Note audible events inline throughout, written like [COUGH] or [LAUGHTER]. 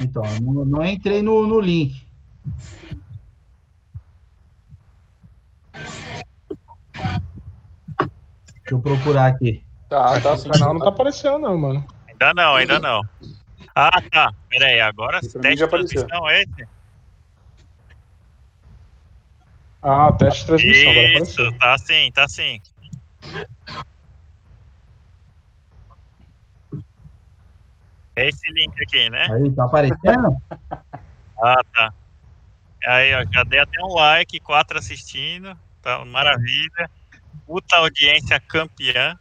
Então, não, não entrei no, no link. Deixa eu procurar aqui. Tá, tá. O canal não tá aparecendo, não, mano. Ainda não, ainda não. Ah, tá. Pera aí, agora teste já de apareceu. transmissão é esse? Ah, teste de transmissão, Isso, tá sim, tá sim. É esse link aqui, né? Aí, tá aparecendo? [LAUGHS] Ah, tá. Aí, ó, já dei até um like, quatro assistindo. Tá, maravilha. Puta audiência campeã.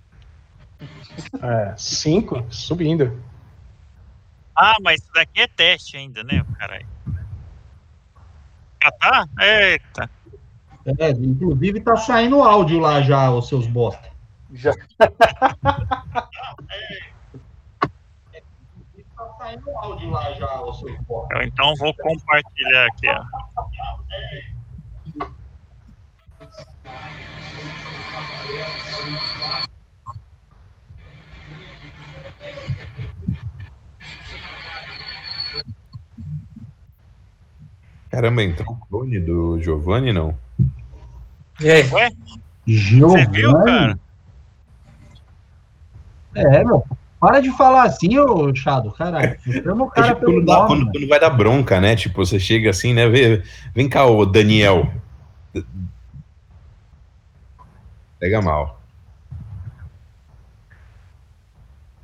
É, cinco, subindo. Ah, mas isso daqui é teste ainda, né, caralho? Já tá? Eita. É, inclusive tá saindo áudio lá já, os seus bosta. Já. Tá saindo áudio lá já, os seus bosta. Eu então vou compartilhar aqui, ó. Caramba, entrou o clone do Giovanni, não? E aí? Ué? Giovanni? Você viu, cara? É, meu. Para de falar assim, ô Chado, caralho. Chama o É cara tipo pelo quando, dá- nome. quando- quando vai dar bronca, né? Tipo, você chega assim, né? Vê, vem cá, ô Daniel. Pega mal.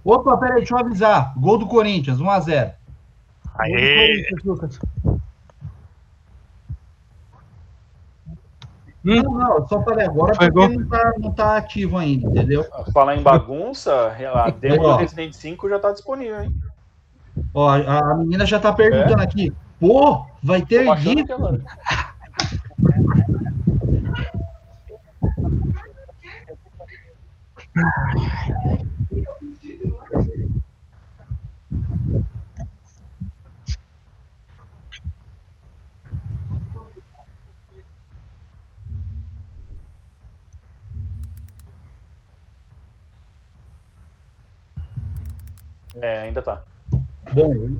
Opa, peraí, deixa eu avisar. Gol do Corinthians, 1x0. Aê. Não, não, eu só falei agora Foi porque não tá, não tá ativo ainda, entendeu? Falar em bagunça, a [LAUGHS] demo do. Resident 5 já tá disponível, hein? Ó, a, a menina já tá perguntando aqui. Pô, vai ter que ela... [LAUGHS] É, ainda tá. Bom.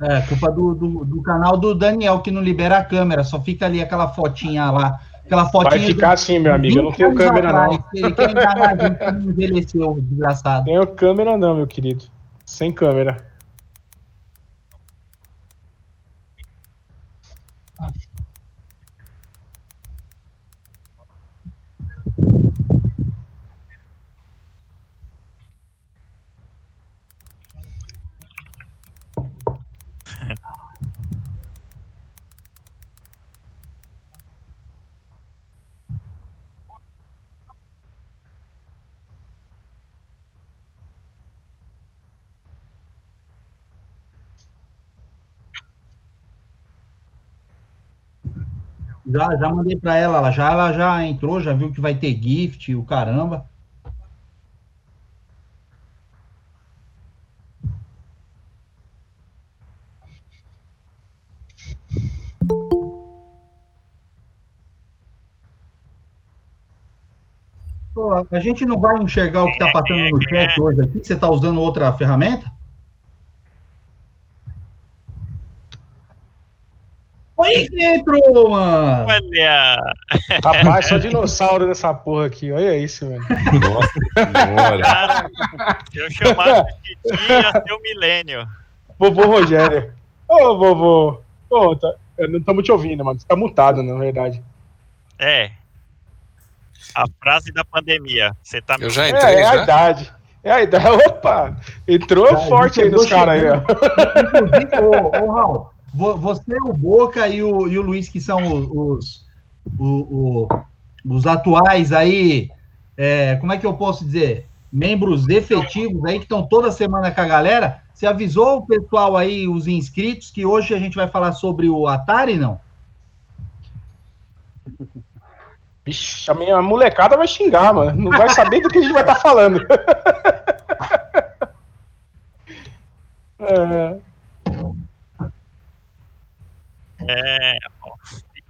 É, culpa do, do, do canal do Daniel, que não libera a câmera, só fica ali aquela fotinha lá. Aquela fotinha. Vai ficar assim, meu amigo. Eu não 20 tenho câmera, atrás, não. Ele quer enganar a gente que não envelheceu, desgraçado. Tenho câmera, não, meu querido. Sem câmera. Já, já mandei pra ela, ela já, ela já entrou, já viu que vai ter gift, o caramba. A gente não vai enxergar o que tá passando no chat hoje aqui. Você tá usando outra ferramenta? Oi, que entrou, mano! Olha! Rapaz, só dinossauro nessa porra aqui. Olha isso, mano. Nossa senhora. Cara, eu chamasse de ia ser o milênio. Vovô Rogério. Ô, vovô. Ô, tá... eu não estamos te ouvindo, mano. Você tá mutado, na verdade. É. A frase da pandemia. Você tá me Eu já É, entrei, é a já? idade. É a idade. Opa! Entrou Cara, forte aí nos caras aí, ó. Inclusive, ô, ô, Raul, você, o Boca e o, e o Luiz, que são os, o- o- os atuais aí, é, como é que eu posso dizer? Membros efetivos aí que estão toda semana com a galera. Você avisou o pessoal aí, os inscritos, que hoje a gente vai falar sobre o Atari, não? Vixe, a minha molecada vai xingar, mano. Não vai saber do que a gente vai estar falando. [LAUGHS] É, É,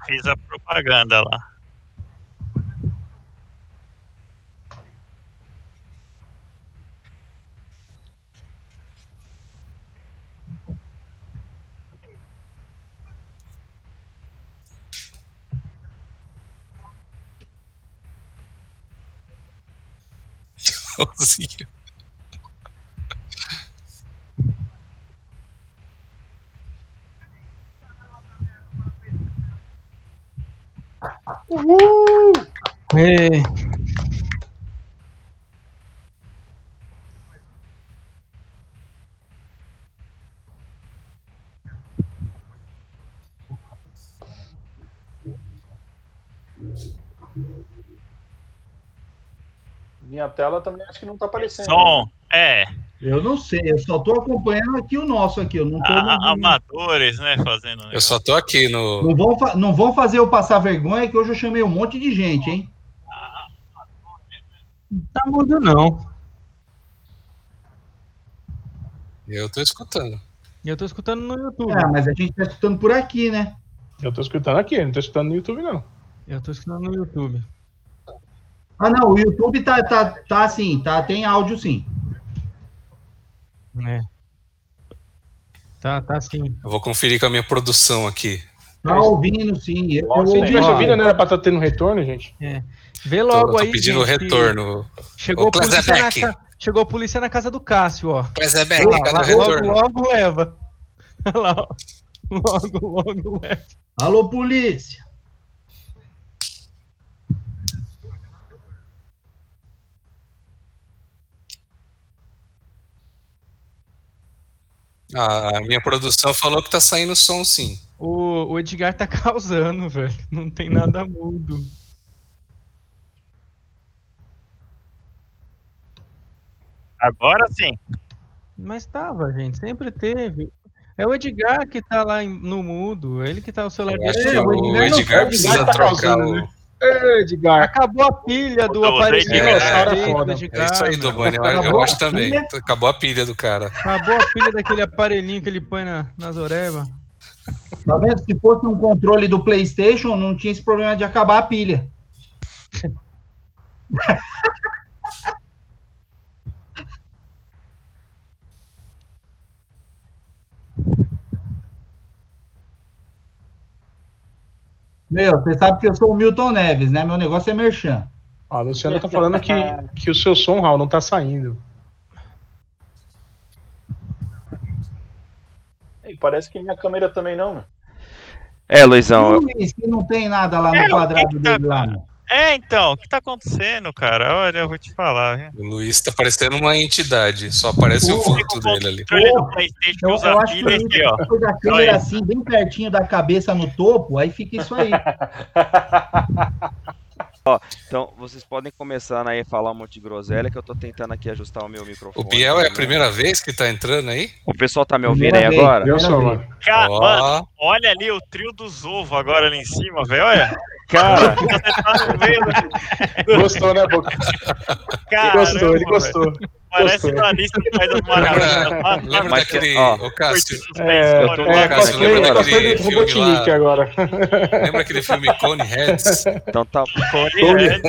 fiz a propaganda lá. [LAUGHS] Sozinho. É. Minha tela também acho que não tá aparecendo. Som, é, Eu não sei, eu só tô acompanhando aqui o nosso aqui. Eu não tô. a- no- amadores, né, fazendo. Eu só tô aqui no. Não vão, fa- não vão fazer eu passar vergonha, que hoje eu chamei um monte de gente, hein? Tá mudo, não. Eu tô escutando. Eu tô escutando no YouTube. É, mas a gente tá escutando por aqui, né? Eu tô escutando aqui, não tô escutando no YouTube, não. Eu tô escutando no YouTube. Ah, não, o YouTube tá, tá, tá assim, tá, tem áudio sim. É. Tá, tá sim. Eu vou conferir com a minha produção aqui. Tá ouvindo sim. Eu, Nossa, ouvi, não era pra estar tendo retorno, gente? É. Vê logo Tô, tô aí. pedindo gente, retorno. Chegou Ô, a, polícia na ca... Chegou a polícia na casa do Cássio, ó. Cadê o retorno? logo, logo leva. [LAUGHS] Olha lá, ó. Logo, logo leva. Alô, polícia. A minha produção falou que tá saindo som sim. O, o Edgar tá [LAUGHS] causando, velho. Não tem nada mudo. Agora sim. Mas tava, gente. Sempre teve. É o Edgar que tá lá no mudo. Ele que tá o celular Eu acho dele. que o o Edgar não Edgar precisa Edgar tá trocar causando, o. né? É, Edgar. Acabou a pilha do aparelho. Dinossauro é. do É Edgar, isso aí. Dobani. Eu, acho também. pilha? Acabou a pilha do cara. Acabou a pilha daquele aparelhinho que ele põe na, nas orebas. Tá vendo? Se fosse um controle do PlayStation, não tinha esse problema de acabar a pilha. Meu, você sabe que eu sou o Milton Neves, né? Meu negócio é merchan. Ó, a Luciana tá falando que, que o seu som, Raul, não tá saindo. Ei, parece que minha câmera também não, né? É, Luizão, eu- Luiz, que não tem nada lá no É, que quadrado que tá- dele lá. né? É, então, o que tá acontecendo, cara? Olha, eu vou te falar. viu? O Luiz tá parecendo uma entidade. Só aparece o vulto dele ali. Eu, eu acho que pilha aqui, ó. da câmera assim, bem pertinho da cabeça no topo, aí fica isso aí. [LAUGHS] então vocês podem começar aí a falar um monte de groselha que eu tô tentando aqui ajustar o meu O microfone. Biel é a né? primeira vez que tá entrando aí? O pessoal tá me ouvindo Primeira aí vez. agora? Eu sou, mano. Cara, mano, Ó, olha ali o trio dos ovos agora ali em cima, velho. Olha. Cara. [LAUGHS] Gostou, né, Boca? Caramba, gostou, ele velho. gostou. Parece uma lista que faz as maravilhas. lembra, Mas, daquele. ó, Ô, Cássio, É, Eu tô- é, Cássio, lembra daquele do filme Robotnik lá? agora. lembra aquele filme Coneheads? então tá. Cone Red.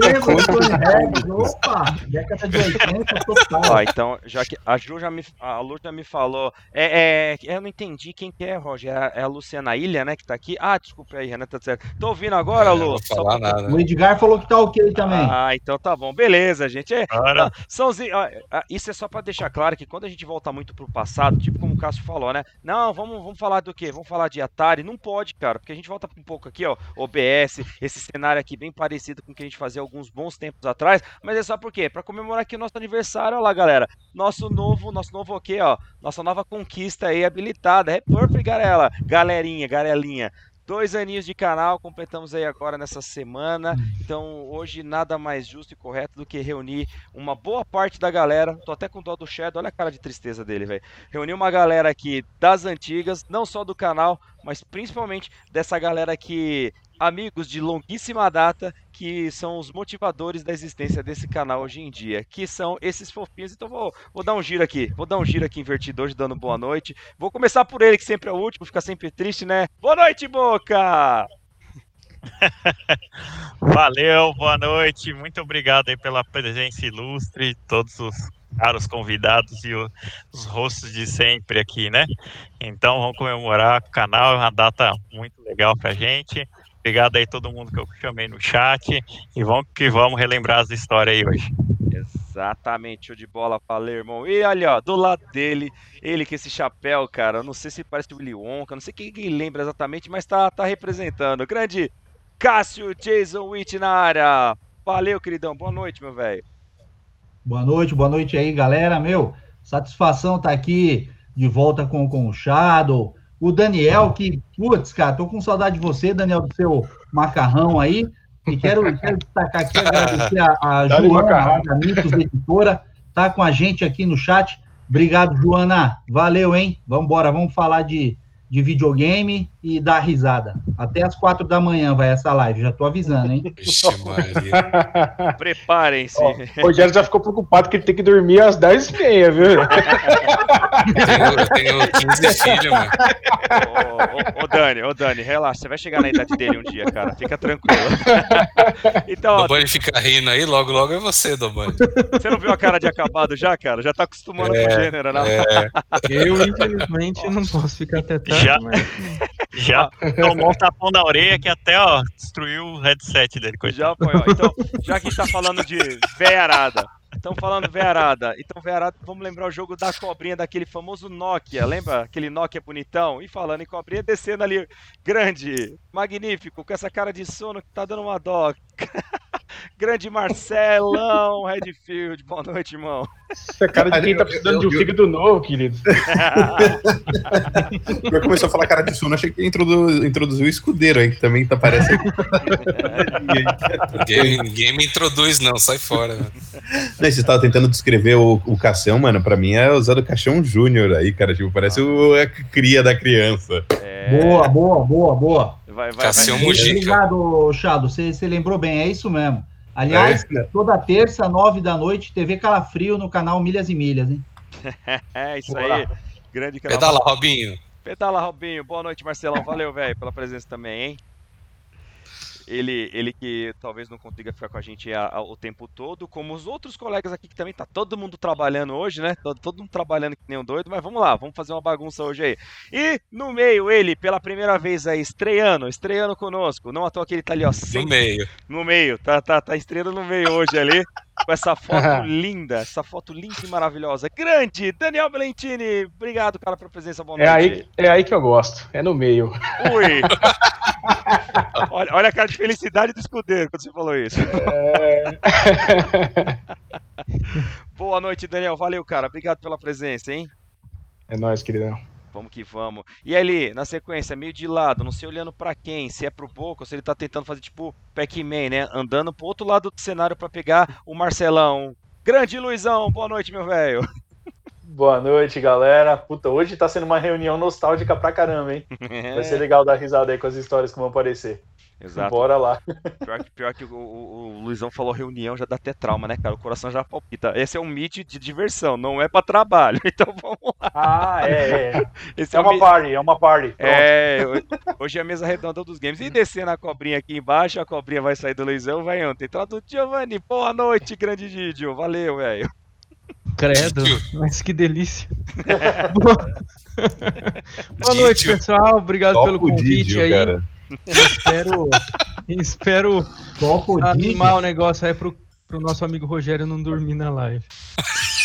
Lembra do Tony Regis? Opa, década de 80 total. Ó, então, já que a Ju já me, a Lu já me falou, é, é, eu não entendi quem que é, Roger, é a, é a Luciana Ilha, né, que tá aqui. Ah, desculpa aí, Renan, tá certo. Tô ouvindo agora, É, Lu? Não vou Só falar pra- nada. O Edgar falou que tá ok também. Ah, então tá bom, beleza, gente. É, Ah, Sãozinho, ó, ah, isso é só pra deixar claro que quando a gente volta muito pro passado, tipo como o Cássio falou, né? Não, vamos, vamos falar do quê? Vamos falar de Atari? Não pode, cara, porque a gente volta um pouco aqui, ó, OBS, esse cenário aqui bem parecido com o que a gente fazia alguns bons tempos atrás, mas é só por quê? Pra comemorar aqui o nosso aniversário, ó lá, galera. Nosso novo, nosso novo o quê, ó? Nossa nova conquista aí habilitada. É perfect, galera. Galerinha, garelinha. Dois aninhos de canal, completamos aí agora nessa semana. Então, hoje nada mais justo e correto do que reunir uma boa parte da galera. Tô até com dó do Shadow, olha a cara de tristeza dele, velho. Reunir uma galera aqui das antigas, não só do canal, mas principalmente dessa galera aqui, amigos de longuíssima data, que são os motivadores da existência desse canal hoje em dia, que são esses fofinhos. Então, vou, vou dar um giro aqui, vou dar um giro aqui invertido hoje, dando boa noite. Vou começar por ele, que sempre é o último, fica sempre triste, né? Boa noite, Boca! [LAUGHS] Valeu, boa noite. Muito obrigado aí pela presença ilustre, todos os caros convidados e os rostos de sempre aqui, né? Então vamos comemorar o canal, é uma data muito legal pra gente. Obrigado aí todo mundo que eu chamei no chat e vamos que vamos relembrar as histórias aí hoje. Exatamente, show de bola, valeu, irmão. E olha, ó, do lado dele, ele com esse chapéu, cara, eu não sei se parece o Willy Wonka, não sei quem, quem lembra exatamente, mas tá, tá representando. Grande Cássio Jason Witt na área. Valeu, queridão, boa noite, meu velho. Boa noite, boa noite aí, galera. Meu, satisfação estar aqui de volta com, com o Shadow. O Daniel, que, putz, cara, tô com saudade de você, Daniel, do seu macarrão aí. E quero, quero destacar aqui, agradecer a, a Joana, da Mitos Editora, tá com a gente aqui no chat. Obrigado, Joana. Valeu, hein? Vamos embora, vamos falar de, de videogame e dar risada. Até as quatro da manhã vai essa live, já tô avisando, hein? Vixe, Maria. [LAUGHS] Preparem-se. O Rogério já ficou preocupado que ele tem que dormir às 10h30, viu? Eu tenho, eu tenho 15 filhos, mano. Ô, ô, ô, Dani, ô Dani, relaxa, você vai chegar na idade dele um dia, cara, fica tranquilo. [LAUGHS] Então, ó, Dobani fica rindo aí, logo, logo é você, Dobani. você não viu a cara de acabado já, cara? Já tá acostumando com o gênero, né? É, Eu, infelizmente, não posso ficar até tarde, Já. mas Já tomou um tapão na orelha que até, ó, destruiu o headset dele, coitado. Já foi, ó. Então, já que a gente tá falando de veiarada, estamos falando veiarada. Então, veiarada, vamos lembrar o jogo da cobrinha, daquele famoso Nokia. Lembra aquele Nokia bonitão? E falando em cobrinha, descendo ali, grande, magnífico, com essa cara de sono que tá dando uma dó. [LAUGHS] grande Marcelão Redfield. Boa noite, irmão. Essa cara de quem tá precisando de um fígado novo, querido. Quando começou a falar cara de sono, achei que introdu- introduziu o escudeiro aí, que também tá parecendo. [LAUGHS] [LAUGHS] ninguém, ninguém me introduz, não, sai fora. Não, você tava tentando descrever o, o Cassião, mano, pra mim é usando o Caixão Júnior aí, cara. Tipo, parece o, a cria da criança. É, Boa, boa, boa, boa. vai, vai, Cassião vai. Mujica. Obrigado, Chado. Você você lembrou bem, é isso mesmo. Aliás, toda terça, nove da noite, TV Calafrio no canal Milhas e Milhas, hein? [LAUGHS] É isso aí. Grande canal. Pedala, Robinho. Pedala, Robinho. Boa noite, Marcelão. Valeu, velho, pela presença também, hein? Ele, ele que talvez não consiga ficar com a gente a- a- o tempo todo, como os outros colegas aqui que também tá todo mundo trabalhando hoje, né? Todo, todo mundo trabalhando que nem um doido, mas vamos lá, vamos fazer uma bagunça hoje aí. E no meio, ele, pela primeira vez aí, estreando, estreando conosco. Não à toa que ele tá ali, ó, No sem- meio. no meio, tá, tá, tá estreando no meio hoje ali, com essa foto [LAUGHS] linda, essa foto linda e maravilhosa. Grande, Daniel Valentini, obrigado, cara, pela presença, boa É noite. aí, é aí que eu gosto. É no meio. Ui! [LAUGHS] olha, olha a cara de felicidade do escudeiro quando você falou isso. Boa noite, Daniel, valeu, cara, obrigado pela presença, hein? É nóis, queridão. Vamos que vamos. E ali, na sequência, meio de lado, não sei olhando pra quem, se é pro Boca ou se ele tá tentando fazer tipo Pac-Man, né? Andando pro outro lado do cenário pra pegar o Marcelão. Grande Luizão, boa noite, meu velho. Boa noite, galera. Puta, hoje tá sendo uma reunião nostálgica pra caramba, hein? [LAUGHS] Vai ser legal dar risada aí com as histórias que vão aparecer. Exato. Bora lá. [LAUGHS] Pior que, pior que o, o- o Luizão falou reunião, já dá até trauma, né, cara? O coração já palpita. Esse é um meet de diversão, não é pra trabalho. [LAUGHS] Então vamos lá. Ah, é, é. Esse É o uma meet- party, é uma party. Pronto. É, ho- hoje é a mesa redonda dos games. E descendo a cobrinha aqui embaixo, a cobrinha vai sair do Luizão, vai ontem. Entrada do Giovanni, boa noite, grande Didio. Valeu, velho. Credo, mas que delícia. [LAUGHS] Boa, Boa noite, Didio. pessoal. Obrigado Topa pelo o convite Didio, aí. cara. Eu espero, espero Topo animar o negócio aí pro, pro nosso amigo Rogério não dormir na live.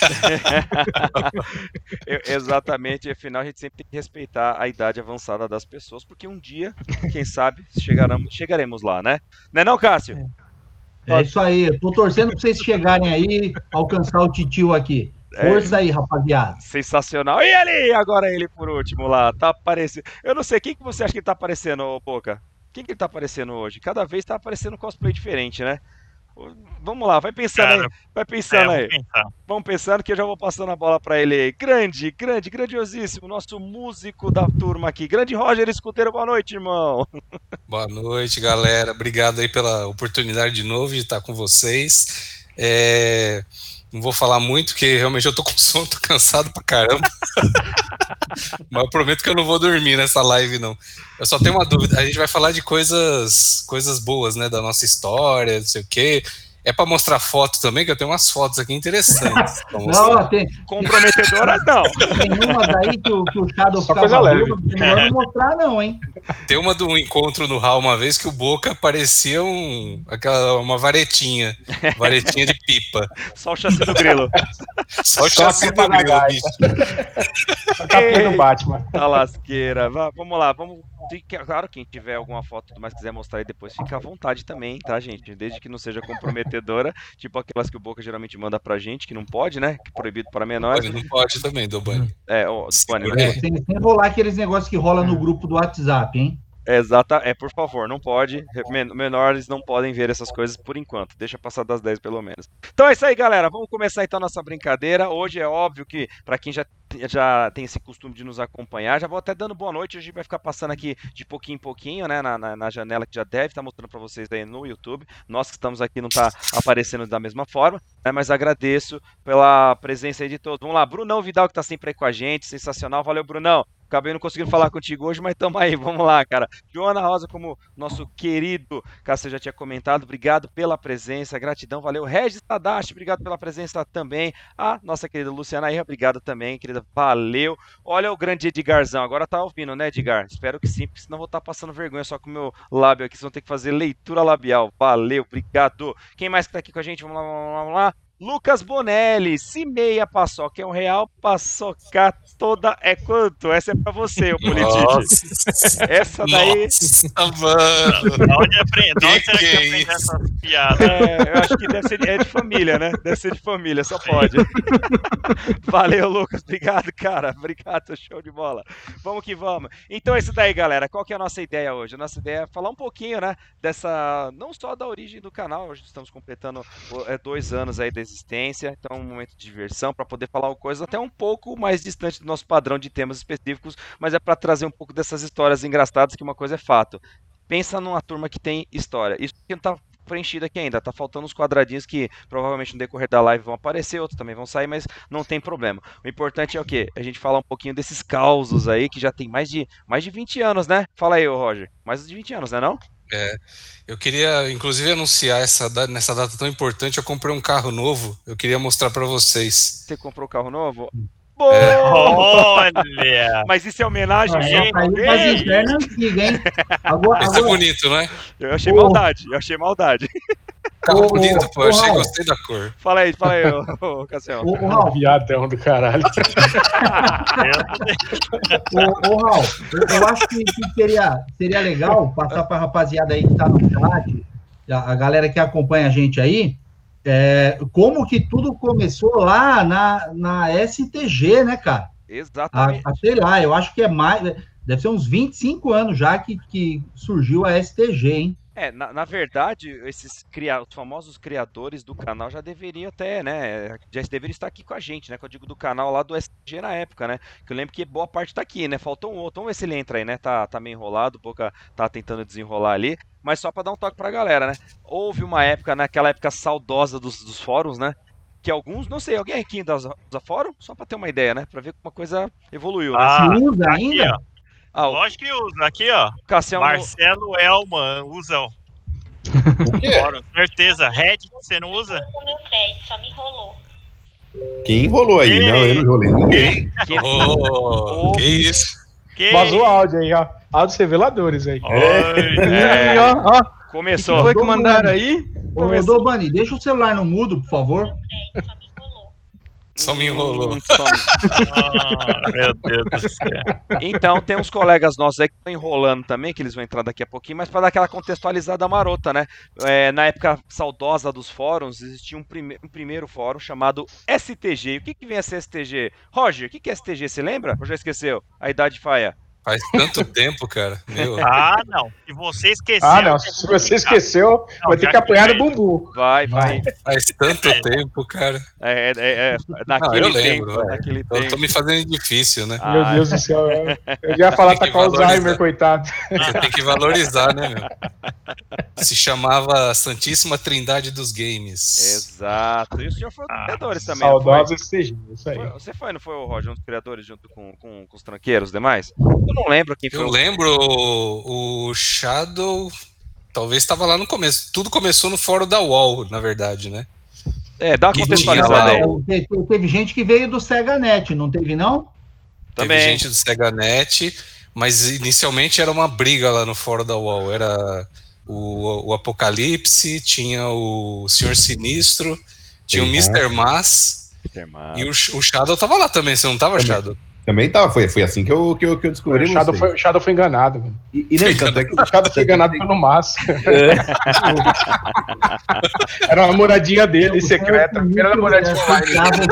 [LAUGHS] Eu- exatamente, afinal a gente sempre tem que respeitar a idade avançada das pessoas, porque um dia, quem sabe, chegaremos, chegaremos lá, né? Não é não, Cássio? É isso aí. Tô torcendo pra vocês chegarem aí, alcançar o titio aqui. Força aí, rapaziada. Sensacional. E ali, agora ele por último lá, tá aparecendo. Eu não sei, quem que você acha que tá aparecendo, ô Boca? Quem que ele tá aparecendo hoje? Cada vez tá aparecendo um cosplay diferente, né? Vamos lá, vai pensando Cara, aí. Vai É, pensando aí. vou pensar. Vamos pensando que eu já vou passando a bola pra ele aí. Grande, grande, grandiosíssimo, nosso músico da turma aqui. Grande Roger Escuteiro, boa noite, irmão. Boa noite, galera. Obrigado aí pela oportunidade de novo de estar com vocês. É, Não vou falar muito, porque realmente eu tô com [LAUGHS] sono, tô cansado pra caramba. [LAUGHS] Mas eu prometo que eu não vou dormir nessa live, não. Eu só tenho uma dúvida. A gente vai falar de coisas, coisas boas, né? Da nossa história, não sei o quê. É pra mostrar foto também, que eu tenho umas fotos aqui interessantes. [LAUGHS] Não, tem, Comprometedoras [LAUGHS] não. tem umas aí que o, que o Shadow Só ficava coisa leve. não melhor não mostrar, não, hein? Tem uma do encontro no Hall uma vez que o Boca parecia um, aquela, uma varetinha. Varetinha de pipa. Só o chassi do grilo. [LAUGHS] Só o Só chassi a do grilo, bicho. A capinha do Batman. Tá lasqueira. Vá, vamos lá, vamos. Fica- Claro, quem tiver alguma foto mais quiser mostrar aí depois, fica à vontade também, tá, gente? Desde que não seja comprometedora, [LAUGHS] tipo aquelas que o Boca geralmente manda pra gente, que não pode, né? Que é proibido para menores. Não pode também, Dobani. É, ó, Bunny, Segura aí. Sem, sem rolar aqueles negócios que rola no grupo do WhatsApp, hein? Exata, é, por favor, não pode. Men- Menores não podem ver essas coisas por enquanto. Deixa passar das 10 pelo menos. Então é isso aí, galera. Vamos começar então a nossa brincadeira. Hoje é óbvio que, para quem já, já tem esse costume de nos acompanhar, já vou até dando boa noite. Hoje a gente vai ficar passando aqui de pouquinho em pouquinho, né? Na, na, na janela que já deve estar mostrando para vocês aí no YouTube. Nós que estamos aqui não tá aparecendo da mesma forma, né? Mas agradeço pela presença aí de todos. Vamos lá, Brunão Vidal que tá sempre aí com a gente. Sensacional. Valeu, Brunão. Acabei não conseguindo falar contigo hoje, mas tamo aí, vamos lá, cara. Joana Rosa, como nosso querido Cássio já tinha comentado, obrigado pela presença, gratidão, valeu. Regis Tadashi, obrigado pela presença também. A nossa querida Luciana Irra, obrigado também, querida, valeu. Olha o grande Edgarzão, agora tá ouvindo, né, Edgar? Espero que sim, porque senão vou estar passando vergonha só com o meu lábio aqui, vocês vão ter que fazer leitura labial. Valeu, obrigado. Quem mais que tá aqui com a gente? Vamos lá, vamos lá, vamos lá. Lucas Bonelli, se meia paçoca é um real, paçoca toda é quanto? Essa é pra você, ô Politite. Essa daí. Nossa, mano. Da onde, aprende, da onde será que, que é aprende essas piadas? É, eu acho que deve ser é de família, né? Deve ser de família, só pode. Valeu, Lucas. Obrigado, cara. Obrigado, show de bola. Vamos que vamos. Então é isso daí, galera. Qual que é a nossa ideia hoje? A nossa ideia é falar um pouquinho, né? Dessa. Não só da origem do canal, hoje estamos completando é, dois anos aí Então, um momento de diversão para poder falar coisas até um pouco mais distante do nosso padrão de temas específicos, mas é para trazer um pouco dessas histórias engraçadas, que uma coisa é fato. Pensa numa turma que tem história. Isso que não tá preenchido aqui ainda. Tá faltando uns quadradinhos que provavelmente no decorrer da live vão aparecer, outros também vão sair, mas não tem problema. O importante é o quê? A gente falar um pouquinho desses causos aí que já tem mais de mais de 20 anos, né? Fala aí, Roger. Mais de 20 anos, né não? É, eu queria, inclusive, anunciar essa data, nessa data tão importante. Eu comprei um carro novo. Eu queria mostrar pra vocês. Você comprou carro novo? É. Olha! Mas isso é homenagem Ah, só pra hein? [LAUGHS] Agora, Esse é bonito, não é? Eu achei maldade, eu achei maldade. Ô, bonito, pô. Eu achei, gostei da cor. Fala aí, fala aí, ô, ô Cassião. ô, ô, Raul, Viadão do caralho. ô, ô, Raul, eu, eu acho que, que seria, seria legal passar para a rapaziada aí que tá no chat, a, a galera que acompanha a gente aí, é, como que tudo começou lá na, na STG, né, cara? A, Exatamente. a- sei lá, eu acho que é mais. Deve ser uns 25 anos já que, que surgiu a STG, hein? É, na, na verdade, esses cria... os famosos criadores do canal já deveriam até, né? Já deveriam estar aqui com a gente, né? Que eu digo do canal lá do SG na época, né? Que eu lembro que boa parte tá aqui, né? Faltou um outro. Vamos ver se ele entra aí, né? Tá, tá meio enrolado, o Boca tá tentando desenrolar ali. Mas só pra dar um toque pra galera, né? Houve uma época, naquela época saudosa dos, dos fóruns, né? Que alguns, não sei, alguém aqui ainda usa, fórum? Só pra ter uma ideia, né? Pra ver como a coisa evoluiu, né? Ah, usa aqui, ainda? ó. Ah, o Lógico que usa. Aqui, ó. Cassião. Marcelo Elman usa o [LAUGHS] O quê? Certeza. Reddit você não usa? o meu crédito, só me enrolou. Quem enrolou aí? Não, eu não enrolei ninguém. Que- Oh, que isso? Que Vazou o áudio aí, ó. Áudios reveladores aí. Oi, É, ó, ó, que começou. foi que mandaram aí? Ô, Dobani, deixa o celular no mudo, por favor. Só me enrolou. Me enrolou. Hum, só- Ah, meu Deus do céu. Então, tem uns colegas nossos aí que estão enrolando também, que eles vão entrar daqui a pouquinho, mas para dar aquela contextualizada marota, né? É, na época saudosa dos fóruns, existia um, prime um primeiro fórum chamado STG. O que, que vem a ser STG? Roger, o que, que é STG? Você lembra? Ou já esqueceu? A idade faia. Faz tanto tempo, cara. Meu. Ah, não. Se você esqueceu. Ah, não. Se você esqueceu, Não, vai ter que apanhar no bumbum. Vai, vai. Faz tanto tempo, cara. É, é, é, naquele eu lembro, tempo, naquele Eu tô tempo. me fazendo difícil, né? Meu Ah, Deus do céu. Eu, eu ia falar, tá com Alzheimer, coitado. Você tem que valorizar, né, meu? Se chamava Santíssima Trindade dos Games. Exato. E o senhor foi um dos criadores também. Saudosos não? CG, isso aí. Foi- Você foi, não foi o Roger, um dos criadores junto com, com, com os tranqueiros demais? Eu não lembro quem foi. Eu o- lembro o, o Shadow. Talvez estava lá no começo. Tudo começou no fórum da UOL, na verdade, né? É, dá uma contextualizada aí. Teve gente que veio do Sega Net, não teve, não? Também. Teve gente do SegaNet, mas inicialmente era uma briga lá no fórum da UOL. Era o, o Apocalipse, tinha o Senhor Sinistro, tinha o Sim, Mr. Mass e o, o Shadow tava lá também, você não tava, Shadow? Também tava, foi, foi assim que eu, que eu, que eu descobri O Shadow foi, o Shadow foi enganado. mano. E, e não, tanto é que O Shadow foi enganado pelo Massa. Era uma moradia dele, secreta. Era a moradia online.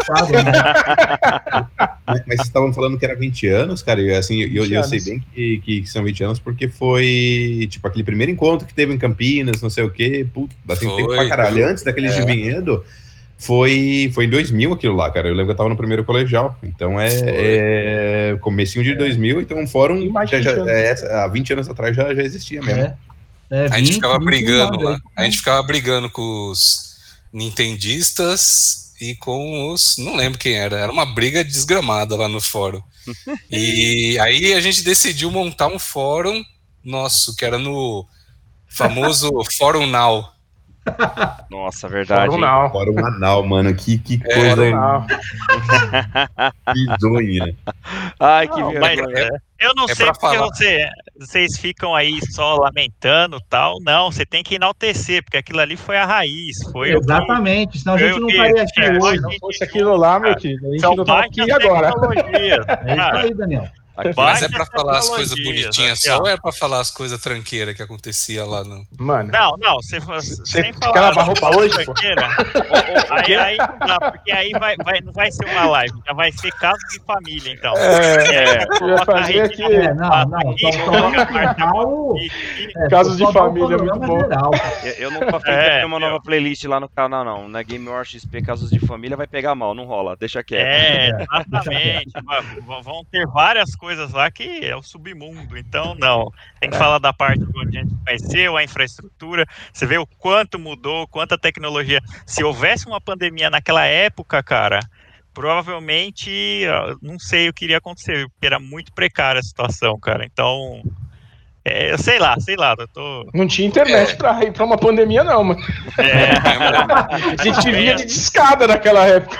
Mas, mas vocês estavam falando que era 20 anos, cara, e assim, eu, 20 eu sei bem que, que são 20 anos porque foi, tipo, aquele primeiro encontro que teve em Campinas, não sei o quê, puta, assim, tempo pra caralho. Antes daquele É. de Vinhedo, foi, foi em 2000 aquilo lá, cara, eu lembro que eu tava no primeiro colegial, então é, é comecinho de 2000, então um fórum já, já, 20 anos. é, há 20 anos atrás já, já existia mesmo. É. É, A gente 20, ficava 21 brigando lá. aí. A gente ficava brigando com os nintendistas e com os. Não lembro quem era. Era uma briga desgramada lá no fórum. [LAUGHS] E aí a gente decidiu montar um fórum nosso, que era no famoso [LAUGHS] Fórum Now. Nossa, verdade. Fórum hein? não. Fórum anal, mano, que, que É, coisa [LAUGHS] bizonha. Ai, que vergonha. eu não É sei porque falar. você, vocês ficam aí só lamentando tal. Não, você tem que enaltecer, porque aquilo ali foi a raiz. Foi que- Exatamente, senão a gente não estaria aqui é, hoje. Se não fosse aquilo lá, meu querido, a gente São não baixas aqui agora. É isso aí, Daniel. Mas é Baixas pra falar as coisas tecnologias, bonitinhas só ou é pra falar as coisas tranqueiras que acontecia lá no. Mano, Não, não, você, sem quer falar. lavar roupa hoje, pô? tranqueira, [LAUGHS] aí, aí não dá, porque aí vai, vai, não vai ser uma live, já vai ser caso de família, então. É, coloca a fazer rede aqui- de É, não, não, aqui, só, é, Casos de família é muito bom. geral. Eu, eu não tô afim de É, ter uma nova playlist lá no canal, não. Na Game War XP Casos de Família vai pegar mal, não rola. Deixa quieto. É, [LAUGHS] exatamente. Vão ter várias coisas lá que é o submundo. Então, [LAUGHS] não. Tem que falar da parte onde a gente conheceu, a infraestrutura. Você vê o quanto mudou, quanta tecnologia. Se houvesse uma pandemia naquela época, cara, provavelmente, não sei o que iria acontecer, porque era muito precária a situação, cara. Então, é, eu sei lá, sei lá. Eu tô. Não tinha internet pra ir pra uma pandemia, não, mano. É, [LAUGHS] A gente via de discada naquela época.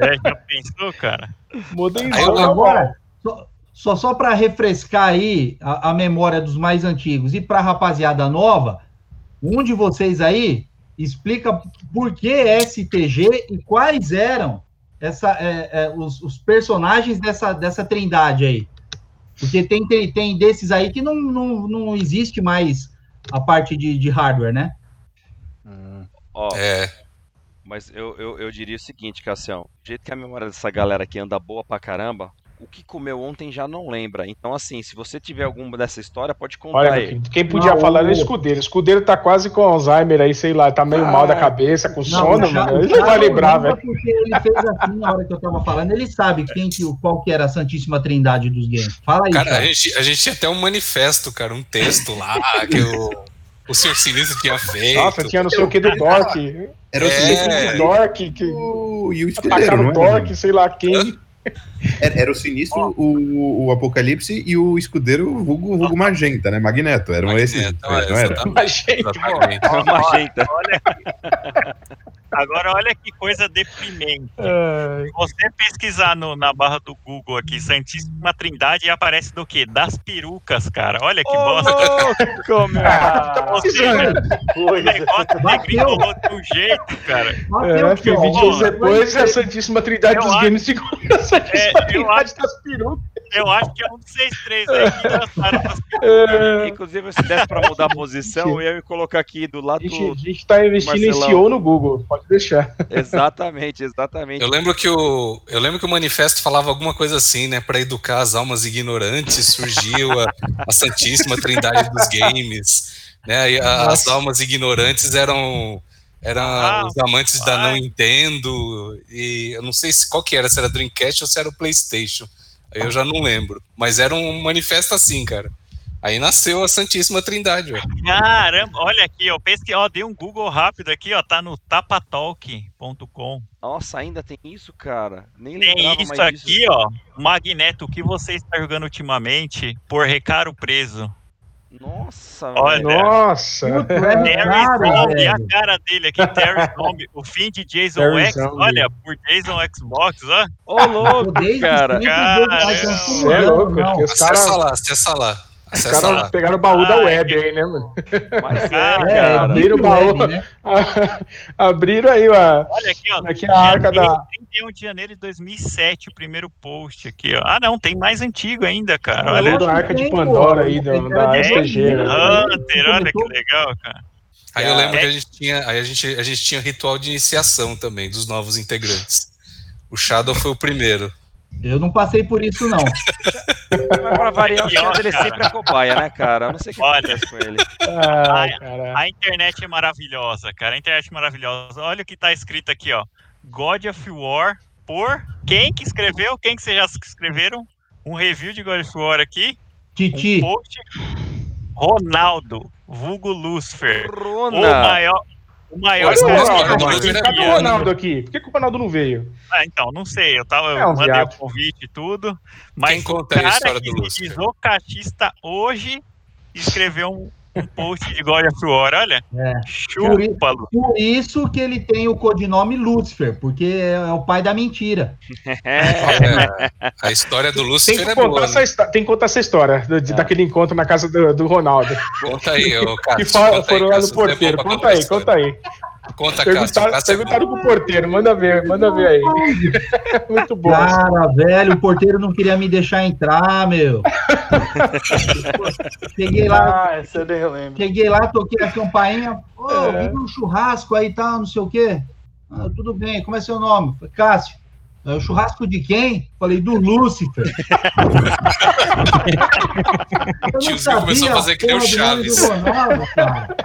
é, já pensou, cara? Modernizou. Agora, só, só, só para refrescar aí a, a memória dos mais antigos e para a rapaziada nova, um de vocês aí explica por que STG e quais eram essa, é, é, os, os personagens dessa, dessa trindade aí. Porque tem, tem, tem desses aí que não, não, não existe mais a parte de, de hardware, né? Ó, É, mas eu, eu, eu diria o seguinte, Cassião. Do jeito que a memória dessa galera aqui anda boa pra caramba, o que comeu ontem já não lembra. Então, assim, se você tiver alguma dessa história, pode contar Olha, aí. quem podia Não, falar era o o- escudeiro. O escudeiro tá quase com Alzheimer aí, sei lá, tá meio mal da cabeça, com sono, o Cha- mano. o Ele não vai Thiago lembrar, lembra velho. Porque ele fez assim na hora que eu tava falando, ele sabe quem que, qual que era a Santíssima Trindade dos games. Fala aí, cara, a Thiago. gente, a gente tinha até um manifesto, cara, um texto lá [LAUGHS] que o, o Sr. Sinistro tinha feito. Nossa, tinha não sei o que do Dork. Era o É. sinistro Do Dork, que o- e o escudeiro, atacaram não o? Dork, sei lá quem. Era, era o sinistro, o, o Apocalipse e o escudeiro vulgo, vulgo Magenta, né? Magneto. Eram Magneto, esses, é, não era? exatamente. Mas, gente, Exatamente. Uma magenta. Agora, olha que coisa deprimente. é, Se você pesquisar no- na barra do Google aqui, Santíssima Trindade, aparece do quê? Das perucas, cara. Olha que bosta. louco, [LAUGHS] meu. Ou seja, o é. negócio degringolou de um jeito, cara. É, porque ó. 20 anos Ó, depois a Santíssima Trindade Eu dos acho- games ficou [LAUGHS] a Santíssima É, eu Trindade acho- das perucas. Eu acho que é um de vocês três aí que. [LAUGHS] É, Inclusive, se desse pra mudar a posição, eu ia colocar aqui do a lado gente, do. a gente tá investindo em. SEO no Google, pode deixar. Exatamente, exatamente. Eu lembro que o eu lembro que o manifesto falava alguma coisa assim, né, Pra educar as almas ignorantes, surgiu a, a Santíssima Trindade dos games, né? E a- as almas ignorantes eram eram Ah, os amantes da não. Nintendo e eu não sei se qual que era, se era Dreamcast ou se era o PlayStation. Eu já não lembro, mas era um manifesto assim, cara. Aí nasceu a Santíssima Trindade, ó. Caramba, olha aqui, ó. Pensa que, ó, dei um Google rápido aqui, ó. Tá no tapatalk.com. Nossa, ainda tem isso, cara? Nem Tem isso mais disso. aqui, ó. Magneto, o que você está jogando ultimamente por recaro preso? Nossa, Olha. velho. Nossa. Puta, é Terry a cara dele aqui, Terry Zombie. O fim de Jason Terry X, Zombie. olha, por Jason Xbox, ó. Ô, louco, cara. Cara, vai é- Você é louco, não. porque os Acessa lá, acessa lá. Os caras lá. pegaram o baú da Ai, web aí, né, mano? Mas [LAUGHS] é, Ah, É, cara. abriram o baú. Web, né? [LAUGHS] Abriram aí, ó. Olha aqui, ó. Aqui é a arca Janeiro, da. 31 de janeiro de 2007, o primeiro post aqui, ó. Ah, não, tem mais antigo ainda, cara. Olha Olha. da arca de Pandora aí, da? Hunter, olha que legal, cara. Aí eu lembro É. que a gente tinha, aí a gente, a gente tinha ritual de iniciação também dos novos integrantes. O Shadow foi o primeiro. Eu não passei por isso, não. Variar, [LAUGHS] o ele é cara. sempre a cobaia, né, cara? Eu não sei o que Olha. com ele. Ai, cara. A internet é maravilhosa, cara. A internet é maravilhosa. Olha o que tá escrito aqui, ó. God of War por quem que escreveu? Quem que vocês já escreveram? Um review de God of War aqui. Titi. Um post. Ronaldo, vulgo Lucifer. O maior. O maior o Ronaldo, é Cadê o né? Ronaldo aqui? Por que, que o Ronaldo não veio? Ah, então, não sei. Eu, tava, eu É um mandei viado. o convite e tudo. Mas Quem o conta a cara história que do diz o catista hoje escreveu um, um post de of War. Olha, É. chupa, Lu. Por isso que ele tem o codinome Lúcifer, porque é o pai da mentira. É, a história do Tem Lucifer que, é contar boa. essa, Né? tem que contar essa história do- de- É. daquele encontro na casa do, do Ronaldo. Conta aí, ô Que Cássio. aí, foram lá no é porteiro. Conta aí, conta aí. Conta, Cássio. Perguntaram, Cássio é perguntaram pro porteiro. Manda ver, manda ver aí. [LAUGHS] Muito bom. Cara, velho, o porteiro não queria me deixar entrar, meu. Cheguei lá, Ah, essa eu nem lembro. cheguei lá, toquei a campainha, ô, É. vim um churrasco aí, tá, não sei o quê. Ah, tudo bem, como é seu nome? Cássio. "É o churrasco de quem? Falei, do Lúcifer. [LAUGHS] Tiozinho começou a fazer que nem o Chaves. do Ronaldo, cara. [LAUGHS]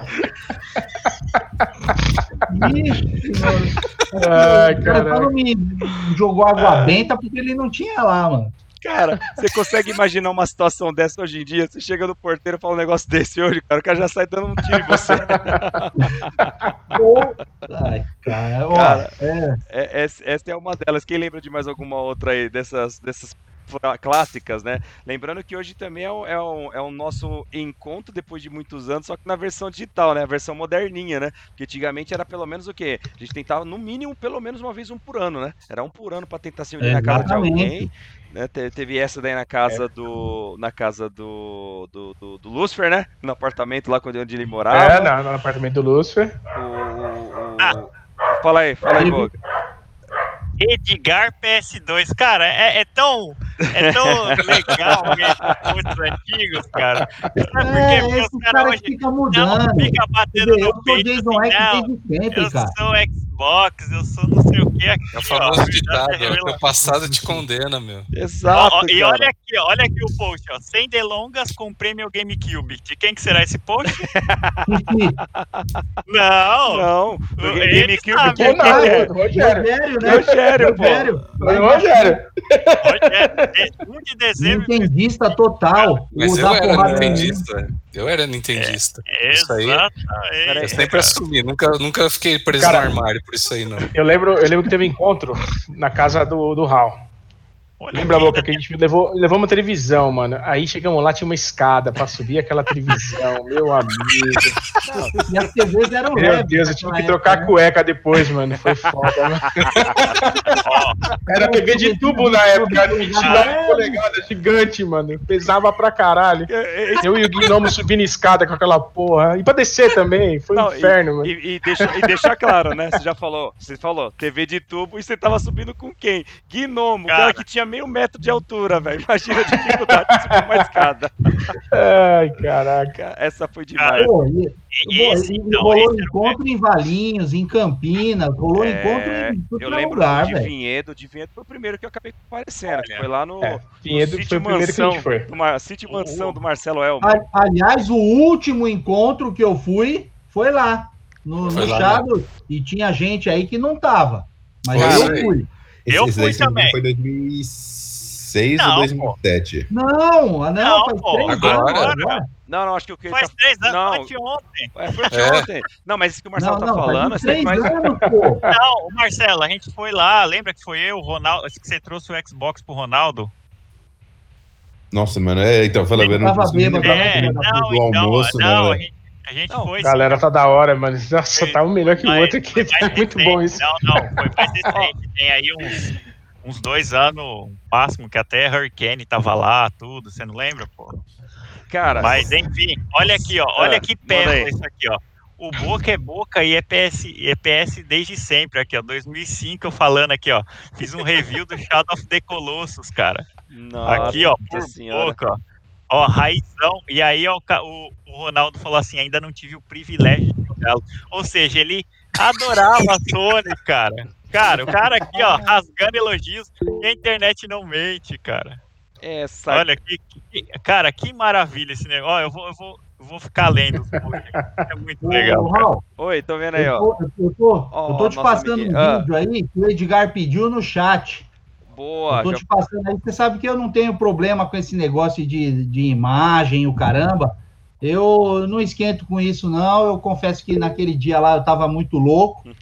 Ixi, O cara me jogou água benta porque ele não tinha lá, mano. Cara, você consegue imaginar uma situação dessa hoje em dia? Você chega no porteiro e fala um negócio desse hoje, cara, o cara já sai dando um tiro em você. [LAUGHS] Ai, cara, Cara, é, É, essa, essa é uma delas. Quem lembra de mais alguma outra aí dessas, dessas clássicas, né? Lembrando que hoje também é o, é, o, é o nosso encontro depois de muitos anos, só que na versão digital, né? A versão moderninha, né? Porque antigamente era pelo menos o quê? A gente tentava, no mínimo, pelo menos uma vez um por ano, né? Era um por ano pra tentar se unir na casa de alguém. Né? Te- Teve essa daí na casa do. Na casa do. Do, do, do Lucifer, né? No apartamento lá onde ele morava. É, no, no apartamento do Lúcifer. O- o- o- Fala aí, fala aí, Boga. Edgar PS2. Cara, é, é tão, é tão [LAUGHS] legal os antigos, cara. Sabe por quê? é Porque esse os cara caras hoje fica não mudando. fica batendo Eu no sou peito Jason assim, X não, desde sempre, eu cara. sou Xbox, eu sou não sei o que aqui. É o ó, famoso verdade ditado, é ó, teu passado te condena, meu. Exato. Ó, ó, e cara. olha aqui, ó, olha aqui o post, ó. Sem delongas, comprei meu GameCube. De quem que será esse post? [LAUGHS] Não! Não, Ele GameCube sabe. quem que Ronaldo, é? Rogério. Rogério, né? Rogério, pô. Rogério. Foi o Rogério. Rogério, de- 1 de dezembro. Nintendista total. Mas O eu era porrada nintendista. Eu era nintendista. Isso aí. Exatamente. Eu sempre assumi, nunca, nunca fiquei preso Cara, no armário por isso aí, não. Eu lembro, eu lembro que teve encontro na casa do, do Hal. Olha Lembra, Boca, que a gente levou, levou uma televisão, mano. Aí chegamos lá, tinha uma escada pra subir aquela televisão, [LAUGHS] meu amigo. E as TVs eram Meu Deus, eu tive que trocar a época, cueca depois, mano. Foi foda, mano. ó, Era TV de tubo na época, era um 29 polegadas gigante, mano. Pesava pra caralho. Eu e o Gnomo subindo escada com aquela porra. E pra descer também, foi um Não, inferno, mano. E, e, deixa, e deixar claro, né? Você já falou, você falou, TV de tubo e você tava subindo com quem? Gnomo, o cara, Cara. que tinha meio metro de altura, velho. Imagina a dificuldade de subir uma escada. Ai, caraca. Cara, Essa foi demais. Pô, e, e esse, então, rolou encontro em Valinhos, em Campinas, rolou É, encontro em tudo Eu é lembro lugar, de velho. Vinhedo, de Vinhedo foi o primeiro que eu acabei aparecendo, que Olha. foi lá no, É, no Vinhedo foi o primeiro que a gente Mansão, foi. do Sítio Mansão do Marcelo Elmo. A- Aliás, o último encontro que eu fui foi lá, no, Foi no lá, Chado, e tinha gente aí que não tava. Mas Foi eu fui. Eu esse fui não também. Foi 2006 Não, ou 2007? Não, não, Não, faz pô, três agora, agora. Não, não, acho que o que Faz tá... três anos, Não. anteontem. É, foi É. ontem. Não, mas isso que o Marcelo Não, tá não, falando, faz três mais... anos, pô. [LAUGHS] Não, o Marcelo, a gente foi lá, lembra que foi eu, o Ronaldo, que você trouxe o Xbox pro Ronaldo? Nossa, mano, é, então, fala, eu não tava bêbado, É, não, então, almoço, não, né, a gente, a gente Não, foi... Galera tá da hora, mano. Nossa, Foi- tá um melhor que o outro aqui. [LAUGHS] Tá muito recente. bom isso. Não, não, foi mais [LAUGHS] recente. Tem aí uns, uns dois anos máximo que até Hurricane tava lá, tudo. Você não lembra, pô? Cara, Mas enfim, olha aqui, ó. Olha Ah, que pérola isso aqui, ó. O Boca é Boca e é PS, e é PS desde sempre aqui, ó. 2005 eu falando aqui, ó. Fiz um review do Shadow of the Colossus, cara. nossa aqui, ó, por senhora. Boca, ó. Ó, raizão. E aí, ó, o o, Ronaldo falou assim: ainda não tive o privilégio de jogá-lo. Ou seja, ele adorava a Sony, cara. Cara, o cara aqui, ó, rasgando elogios e a internet não mente, cara. Essa... Olha, que, que- cara, que maravilha esse negócio. Ó, eu vou, eu vou, eu vou ficar lendo É muito Ô, legal. cara. Raul, Oi, tô vendo aí, eu ó. tô, eu tô- Ó, eu tô te passando amiguinho. um Ah. vídeo aí que o Edgar pediu no chat. Boa, eu tô já- te passando aí. Você sabe que eu não tenho problema com esse negócio de, de imagem, o caramba. Eu não esquento com isso, não. Eu confesso que naquele dia lá eu tava muito louco. [LAUGHS]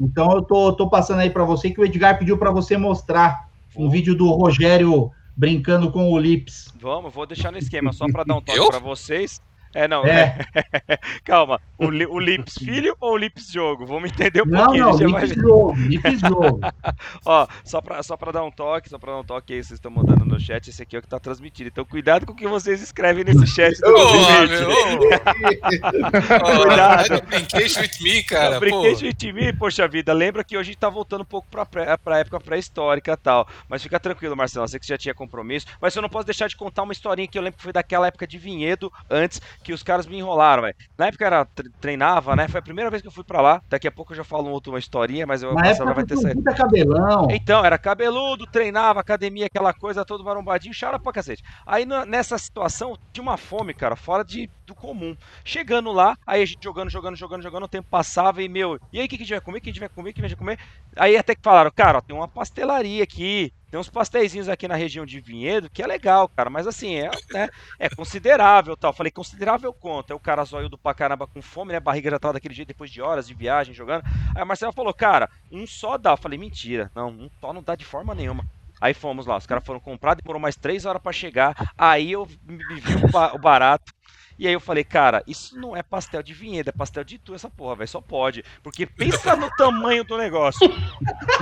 Então eu tô, tô passando aí para você que o Edgar pediu para você mostrar um vídeo do Rogério brincando com o Lips. Vamos, vou deixar no esquema, só pra dar um toque pra vocês. É, não, É. [LAUGHS] calma. O, o Lips filho ou o Lips jogo? Vamos entender um Não, pouquinho. não, eu Lips jogo, Lips jogo. [LAUGHS] Ó, só pra, só pra dar um toque, só pra dar um toque aí, vocês estão mandando no chat, esse aqui é o que tá transmitido. Então cuidado com o que vocês escrevem nesse [LAUGHS] chat do Limite. meu. Cuidado. Cuidado. Brincation with me, cara. Brinquei Pô. de mim, poxa vida. Lembra que hoje a gente tá voltando um pouco pra, pré, pra época pré-histórica e tal. Mas fica tranquilo, Marcelo. Eu sei que você já tinha compromisso. Mas eu não posso deixar de contar uma historinha que eu lembro que foi daquela época de vinhedo, antes que os caras me enrolaram, velho. Na época era tre- treinava, né? Foi a primeira vez que eu fui pra lá. Daqui a pouco eu já falo outro, uma historinha, mas eu Na época vai ter saído. cabelão. Então, era cabeludo, treinava, academia, aquela coisa, todo marombadinho, chara pra cacete. Aí nessa situação, tinha uma fome, cara, fora de, do comum. Chegando lá, aí a gente jogando, jogando, jogando, jogando, o tempo passava e, meu, e aí o que, que a gente vai comer? O que a gente vai comer? O que a gente vai comer? Aí até que falaram, cara, ó, tem uma pastelaria aqui, tem uns pastéisinhos aqui na região de Vinhedo, que é legal, cara, mas assim, é, né, é considerável tal. Falei, considerável? Aí o cara zoiudo pra caramba com fome, né? Barriga já tava daquele jeito depois de horas de viagem jogando. Aí a Marcela falou, cara, um só dá. Eu falei, mentira, não, um só não dá de forma nenhuma. Aí fomos lá, os caras foram comprar, demorou mais três horas pra chegar. Aí eu me vi o barato. E aí eu falei, cara, isso não é pastel de vinhedo, é pastel de tu essa porra, velho, só pode. Porque pensa no tamanho do negócio.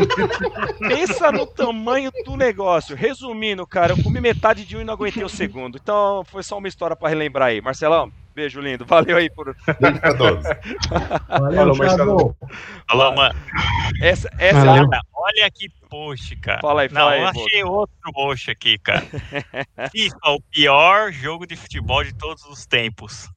[LAUGHS] pensa no tamanho do negócio. Resumindo, cara, eu comi metade de um e não aguentei o segundo. Então foi só uma história pra relembrar aí. Marcelão, beijo lindo. Valeu aí por. Beijo pra todos. Valeu, Falou. Marcelo. Falou, mano. Essa, essa Valeu. Cara, olha que post, cara. Fala aí, Não, fala aí, eu achei outro post aqui, cara. [LAUGHS] FIFA, o pior jogo de futebol de todos os tempos.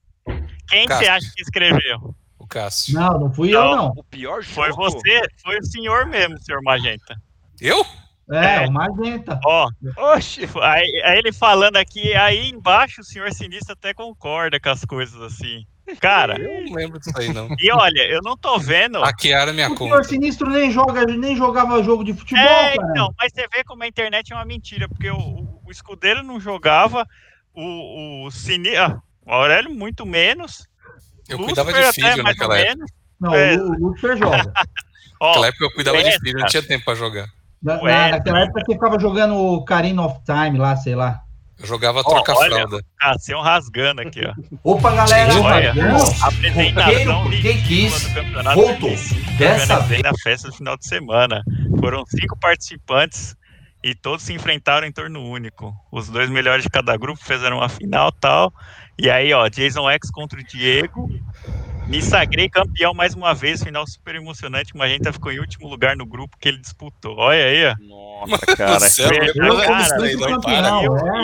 Quem você acha que escreveu? O Cássio. Não, não fui eu, não. o pior jogo. Foi você, foi o senhor mesmo, senhor Magenta. Eu? É, É. o Magenta. Ó, Oxi. aí, aí ele falando aqui, aí embaixo o senhor Sinistro até concorda com as coisas assim. Cara, Eu não lembro disso aí, não. e olha, eu não tô vendo. Hackearam minha O senhor conta. Sinistro nem, joga, nem jogava jogo de futebol, É, cara. então, mas você vê como a internet é uma mentira, porque o, o, o escudeiro não jogava, o, o Sinistro. Ah, o Aurélio muito menos. Eu Lúcifer cuidava de até filho mais ou naquela época. menos. Não, É. o, o Lucifer joga. [LAUGHS] Naquela época eu cuidava de é, filho, não tinha tempo pra jogar. Na, na- naquela época você ficava jogando o Karina of Time lá, sei lá. Eu jogava troca-fralda. Cassião rasgando aqui, ó. Opa, galera! Olha, Vamos. apresentação Quem- quem ridícula quis, do campeonato. voltou. 2005, Dessa organizei na festa do final de semana. Foram cinco participantes e todos se enfrentaram em torno único. Os dois melhores de cada grupo fizeram uma final tal. E aí, ó, Jason X contra o Diego. Me sagrei campeão mais uma vez, final super emocionante. Mas a gente ficou em último lugar no grupo que ele disputou. Olha aí, ó. Nossa, [LAUGHS] cara. Você é cara, é,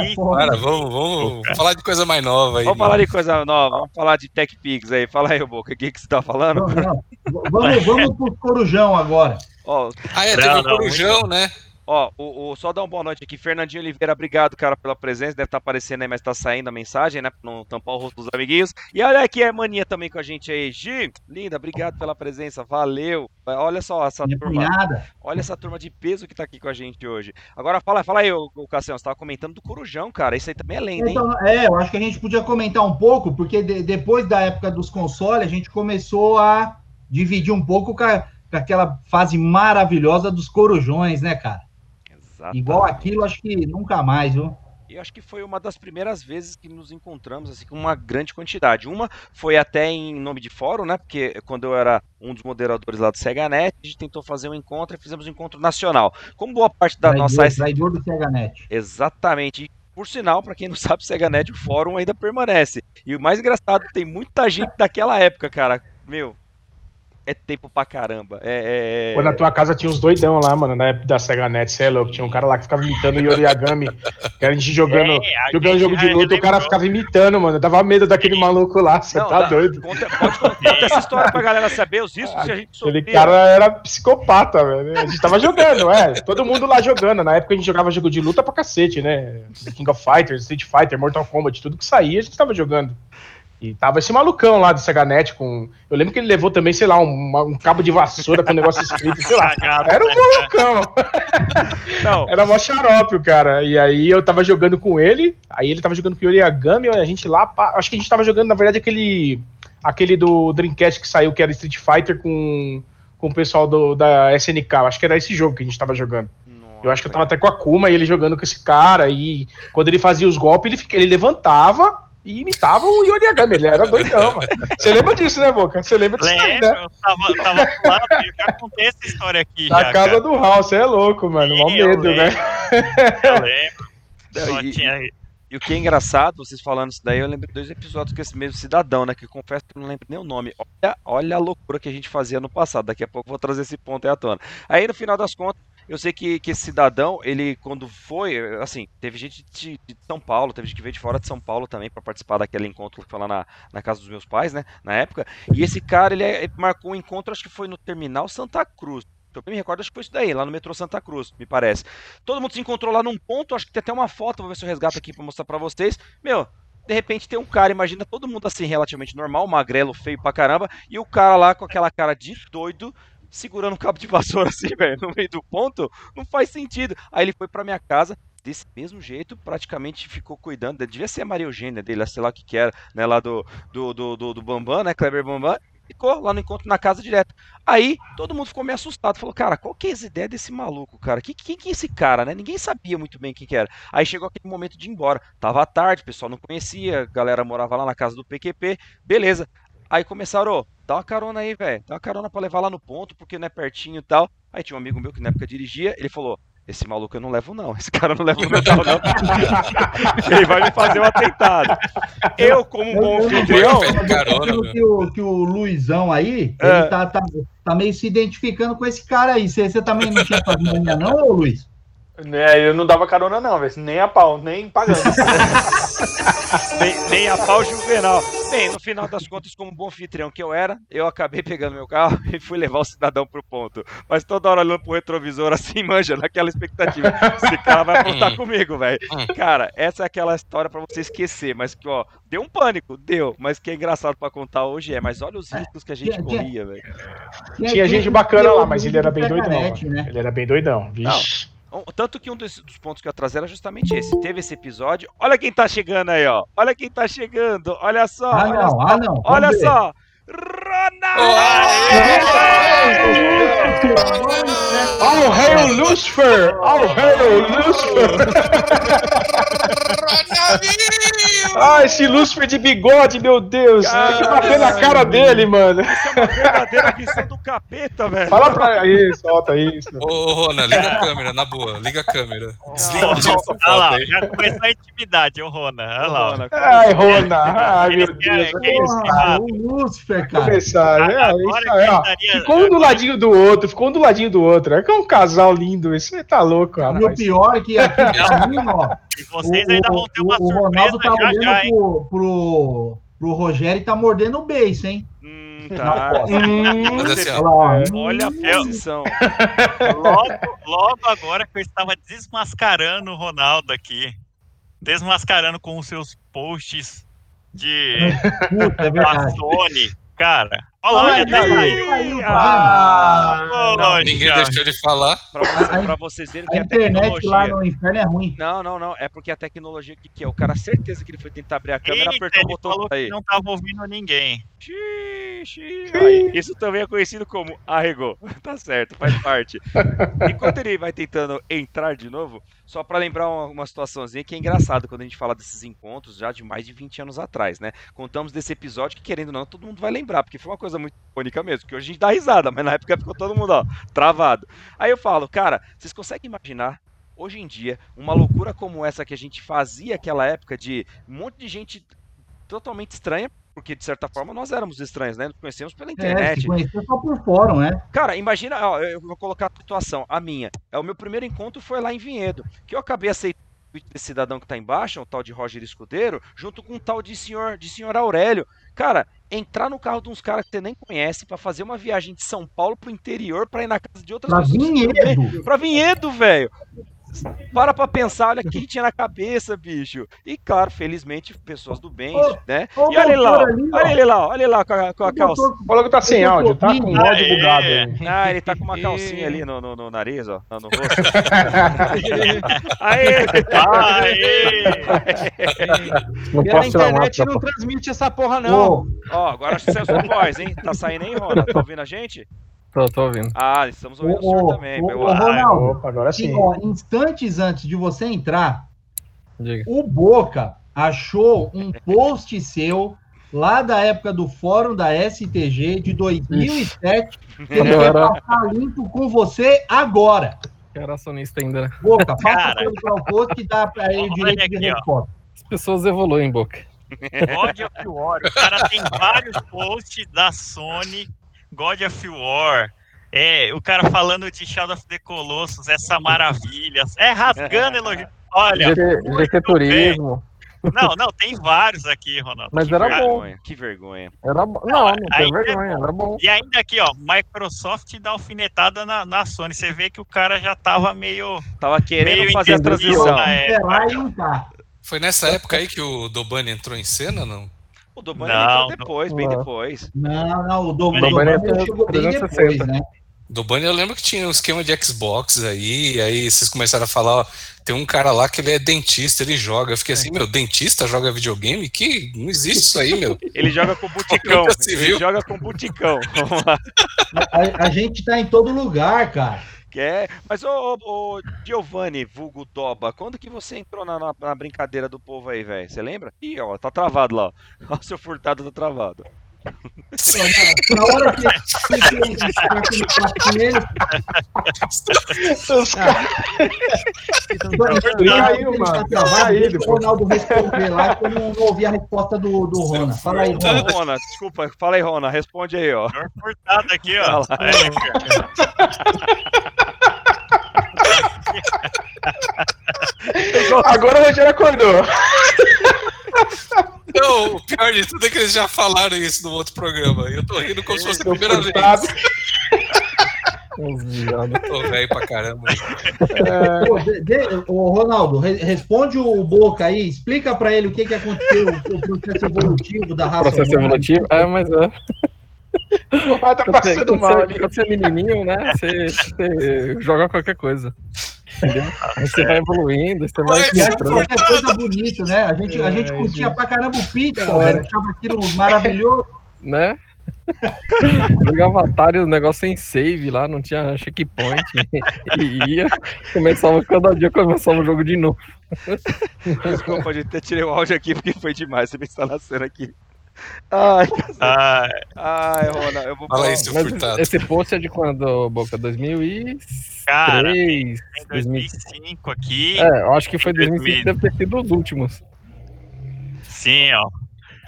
vi. porra. Para, vamos, vamos falar de coisa mais nova aí. Vamos mano. falar de coisa nova, vamos falar de Tech Pigs aí. Fala aí, Boca, o que, que você tá falando? Não, não. Vamos, vamos pro Corujão agora. Ó, Ah, é, teve Não, o não, Corujão, né? Ó, o, o- só dar uma boa noite aqui. Fernandinho Oliveira, obrigado, cara, pela presença. Deve estar aparecendo aí, mas tá saindo a mensagem, né? Pra não tampar o rosto dos amiguinhos. E olha aqui a Maninha também com a gente aí. Gi, linda, obrigado pela presença. Valeu. Olha só essa Minha turma. cunhada. Olha essa turma de peso que tá aqui com a gente hoje. Agora fala, fala aí, ô, ô Cassião, você tava comentando do Corujão, cara. Isso aí também é lenda, hein? Então, é, eu acho que a gente podia comentar um pouco, porque de- depois da época dos consoles, a gente começou a dividir um pouco com, a- com aquela fase maravilhosa dos corujões, né, cara? Igual aquilo, acho que nunca mais, viu? E eu acho que foi uma das primeiras vezes que nos encontramos assim com uma grande quantidade. Uma foi até em nome de fórum, né? Porque quando eu era um dos moderadores lá do SegaNet, a gente tentou fazer um encontro e fizemos um encontro nacional. Como boa parte da Traidor, nossa traidor do CHNet. Exatamente. E, por sinal, para quem não sabe, o SegaNet, o fórum ainda permanece. E o mais engraçado, tem muita gente daquela época, cara. Meu, é tempo pra caramba. É, é- Pô, na tua casa tinha uns doidão lá, mano, na época da Sega Net, você é louco. Tinha um cara lá que ficava imitando o Yoriagami. Que a gente jogando, É, a jogando gente jogo de luta, o cara ficava imitando, mano. Dava medo daquele maluco lá, você tá dá- doido. Conta, pode conta [LAUGHS] essa história pra galera saber os riscos que a gente Aquele sofria. cara era psicopata, velho. A gente tava jogando, é. Todo mundo lá jogando. Na época a gente jogava jogo de luta pra cacete, né? King of Fighters, Street Fighter, Mortal Kombat, tudo que saía a gente tava jogando. E tava esse malucão lá do Seganet com. Eu lembro que ele levou também, sei lá, um, um cabo de vassoura com um negócio escrito, sei lá. Era um né? malucão. Não, Era mó xarope, o cara. E aí eu tava jogando com ele, aí ele tava jogando com o Yoriagami, a gente lá. Acho que a gente tava jogando, na verdade, aquele. Aquele do Dreamcast que saiu, que era Street Fighter com, com o pessoal do, da SNK. Acho que era esse jogo que a gente tava jogando. Eu acho que eu tava até com a Kuma e ele jogando com esse cara. E quando ele fazia os golpes, ele, ele levantava e imitava o Yoriagami. Ele era doidão, mano. Você lembra disso, né, Boca? Você lembra disso aí, Lembro, né? eu tava, tava lado, eu já contei essa história aqui. Na já, casa cara. do House, você é louco, mano. Mó Sim, eu medo, né? [LAUGHS] Eu lembro. Só E- tinha E o que é engraçado, vocês falando isso daí, eu lembro de dois episódios com esse mesmo cidadão, né? Que eu confesso que eu não lembro nem o nome. Olha, olha a loucura que a gente fazia no passado. Daqui a pouco eu vou trazer esse ponto aí à tona. Aí, no final das contas, eu sei que, que esse cidadão, ele, quando foi, assim, teve gente de, de São Paulo, teve gente que veio de fora de São Paulo também para participar daquele encontro que foi lá na, na casa dos meus pais, né? Na época. E esse cara, ele, é- ele marcou um encontro, acho que foi no Terminal Santa Cruz. Eu me recordo, acho que foi isso daí, lá no metrô Santa Cruz, me parece. Todo mundo se encontrou lá num ponto, acho que tem até uma foto, vou ver se eu resgato aqui pra mostrar pra vocês. Meu, de repente tem um cara, imagina todo mundo assim, relativamente normal, magrelo, feio pra caramba, e o cara lá com aquela cara de doido, segurando um cabo de vassoura [LAUGHS] assim, velho, no meio do ponto, não faz sentido. Aí ele foi pra minha casa, desse mesmo jeito, praticamente ficou cuidando, devia ser a Maria Eugênia dele, sei lá o que que era, né, lá do, do, do, do, do Bambam, né, Kleber Bambam, ficou lá no encontro na casa direto. Aí todo mundo ficou meio assustado, falou, cara, qual que é essa ideia desse maluco, cara? Quem, que é esse cara, né? Ninguém sabia muito bem quem que era. Aí chegou aquele momento de ir embora. Tava tarde, o pessoal não conhecia, a galera morava lá na casa do PQP, beleza. Aí começaram, ô, dá uma carona aí, velho, dá uma carona pra levar lá no ponto, porque não é pertinho e tal. Aí tinha um amigo meu que na época dirigia, ele falou, esse maluco eu não levo não, esse cara não leva no metal não. [LAUGHS] ele vai me fazer um atentado. Eu, como um bom anfitrião, que o, que o Luizão aí, É. ele tá, tá, tá meio se identificando com esse cara aí. Você, você também não tinha família, não, ô Luiz? É, eu não dava carona, não, velho. Nem a pau, nem pagando. [LAUGHS] nem, nem a pau juvenal. Bem, no final das contas, como bom anfitrião que eu era, eu acabei pegando meu carro [LAUGHS] e fui levar o cidadão pro ponto. Mas toda hora olhando pro retrovisor assim, [LAUGHS] manja, naquela expectativa. Esse cara vai apontar Hum. comigo, velho. Hum. Cara, essa é aquela história pra você esquecer, mas que, ó, deu um pânico, deu, mas que é engraçado pra contar hoje é. Mas olha os riscos que a gente tinha- tinha- corria, velho. Tinha gente bacana lá, mas ele era bem doidão. mano. Ele era bem doidão. Vixe. Um- Tanto que um dos, dos pontos que eu trazer era justamente esse. Teve esse episódio. Olha quem tá chegando aí, ó. Olha quem tá chegando. Olha só. Ah, olha não, só. ah, não. Olha ver. só. All hail Lucifer! All hail Lucifer! ah, esse Lucifer de bigode, meu Deus! Tem que bater na cara dele, mano. Isso é uma verdadeira missão do capeta, velho. Fala pra isso, solta isso. Ô, ô, Rona, liga a câmera, na boa, liga a câmera. Desliga o Olha lá, aí. já começou a intimidade, ô Rona. Olha lá. Ai, Rona! Ai, meu Deus! querem Porra, ensinar. O cara. Começar, é, Agora isso Ficou um do ladinho do outro, ficou um do ladinho do outro. É que é um casal lindo, isso aí tá louco, E o rapaz. pior é que aqui [LAUGHS] ó. E vocês ainda vão ter uma o, o Ronaldo surpresa tá já olhando já, pro, pro, pro Rogério e tá mordendo o beiço, hein? Hum, Tá. [LAUGHS] Mas assim, ó, Olha a posição. Logo, logo agora que eu estava desmascarando o Ronaldo aqui. Desmascarando com os seus posts de Puta, é. Sony. Cara, olha lá, saiu. aí, Ah, ninguém deixou de falar. Pra, você- A- pra vocês verem A que a internet lá tecnologia. no inferno é ruim. Não, não, não. É porque a tecnologia que, que é. O cara, certeza que ele foi tentar abrir a câmera, Eita, apertou o botão falou aí. que não tava ouvindo ninguém. Xiii, aí, Isso também é conhecido como arregou. [LAUGHS] Tá certo, faz parte. [LAUGHS] Enquanto ele vai tentando entrar de novo, só pra lembrar uma, uma situaçãozinha que é engraçado quando a gente fala desses encontros já de mais de 20 anos atrás, né? Contamos desse episódio que, querendo ou não, todo mundo vai lembrar, porque foi uma coisa muito icônica mesmo, que hoje a gente dá risada, mas na época ficou todo mundo, ó, travado. Aí eu falo, cara, vocês conseguem imaginar hoje em dia uma loucura como essa que a gente fazia aquela época de um monte de gente totalmente estranha, porque de certa forma nós éramos estranhos, né? Nos conhecemos pela É, internet. se conhecer só por fórum, né? Cara, imagina, ó, eu vou colocar a situação, a minha. É o meu primeiro encontro foi lá em Vinhedo, que eu acabei aceitando o desse cidadão que tá embaixo, o tal de Roger Escudeiro, junto com um tal de senhor, de senhor Aurélio. Cara, entrar no carro de uns caras que você nem conhece pra fazer uma viagem de São Paulo pro interior pra ir na casa de outras Pra pessoas. Vinhedo. Pra Vinhedo, velho. Para pra pensar, olha o que tinha na cabeça, bicho. E claro, felizmente, pessoas do bem, Ô, né? ô, e olha ele lá, ali, olha ele lá, olha ele lá com a, com a O calça. Falou que tá sem áudio, tá com o áudio bugado aí. Ah, ele tá com uma calcinha ali no, no, no nariz, ó, no rosto. [LAUGHS] Aê! Aê! Não Pela posso tirar internet não pô. transmite essa porra, não. Ô, Ó, agora acho que saiu sua voz, hein? Tá saindo aí, Rona? Tá ouvindo a gente? Tô, tô ouvindo. Ah, estamos ouvindo o senhor também. ô, meu ô. Ronaldo, Opa, agora sim. ó, instantes antes de você entrar, Diga. o Boca achou um [LAUGHS] post seu lá da época do fórum da STG de 2007 [LAUGHS] que ele era- passar limpo com você agora. Eu era sonista ainda, né? Boca, passa Cara. pelo o post que dá para ele Olha direito de aqui, ó. resposta. As pessoas evoluem, Boca. Of War. O cara tem vários posts da Sony. God of War. É, o cara falando de Shadow of the Colossus, essa maravilha. É rasgando elogio. [LAUGHS] Olha, GT, Turismo. não, não, tem vários aqui, Ronaldo. Mas Que era bom. vergonha, que vergonha. Era bom. Não, não tem é vergonha, bom. era bom. E ainda aqui, ó, Microsoft dá alfinetada na, na Sony. Você vê que o cara já tava meio, Tava querendo meio fazer a transição. Foi nessa época aí que o Dobani entrou em cena, não? O Dobani Não, entrou depois, bem não. depois. Não, não, o Domênico Domênico chegou bem 360. depois, né? Dobani eu lembro que tinha um esquema de Xbox aí, aí vocês começaram a falar, ó, tem um cara lá que ele é dentista, ele joga. Eu fiquei assim, meu, dentista joga videogame? Que não existe isso aí, meu. [LAUGHS] Ele joga com [LAUGHS] buticão. Ele viu. joga com buticão. [LAUGHS] Vamos lá. A, a gente tá em todo lugar, cara. É... Mas, ô, ô, ô, Giovanni, vulgo Doba, quando que você entrou na, na- brincadeira do povo aí, velho? Você lembra? Ih, ó, tá travado lá. ó. [LAUGHS] Seu furtado tá travado. Na hora que ele está quarto Os caras Caiu, mano. O. Ronaldo responder lá, que eu não, ouvi a resposta do, do Rona. Fala aí, Rona. Desculpa, fala aí, Rona, responde aí, ó. Furtado aqui, ó. Agora o Rogério acordou. Não, o pior de tudo é que eles já falaram isso no outro programa. Eu tô rindo como se fosse a primeira furtado. vez. Viados. Tô velho pra caramba. De- de- ô, Ronaldo, re- responde o Boca aí, explica pra ele o que, que aconteceu, o processo evolutivo da raça Processo humana. evolutivo. É, mas é. Ah, tá passando mal quando você é menininho, né? Você, você joga qualquer coisa. Entendeu? Aí você vai evoluindo, você vai E encontrando. qualquer coisa bonita, né? A gente, a gente É, curtia gente. pra caramba o pizza, É. velho. Achava aquilo maravilhoso. [LAUGHS] né? Jogava Atari, o negócio sem save lá, não tinha checkpoint. [LAUGHS] e ia, começava cada dia, começava o jogo de novo. Desculpa, a gente até tirei o áudio aqui porque foi demais você pensar na cena aqui. Ai, ah, ai, Rona, eu vou falar- Mas furtado. esse post é de quando, Boca? 2003? cara, 2000... 2005 aqui. É, eu acho que foi 2000. 2005, deve ter sido os últimos. Sim, ó.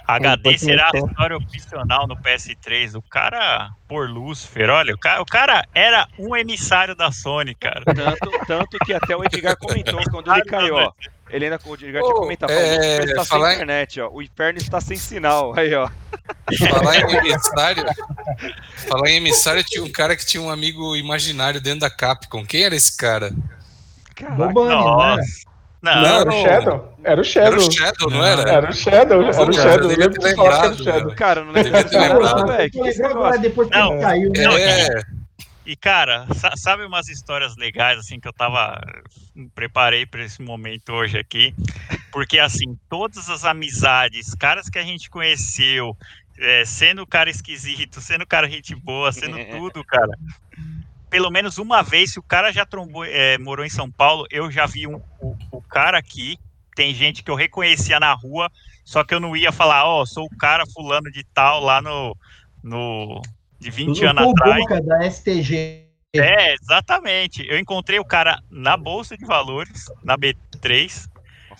HD será começou. história opcional no PS3. O cara, por Lucifer, olha, o cara, o cara era um emissário da Sony, cara. Tanto, tanto que até o Edgar comentou quando ele caiu, ó. Ele ainda o Edgar tinha Ô, comentado, é, o inferno está falar em- sem internet, ó. O inferno está sem sinal. Aí, ó. Falar em emissário. falar em emissário, tinha um cara que tinha um amigo imaginário dentro da Capcom. Quem era esse cara? Bobani, não era? Não, Não, era o Shadow. Era o Shadow. Era o Shadow, não era? Era o Shadow, era o Cara, Shadow. eu Eu lembro que era o Shadow. velho. Cara, não lembro cara, não, negócio? depois que ele caiu. né? não, É, E, cara, sa- sabe umas histórias legais, assim, que eu tava. Preparei pra esse momento hoje aqui. Porque, assim, todas as amizades, caras que a gente conheceu, é, sendo cara esquisito, sendo cara gente boa, sendo [LAUGHS] tudo, cara. Pelo menos uma vez, se o cara já trombou, é, morou em São Paulo, eu já vi um, o, o cara aqui. Tem gente que eu reconhecia na rua, só que eu não ia falar, ó, sou o cara fulano de tal lá no. no de 20 Eu anos atrás. Boca da STG. É, exatamente. Eu encontrei o cara na Bolsa de Valores, na B3,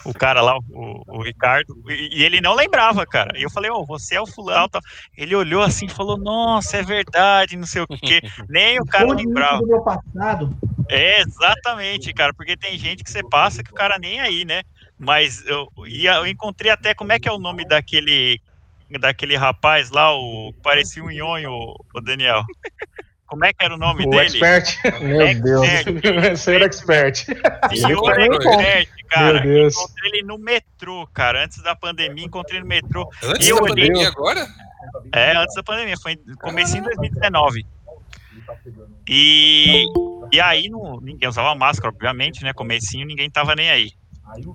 o cara lá, o, o Ricardo, e, e ele não lembrava, cara. E eu falei, ô, você é o fulano. tal. Ele olhou assim e falou, nossa, é verdade, não sei o quê. [LAUGHS] Nem o cara lembrava. do meu passado. É, exatamente, cara, porque tem gente que você passa que o cara nem aí, né? Mas eu, e eu encontrei até, como é que é o nome daquele daquele rapaz lá, o parecia um nhonho, o Daniel. Como é que era o nome O dele? expert. Meu Deus. [LAUGHS] Expert. Ser expert. Senhor Ele foi- Expert, cara. Meu Deus. Encontrei ele no metrô, cara. Antes da pandemia, encontrei no metrô. antes E eu da olhei- pandemia agora? É, antes da pandemia, foi comecei em 2019. E, e aí não, ninguém usava máscara, obviamente, né? Comecinho, ninguém tava nem aí.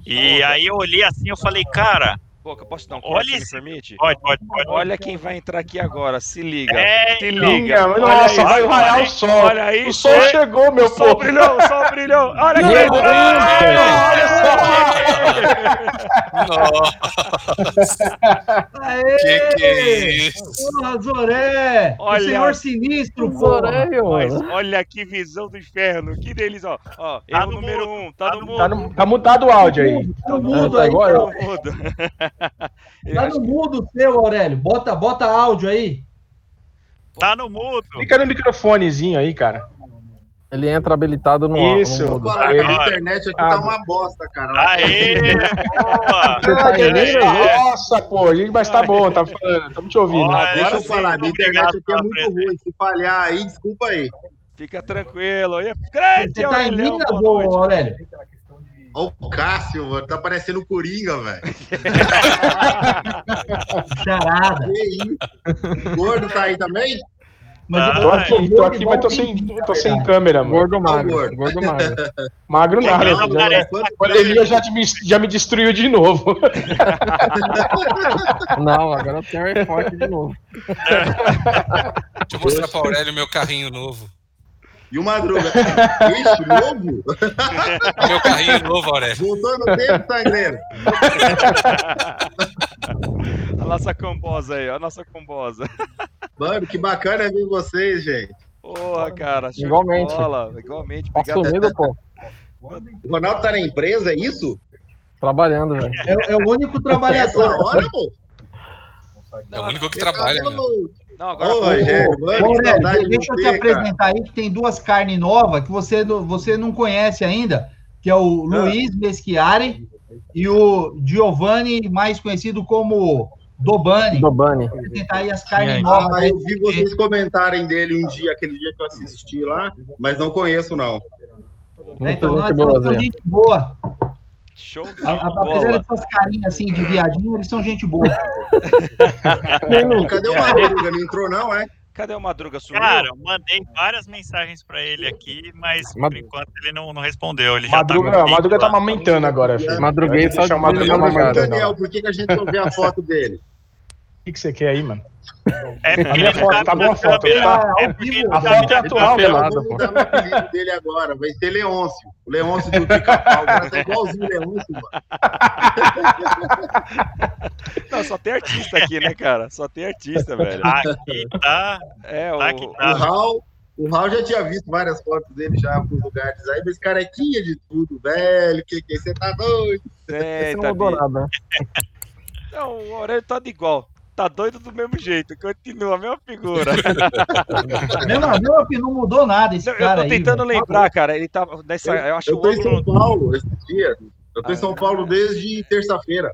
E aí eu olhei assim, eu falei, cara, Boca, posso dar um Olha corte, se me esse- permite? pode, pode, pode. Olha quem vai entrar aqui agora, se liga. É, se então. liga. Olha nossa, isso, vai raiar olha o sol. Olha aí, O sol chegou, meu o sol povo. brilhou, o sol brilhou. Olha aqui. Meu Deus, Nossa, Aê! que que é isso? Porra, Zoré! Olha. O senhor sinistro, porra! Zoreio, Mas olha que visão do inferno. Que deles, ó. Ó, Tá erro no número mudo, um, tá no mudo. Tá, no- tá mutado o áudio aí. Tá no É, mudo tá aí, igual Tá eu. no mudo. [LAUGHS] [LAUGHS] Tá no mudo seu, Aurélio. Bota, bota áudio aí. Tá no mudo. Fica no microfonezinho aí, cara. Ele entra habilitado no Isso. no que a internet aqui Ah, tá uma bosta, cara. Aê! Boa! Tá aí? Nossa, pô, a gente vai estar bom, tá falando, estamos te ouvindo. Olha, Deixa eu sim, falar, minha internet aqui é pela muito presença. ruim. Se falhar aí, desculpa aí. Fica tranquilo. Olha, Grande Você tá em Minas. Aurélio? Ó o Cássio, mano, tá parecendo o Coringa, velho. [LAUGHS] Charada. Que isso? O gordo tá aí também? Mas Ah, eu Tô aqui, tô aqui, mas tô sem, tô sem câmera, mano. Gordo magro. Gordo. Gordo magro. [LAUGHS] Magro nada. Não, Já, a pandemia já, me- já me destruiu de novo. [LAUGHS] Não, agora eu tenho um forte de novo. Deixa eu mostrar pra Aurélio meu carrinho novo. E o Madruga? Ixi, novo? [LAUGHS] Meu carrinho novo, Aurélio. Voltou no tempo, sangreiro. [LAUGHS] A nossa combosa aí, ó, a nossa combosa. Mano, que bacana ver vocês, gente. Porra, cara. Igualmente. bola, Igualmente. Tá Obrigado. sumido, pô. O Ronaldo tá na empresa, é isso? Trabalhando, velho. É, é o único Essa trabalhador. hora, pô? É o único que trabalha, né? Não, agora Ô, Rogério, mano, deixa eu te apresentar aí que tem duas carnes novas que você, não- você não conhece ainda, que é o Ah. Luiz Meschiari e o Giovanni, mais conhecido como Dobani. Dobani. Vou apresentar aí as carnes aí? novas. Ah, eu vi vocês comentarem dele um dia, aquele dia que eu assisti lá, mas não conheço, não. né? Então, Muito nós boazinha. gente boa. Show de A- a- Apesar dessas carinhas assim de viadinho, eles são gente boa. [LAUGHS] Cadê o Madruga? Não entrou, não, é? Cadê o Madruga? Sumiu? Cara, eu mandei várias mensagens pra ele aqui, mas Mad- por enquanto ele não, não respondeu. Ele já Madruga, tá com Madruga tá amamentando agora, filho. Madruguei só Deixa de. Daniel, por que, que a gente não vê a foto dele? O que, que você quer aí, mano? É A minha ele foto, tá tá bom a foto, tá? É ele A tá foto é atual, Vamos pô. mudar o apelido dele agora, vai ser Leôncio. O Leôncio do Pica-Pau, o cara tá igualzinho o Leôncio, mano. Não, só tem artista aqui, né, cara? Só tem artista, velho. Aqui tá. É, Tá que o. O tá. Raul, o Raul já tinha visto várias fotos dele já por lugares aí, mas carequinha de tudo, velho. Que que você tá doido? Esse Eita, não mudou nada. Não, o Aurélio tá de igual. Tá doido do mesmo jeito. Continua a mesma figura. [LAUGHS] Que não mudou nada esse Não, eu cara tô aí. tentando velho. lembrar, cara. Ele tava nessa. Eu acho Eu tô em São. Paulo esses dias. Eu tô em São Paulo desde terça-feira.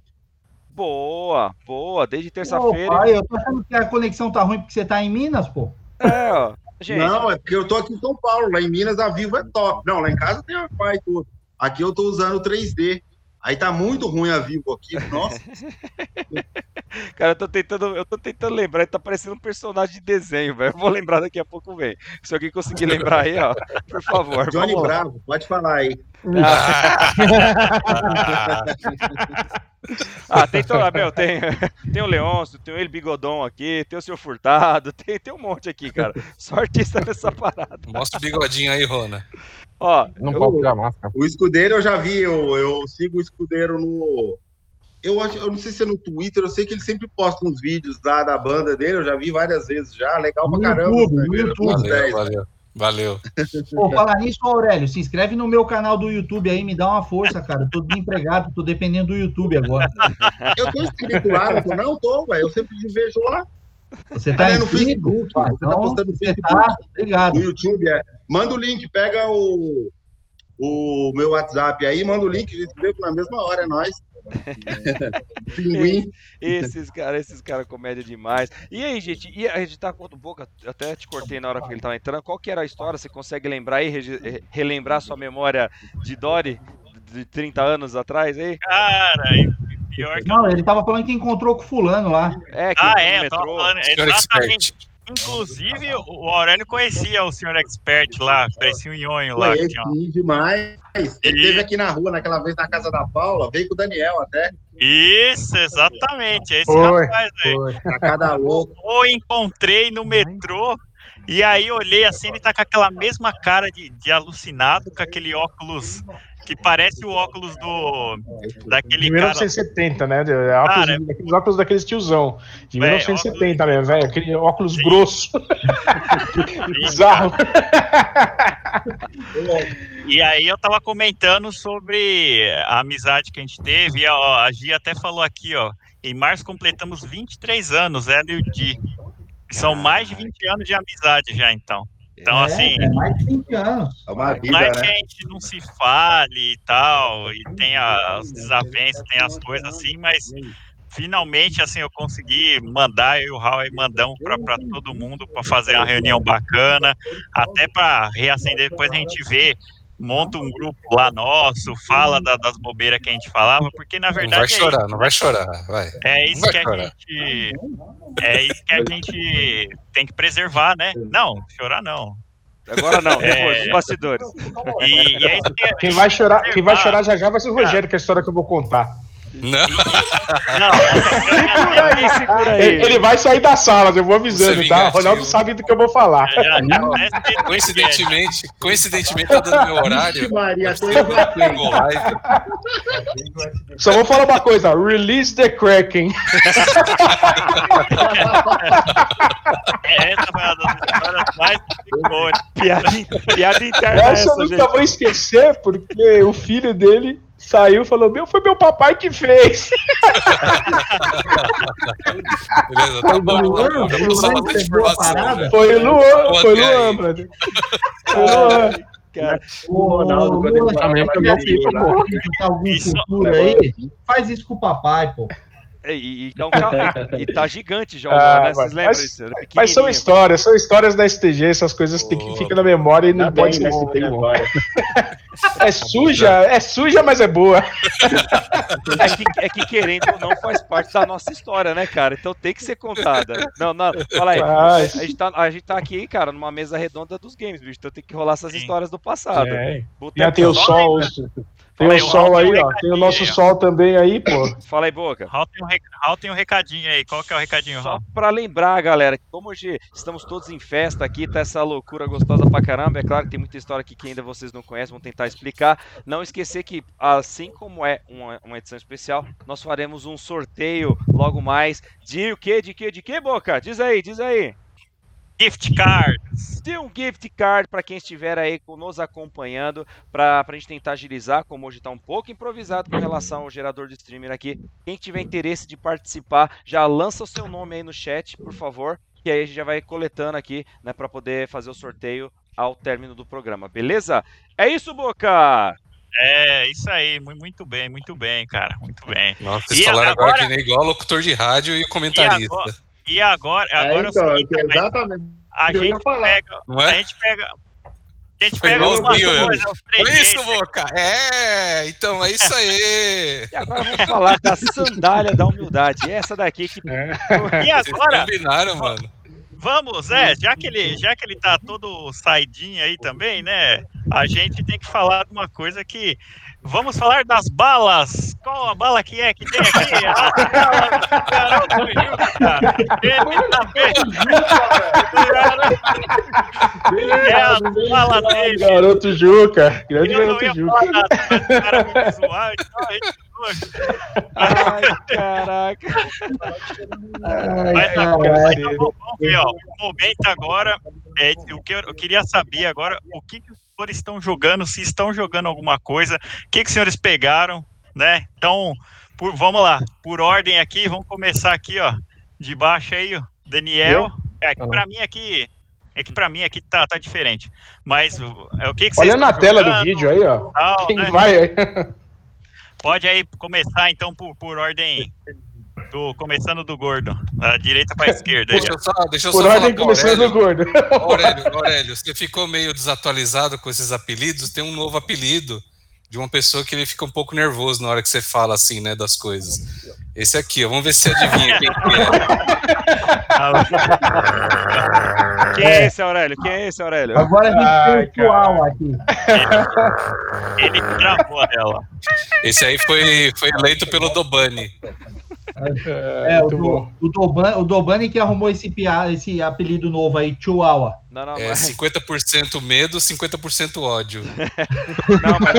Boa, boa, desde terça-feira. pai, eu tô achando que a conexão tá ruim porque você tá em Minas, pô. É, ó. Gente, Não, é porque eu tô aqui em São Paulo. Lá em Minas a Vivo é top. Não, lá em casa tem Wi-Fi e tudo. Aqui eu tô usando o 3D. Aí tá muito ruim a Vivo aqui. Nossa, [LAUGHS] cara, eu tô tentando, eu tô tentando lembrar, ele tá parecendo um personagem de desenho, velho. Eu Vou lembrar daqui a pouco, vem. Se alguém conseguir lembrar aí, ó, por favor. Johnny lá. Bravo, pode falar aí. Ah, [LAUGHS] tem, ah, meu, tem, tem o Leôncio, tem o ele Bigodon aqui, tem o seu Furtado, tem, tem um monte aqui, cara. Só artista nessa parada. Mostra o bigodinho aí, Rona. Ó, Não Eu- pode tirar a máscara. O escudeiro eu já vi, eu, eu sigo o escudeiro no. Eu, acho, eu não sei se é no Twitter, eu sei que ele sempre posta uns vídeos lá da banda dele, eu já vi várias vezes já, legal pra caramba. YouTube, né? YouTube. Valeu, 10. valeu. Valeu. Pô, falar nisso, Aurélio, se inscreve no meu canal do YouTube aí, me dá uma força, cara. Eu tô desempregado, tô dependendo do YouTube agora. Eu tô inscrito lá, não tô, não tô, velho. Eu sempre te vejo lá. Você tá Ah, é no? Facebook, Ah, você tá postando no você Facebook. tá, obrigado. No YouTube, é. Manda o link, pega o, o meu WhatsApp aí, manda o link, escrevo na mesma hora, é nóis. [LAUGHS] Pinguim. Esses caras, esses caras comédia demais. E aí, gente, e a gente tá com o boca, até te cortei na hora que ele tava entrando. Qual que era a história? Você consegue lembrar re- relembrar sua memória de Dory de 30 anos atrás aí? Cara, e pior que. Não, ele tava falando que encontrou com fulano lá. É, que Ah, é, eu metrô. tava falando, Senhor exatamente. Expert. Inclusive, o Aurélio conhecia o senhor expert lá, parecia um nhonho lá. Conheci demais. Ele esteve aqui na rua naquela vez na casa da Paula, veio com o Daniel até, Isso, exatamente. é Esse Foi, rapaz aí. foi. cada louco. Ou encontrei no metrô. E aí olhei assim, ele tá com aquela mesma cara de, de alucinado, com aquele óculos que parece o óculos do daquele De cara. 1970, né? De- óculos, Cara, aqueles óculos daqueles tiozão. De Véi, 1970 mesmo, velho. Aquele óculos Sim. grosso. [LAUGHS] Bizarro. E aí eu tava comentando sobre a amizade que a gente teve. E, ó, a Gia até falou aqui, ó. Em março completamos 23 anos, ela e o Di. São mais de 20 anos de amizade já, então. Então, É, assim, É mais de 20 anos. É uma Não vida, é que né? a gente não se fale e tal, e tem as desavenças, tem as coisas assim, mas finalmente assim eu consegui mandar eu e o Raul aí mandamos para todo mundo para fazer uma reunião bacana, até para reacender, depois a gente vê, monta um grupo lá nosso, fala da- das bobeiras que a gente falava, porque na Não vai verdade é chorar, não vai chorar. Vai. é Não isso vai que a chorar. gente é isso que a gente tem que preservar, né? Não, chorar não. Agora não, É. depois, nos bastidores. E, e é isso que Quem vai chorar, quem vai chorar já já vai ser o Rogério, que é a história que eu vou contar. Não, Não, Segura aí, segura aí. Ele, ele vai sair da sala, eu vou avisando, é tá? O. Ronaldo sabe do que eu vou falar. já, já começa coincidentemente, coincidentemente tá dando meu horário. Maria, live. Só vou falar uma coisa: release the Kraken. É, essa mais. Piada, piada interna Essa eu nunca vou esquecer, porque o filho dele saiu e falou: Meu, foi meu papai que fez. [LAUGHS] Beleza, tá bom. Luan, Já o Luan informação. parada? né? Foi Luan, Boa, foi aí? Luan, brother. [LAUGHS] Foi Luan. Cara, Ô, Ronaldo, quando ele Também foi meu filho, pô. cultura aí, faz isso com o papai, pô. E, e, e tá um ca- e tá gigante já Ah, né? Vocês mas- lembram mas- isso? Era Mas são histórias, são histórias da STG, essas coisas que tem que Ô. ficar na memória e não pode bem, ser. né, que tem agora. [LAUGHS] É suja, é suja, mas é boa. É que, é que querendo ou não faz parte da nossa história, né, cara? Então tem que ser contada. Não, não, fala aí. Faz. A gente, tá, a gente tá aqui, cara, numa mesa redonda dos games, bicho. Então tem que rolar essas Sim. histórias do passado. É. Boteco Já tem o sol, tem o sol aí, um ó. Tem o nosso aí, sol também aí, pô. Fala aí, Boca. Raul tem, um rec... Raul tem um recadinho aí. Qual que é o recadinho, Só Raul? pra lembrar, galera, que como hoje estamos todos em festa aqui, tá essa loucura gostosa pra caramba. É claro que tem muita história aqui que ainda vocês não conhecem, vão tentar explicar. Não esquecer que, assim como é uma, uma edição especial, nós faremos um sorteio logo mais de o quê? De quê? De quê, Boca? Diz aí, diz aí. Gift cards. Tem um gift card para quem estiver aí nos acompanhando, para a gente tentar agilizar, como hoje está um pouco improvisado com relação ao gerador de streamer aqui. Quem tiver interesse de participar, já lança o seu nome aí no chat, por favor, e aí a gente já vai coletando aqui, né, para poder fazer o sorteio ao término do programa, beleza? É isso, Boca! É, isso aí, mu- muito bem, muito bem, cara, muito bem. Nossa, vocês E falaram agora, agora- que nem igual locutor de rádio e comentarista. agora- E agora, agora é o então, seguinte, mas exatamente. a gente falar. pega, Não é? a gente pega, a gente pega igualzinho, umas eu. coisas, uns Foi isso, Boca? É, então é isso aí. E agora vamos falar da sandália da humildade. Essa daqui que. E agora, Combinaram, mano. vamos, é, já que ele, já que ele tá todo saidinho aí também, né? A gente tem que falar de uma coisa que Vamos falar das balas. Qual a bala que é que tem aqui? [LAUGHS] A bala do garoto Juca. Ele tá bem. É a bala dele. Garoto Juca. Grande Eu garoto Juca. falar mas o cara me zoar, então a gente Ai, caraca. Mas agora, então, vamos vamos ver, ó. O momento agora é o que eu, eu queria saber agora o que, que os senhores estão jogando, se estão jogando alguma coisa, o que, que os senhores pegaram, né? Então, por- vamos lá, por ordem aqui, vamos começar aqui, ó, de baixo aí, ó. Daniel. É que para mim aqui, é que para mim aqui tá, tá diferente. Mas é o que, que vocês Olha na tela do jogando, vídeo aí, ó. tal, Quem né? vai aí? Pode aí começar então por, por ordem [LAUGHS] do começando do gordo, da direita para esquerda. Deixa eu só, deixa eu Por só ordem falar começando Aurélio. do gordo. Aurélio, Aurélio, você ficou meio desatualizado com esses apelidos. Tem um novo apelido de uma pessoa que ele fica um pouco nervoso na hora que você fala assim, né, das coisas. Esse aqui, ó, vamos ver se você adivinha quem que é. [LAUGHS] Quem é esse, Aurélio? Quem é esse, Aurélio? Agora a gente tem o Tual aqui. Ele travou dela. Esse aí foi, foi eleito pelo Dobani. É, o, do, o, Doban, o Dobani que arrumou esse, pia- esse apelido novo aí, Chihuahua. Não, não, É mas, 50% medo, 50% ódio. [LAUGHS] não, mas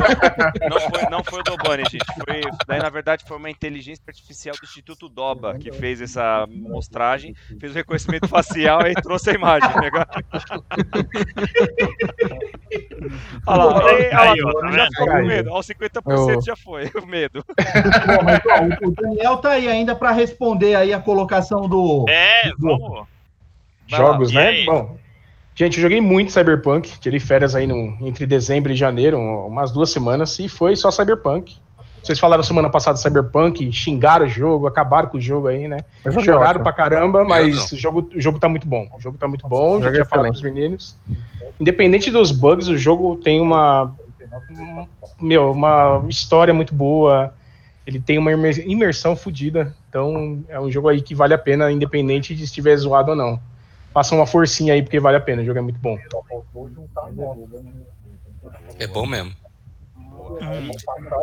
não, foi, não foi o Dobani, gente. Foi, daí, na verdade, foi uma inteligência artificial do Instituto Doba que fez essa mostragem, fez o reconhecimento facial e trouxe a imagem. o negócio. Olha lá, aí, olha lá, tá já ficou com medo. Olha, o 50% já foi, o medo. Pô, mas, ó, o- o Daniel tá aí ainda para responder aí a colocação do. É, vamos. Jogos, né? Bom, gente, eu joguei muito Cyberpunk. Tirei férias aí no, entre dezembro e janeiro, umas duas semanas, e foi só Cyberpunk. Vocês falaram semana passada de Cyberpunk, xingaram o jogo, acabaram com o jogo aí, né? Choraram ótimo. pra caramba, mas não. o jogo, o jogo tá muito bom. O jogo tá muito bom, já Jogo tinha falado pros meninos. Independente dos bugs, o jogo tem uma. um- Meu, uma história muito boa. Ele tem uma imer- imersão fodida. Então é um jogo aí que vale a pena, independente de se estiver zoado ou não. Passa uma forcinha aí, porque vale a pena. O jogo é muito bom. É bom mesmo.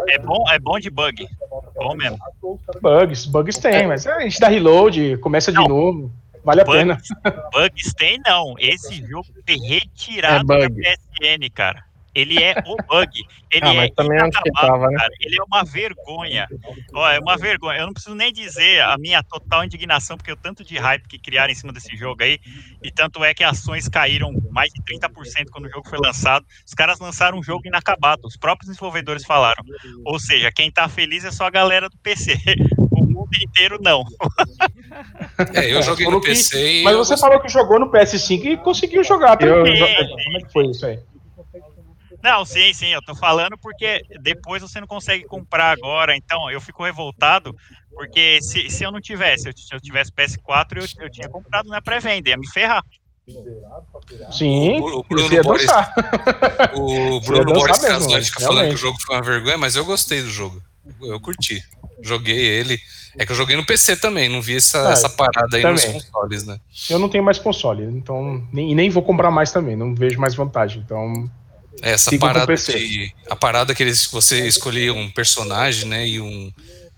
É bom, é bom de bug. Bom mesmo. Bugs, bugs tem, mas a gente dá reload, começa de Não. novo. Vale a Bugs, pena. bugs tem não. Esse jogo foi retirado É da. PSN, cara. Ele é o bug. Ele Ah, é também que tava, né? cara. Ele é uma vergonha. Ó, é uma vergonha. Eu não preciso nem dizer a minha total indignação, porque o tanto de hype que criaram em cima desse jogo aí, e tanto é que ações caíram mais de 30% quando o jogo foi lançado. Os caras lançaram um jogo inacabado, os próprios desenvolvedores falaram. Ou seja, quem tá feliz é só a galera do PC. O mundo inteiro não. É, eu joguei no que- PC e. Mas você gostei. falou que jogou no PS5 e conseguiu jogar. Eu- tranquilo. Como é que foi isso aí? Não, sim, sim, eu tô falando porque depois você não consegue comprar agora, então eu fico revoltado, porque se, se eu não tivesse, eu- se eu tivesse PS4, eu, eu tinha comprado na pré-venda, ia me ferrar. Sim, O- o Bruno Boris-. O Bruno Boris Casotti fica falando realmente. que o jogo foi uma vergonha, mas eu gostei do jogo. Eu curti. Joguei ele. É que eu joguei no PC também, não vi essa, Ah, essa parada aí nos também. consoles, né? Eu não tenho mais console, então nem, e nem vou comprar mais também, não vejo mais vantagem. Então, Essa Siga com o parada de. A parada que eles, você escolhia um personagem, né? E um,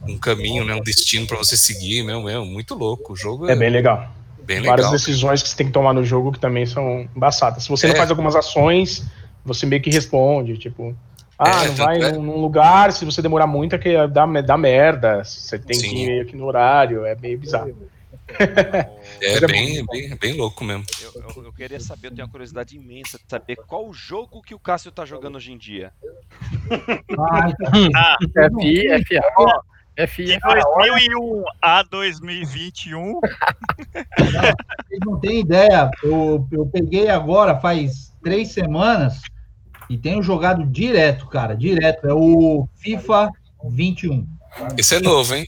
um caminho, né? Um destino pra você seguir, meu, meu, muito louco. O jogo é, é bem legal. bem Várias legal. decisões que você tem que tomar no jogo que também são embaçadas. Se você não É. faz algumas ações, você meio que responde, tipo, ah, É, não vai é- num, num lugar, se você demorar muito, é que dá, dá merda. Você tem Sim. que ir meio que no horário, é meio bizarro. É é bem, bem, bem louco mesmo. Eu, eu- eu queria saber, eu tenho uma curiosidade imensa de saber qual o jogo que o Cássio tá jogando hoje em dia. Ah, [LAUGHS] Ah, FI, FA. FI, de 2001 a 2021, vocês não têm ideia. Eu, eu peguei agora, faz três semanas, E tenho jogado direto, cara, direto. É o FIFA 21. Esse é novo, hein?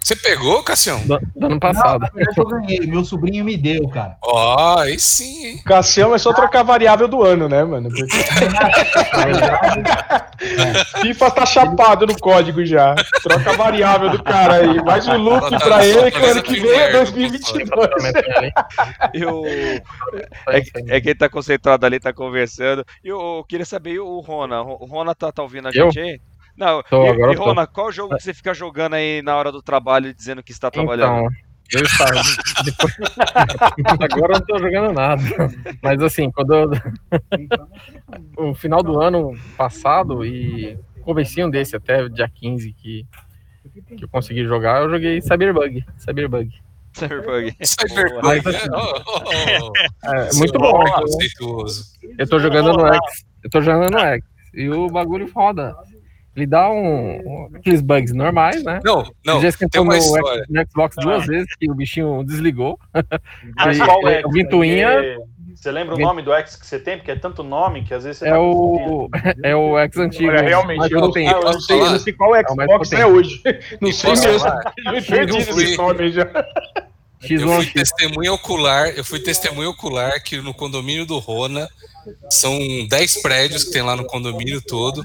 Você pegou, Cassião? Do, do ano passado. Não, eu ganhei. Meu sobrinho me deu, cara. Ó, aí sim, hein? Cassião é só trocar a variável do ano, né, mano? Porque [LAUGHS] [LAUGHS] FIFA tá chapado no código já. Troca a variável do cara aí. Mais um loop Tá, pra ele que o ano que que vem é merda, 2022. Eu... [LAUGHS] É, que- é quem tá concentrado ali, tá conversando. E eu, eu queria saber, e o Rona? O Rona tá, tá ouvindo a Eu? gente aí? Não, Tô, e, agora e tô. Rona, qual jogo que você fica jogando aí na hora do trabalho dizendo que está trabalhando? Então, eu estava. Depois... Agora eu não tô jogando nada. Mas assim, quando eu... [LAUGHS] o final do ano passado e comecinho desse até dia 15 que, que eu consegui jogar, eu joguei Cyberbug. Cyberbug. Cyberbug. [LAUGHS] Cyberbug, Mas, Oh, oh, oh. É [LAUGHS] Seu muito bom. preconceituoso. Eu tô jogando no X. Eu tô jogando no X. E o bagulho roda. Ele dá um, um- aqueles bugs normais, né? Não, não, Ele já esquentou no, no Xbox duas vezes que o bichinho desligou. [LAUGHS] Mas E- qual é? Ventoinha Porque Você lembra o nome do X que você tem? Porque é tanto nome que às vezes você é tá o, [LAUGHS] é o X antigo. Olha, realmente, eu não, potente. eu não sei, eu não sei qual É Xbox é potente. hoje. [LAUGHS] Não sei falar? Eu perdi esse nome já. X1 Eu fui testemunha ocular, eu fui testemunha ocular que no condomínio do Rona são 10 prédios que tem lá no condomínio todo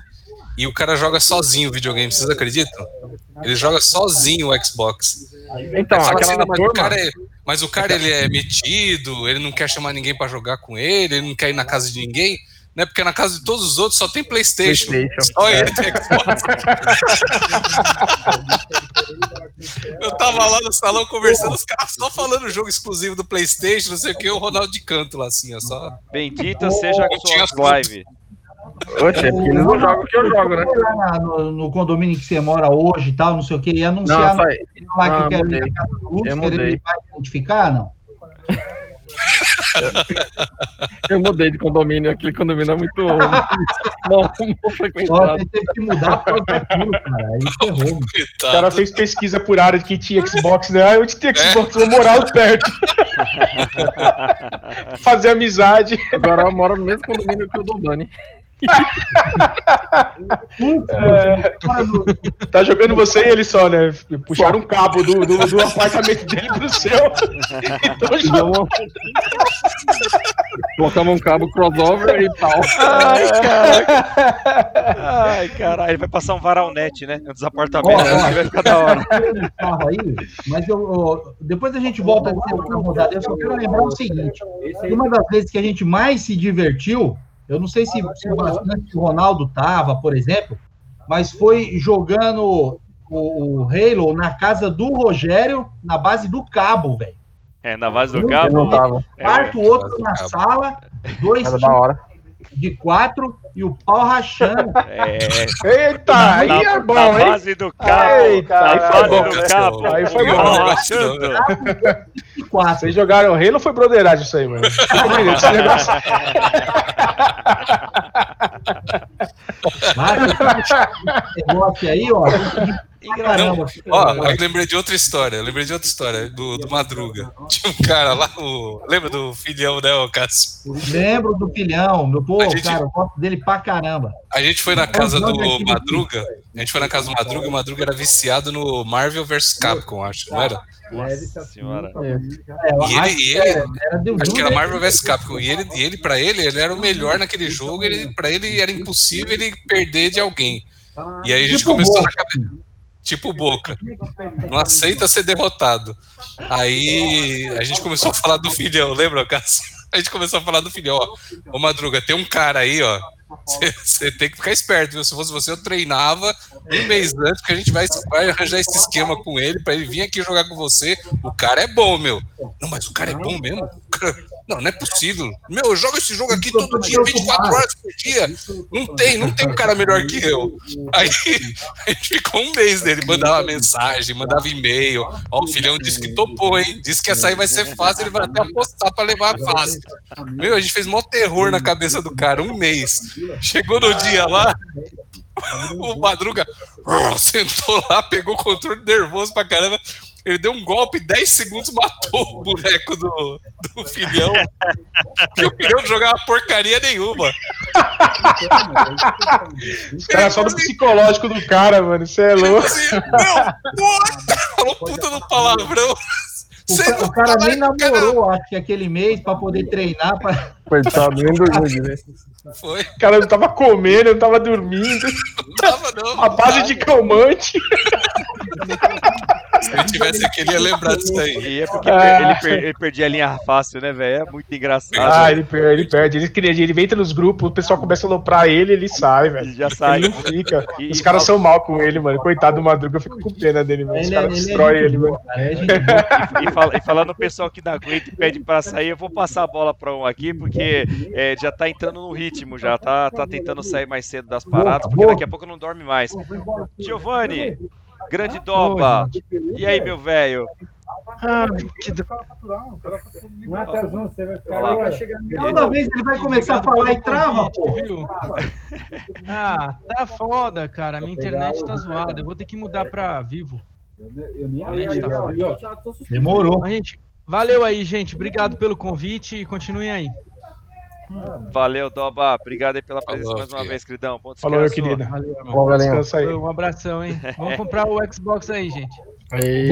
e o cara joga sozinho o videogame, vocês acreditam? Ele joga sozinho o Xbox. Então, aquela assim, "Não, mas, o turma- cara é, mas o cara ele é metido, ele não quer chamar ninguém pra jogar com ele, ele não quer ir na casa de ninguém, né? Porque na casa de todos os outros só tem PlayStation. PlayStation. Só É. ele tem Xbox. Eu tava lá no salão conversando, os caras só falando jogo exclusivo do PlayStation, não sei o que, o Ronaldo de canto lá assim, ó, só. Bendita seja a sua live. Oxe, é porque eles não jogam o que eu jogo, né? No, no condomínio que você mora hoje e tal, não sei o que, e Não, anunciar só- no lá que não, eu quero mudei. ir na casa do Eu mudei. ele vai identificar, não? [LAUGHS] Eu mudei de condomínio, aquele condomínio é muito. [LAUGHS] não, não frequentado. você teve que mudar por causa daquilo, cara. Aí [LAUGHS] ferrou. O cara fez pesquisa por área de quem tinha Xbox, né? Ah, onde tem Xbox? Vou morar lá perto. Fazer amizade. Agora eu moro no mesmo condomínio que o do Dani. É, tá jogando você e ele só, né? Puxaram um cabo do, do, do apartamento dele pro seu. Então Colocamos um cabo crossover e tal. Ai, caraca. Ai, caralho. Ele vai passar um varalnet, né? Nos apartamentos. Ó. Vai ficar da hora. aí, mas eu, eu- depois a gente volta a rodada. Eu só quero lembrar o seguinte: uma das vezes que a gente mais se divertiu, eu não sei se, se bastante o Ronaldo tava, por exemplo, mas foi jogando o, o Halo na casa do Rogério, na base do cabo, velho. É, na base do cabo. tava. Quarto, outro na sala, dois Era da hora. De quatro e o pau rachando. É. Eita, aí na, é bom, na hein? base do cabo. Eita, na aí base foi bom. do cabo. Aí foi bom. Pau rachando. Quatro. Vocês jogaram Halo ou foi broderagem isso aí, mano? Esse negócio- Mas esse negócio aí, ó. [LAUGHS] Caramba, Ó, eu lembrei de outra história, lembrei de outra história, do, do Madruga. Tinha um cara lá, o, lembra do filhão, né, o Cássio? lembro do filhão, meu pô, A gente- cara, eu gosto dele pra caramba. A gente foi na casa do. Madruga, a gente foi na casa do Madruga, e o Madruga era viciado no Marvel vs Capcom, acho, não era? Nossa senhora. É, E ele, acho e que ele era, era de um acho que era né? Marvel vs Capcom, e ele, e ele pra ele, ele era o melhor naquele jogo, ele, pra ele era impossível ele perder de alguém. E aí a gente Tipo começou na cabeça. Tipo Boca. Não aceita ser derrotado. Aí a gente começou a falar do filhão, lembra, Cássio? A gente começou a falar do filhão, ó. Ô Madruga, tem um cara aí, ó. Você tem que ficar esperto, viu? Se fosse você, eu treinava um mês antes, porque a gente vai, vai arranjar esse esquema com ele, pra ele vir aqui jogar com você. O cara é bom, meu. Não, mas o cara é bom mesmo? O cara- Não, não é possível. Meu, eu jogo esse jogo aqui todo dia, 24 horas por dia. Não tem, não tem um cara melhor que eu. Aí [LAUGHS] a gente ficou um mês dele, mandava mensagem, mandava e-mail. Ó, o filhão disse que topou, hein? Disse que essa aí vai ser fácil, ele vai até apostar pra levar fácil. Meu, a gente fez mó terror na cabeça do cara, um mês. Chegou no dia lá, [LAUGHS] o Madruga sentou lá, pegou o controle nervoso pra caramba. Ele deu um golpe, 10 segundos, matou o boneco do, do filhão. que o filhão não jogava porcaria nenhuma. Os caras só do psicológico do cara, mano. Você é louco. Não, puta! Falou puta no palavrão. O, ca- o cara nem namorou, acho que aquele mês, pra poder treinar. Pra... Coitado, nem dormiu, né? Foi. O cara não tava comendo, não tava dormindo. Não tava, não. A base de calmante. [LAUGHS] Se ele tivesse aqui, ele ia lembrar disso aí. E é porque per- ele, per- ele perdia a linha fácil, né, velho? É muito engraçado. Ah, ele perde, ele perde. Ele, queria- ele entra nos grupos, o pessoal começa a aloprar ele, ele sai, velho. Já sai. Ele não fica. [LAUGHS] E- Os caras são mal com ele, mano. Coitado do Madruga, eu fico com pena dele, mano. Os Ele é- caras ele é destroem ele, mano. é. E, fala- e falando o pessoal que não aguenta e pede pra sair, eu vou passar a bola pra um aqui, porque é, já tá entrando no ritmo, já tá, tá tentando sair mais cedo das paradas, porque daqui a pouco não dorme mais. Giovanni, grande doba. E aí, meu velho? Ah, que do... Toda vez ele vai começar a falar e trava, pô. Viu? Ah, tá foda, cara. A minha internet tá zoada. Eu vou ter que mudar pra vivo. A tá. Demorou. Mas, gente, valeu aí, gente. Obrigado pelo convite e continuem aí. Valeu, Doba. Obrigado aí pela presença Falou, mais uma filho. vez, queridão. Bom Falou, meu descanso. querido. Valeu. Bom, aí. Um abração, hein? [LAUGHS] Vamos comprar o Xbox aí, gente. Aí,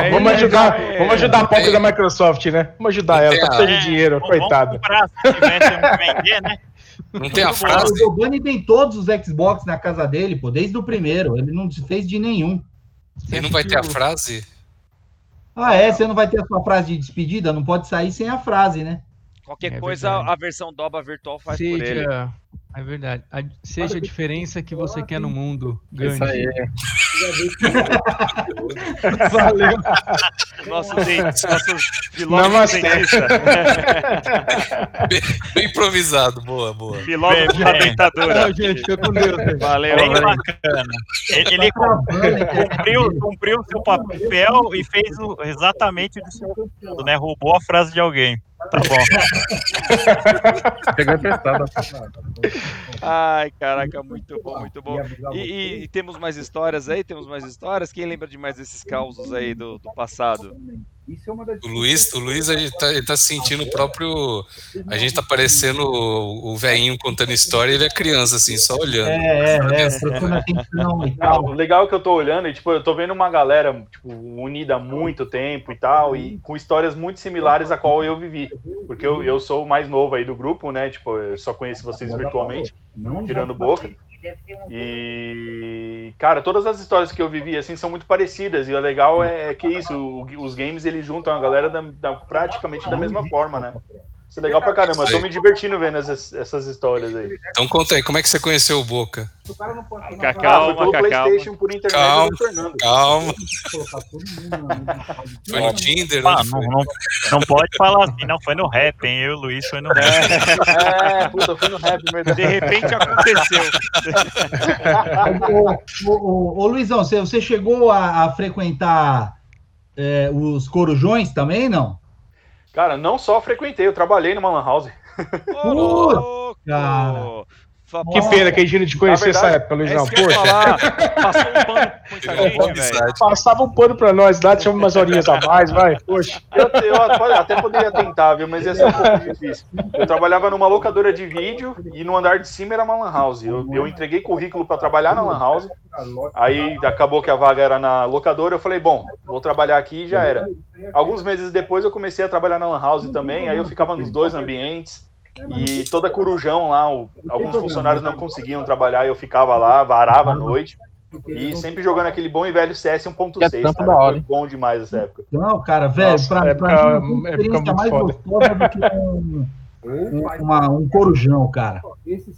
Aí, Vamos ajudar, é. vamos ajudar a pobre da Microsoft, né? Vamos ajudar ela, tá precisando de dinheiro, Vamos coitado. comprar, se tivesse vender, né? Não tem a O frase? Giovanni tem todos os Xbox na casa dele, pô, desde o primeiro. Ele não fez de nenhum. Ele não vai ter a frase? Ah, é? Você não vai ter a sua frase de despedida? Não pode sair sem a frase, né? Qualquer É coisa, verdade. a versão Doba virtual faz por ele. Seja. É verdade. A- seja a diferença que você quer no mundo. isso Ganhe. aí. Valeu. [LAUGHS] Nosso, dentista, nosso filósofo Namastê. dentista. [LAUGHS] Bem, bem improvisado. Boa, boa. Filósofo da dentadura. Gente. Fica com Deus. gente. Valeu, Bem valeu. bacana. Ele, ele cumpriu, cumpriu o seu papel e fez o- exatamente o do seu papel, né? Roubou a frase de alguém. Tá bom. [LAUGHS] Pegou emprestado. Ai, caraca, muito bom, muito bom. E, e- temos mais histórias aí? Temos mais histórias? Quem lembra de mais desses causos aí do, do passado? O Luiz, o Luiz ele tá, ele tá sentindo o próprio. A gente tá parecendo o, o velhinho contando história e ele é criança, assim, só olhando. É, é, é. Atenção e tal. o legal é que eu tô olhando e, tipo, eu tô vendo uma galera, tipo, unida há muito tempo e tal, e com histórias muito similares a qual eu vivi. Porque eu, eu sou o mais novo aí do grupo, né? Tipo, eu só conheço vocês virtualmente, tirando boca. E, cara, todas as histórias que eu vivi, assim, são muito parecidas. E o legal é que isso, os games, eles juntam a galera da, da- praticamente da mesma forma, né? Isso é legal pra caramba. Eu tô me divertindo vendo essas, essas histórias aí. Então conta aí, como é que você conheceu o Boca? Ah, Calma, foi pelo calma. Playstation, por internet Calma, do Fernando. calma. Foi no Tinder? Ah, onde não, não, não pode falar assim, não. Foi no rap, hein? Eu e o Luiz foi no rap. É, puta, foi no rap mesmo. De repente aconteceu. Ô, ô, ô, ô, Luizão, você, você chegou a, a frequentar é, os corujões também, não? Cara, não só frequentei, eu trabalhei numa lan house. Ô, louco! cara. Fa- Que pena que a gente não te verdade, essa época, É Luizão. ia Poxa, falar. Passou um pano pra muita gente, velho. passava um pano pra nós lá, tinha umas horinhas a mais, vai. Poxa. Eu, eu até poderia tentar, viu? Mas ia ser um pouco [LAUGHS] difícil. Eu trabalhava numa locadora de vídeo e no andar de cima era uma lan house. Eu, eu entreguei currículo para trabalhar na lan house. Aí acabou que a vaga era na locadora. Eu falei, bom, vou trabalhar aqui e já era. Alguns meses depois eu comecei a trabalhar na lan house também. Aí eu ficava nos dois ambientes. E toda corujão lá, o- alguns funcionários não conseguiam trabalhar e eu ficava lá, varava à noite. E sempre jogando aquele bom e velho CS Que é 1.6. tampa Cara. da hora, Foi hein? bom demais essa época. Não, cara, velho, Nossa, pra, época- pra mim, tem época experiência mais foda. gostosa do que um, um, uma- um corujão, cara.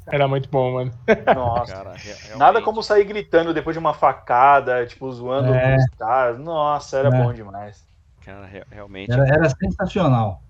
Era muito bom, mano. Nossa. Cara. Nada como sair gritando depois de uma facada, tipo, zoando É. os caras. Nossa, era É. bom demais. Cara, re- realmente. Era, era sensacional.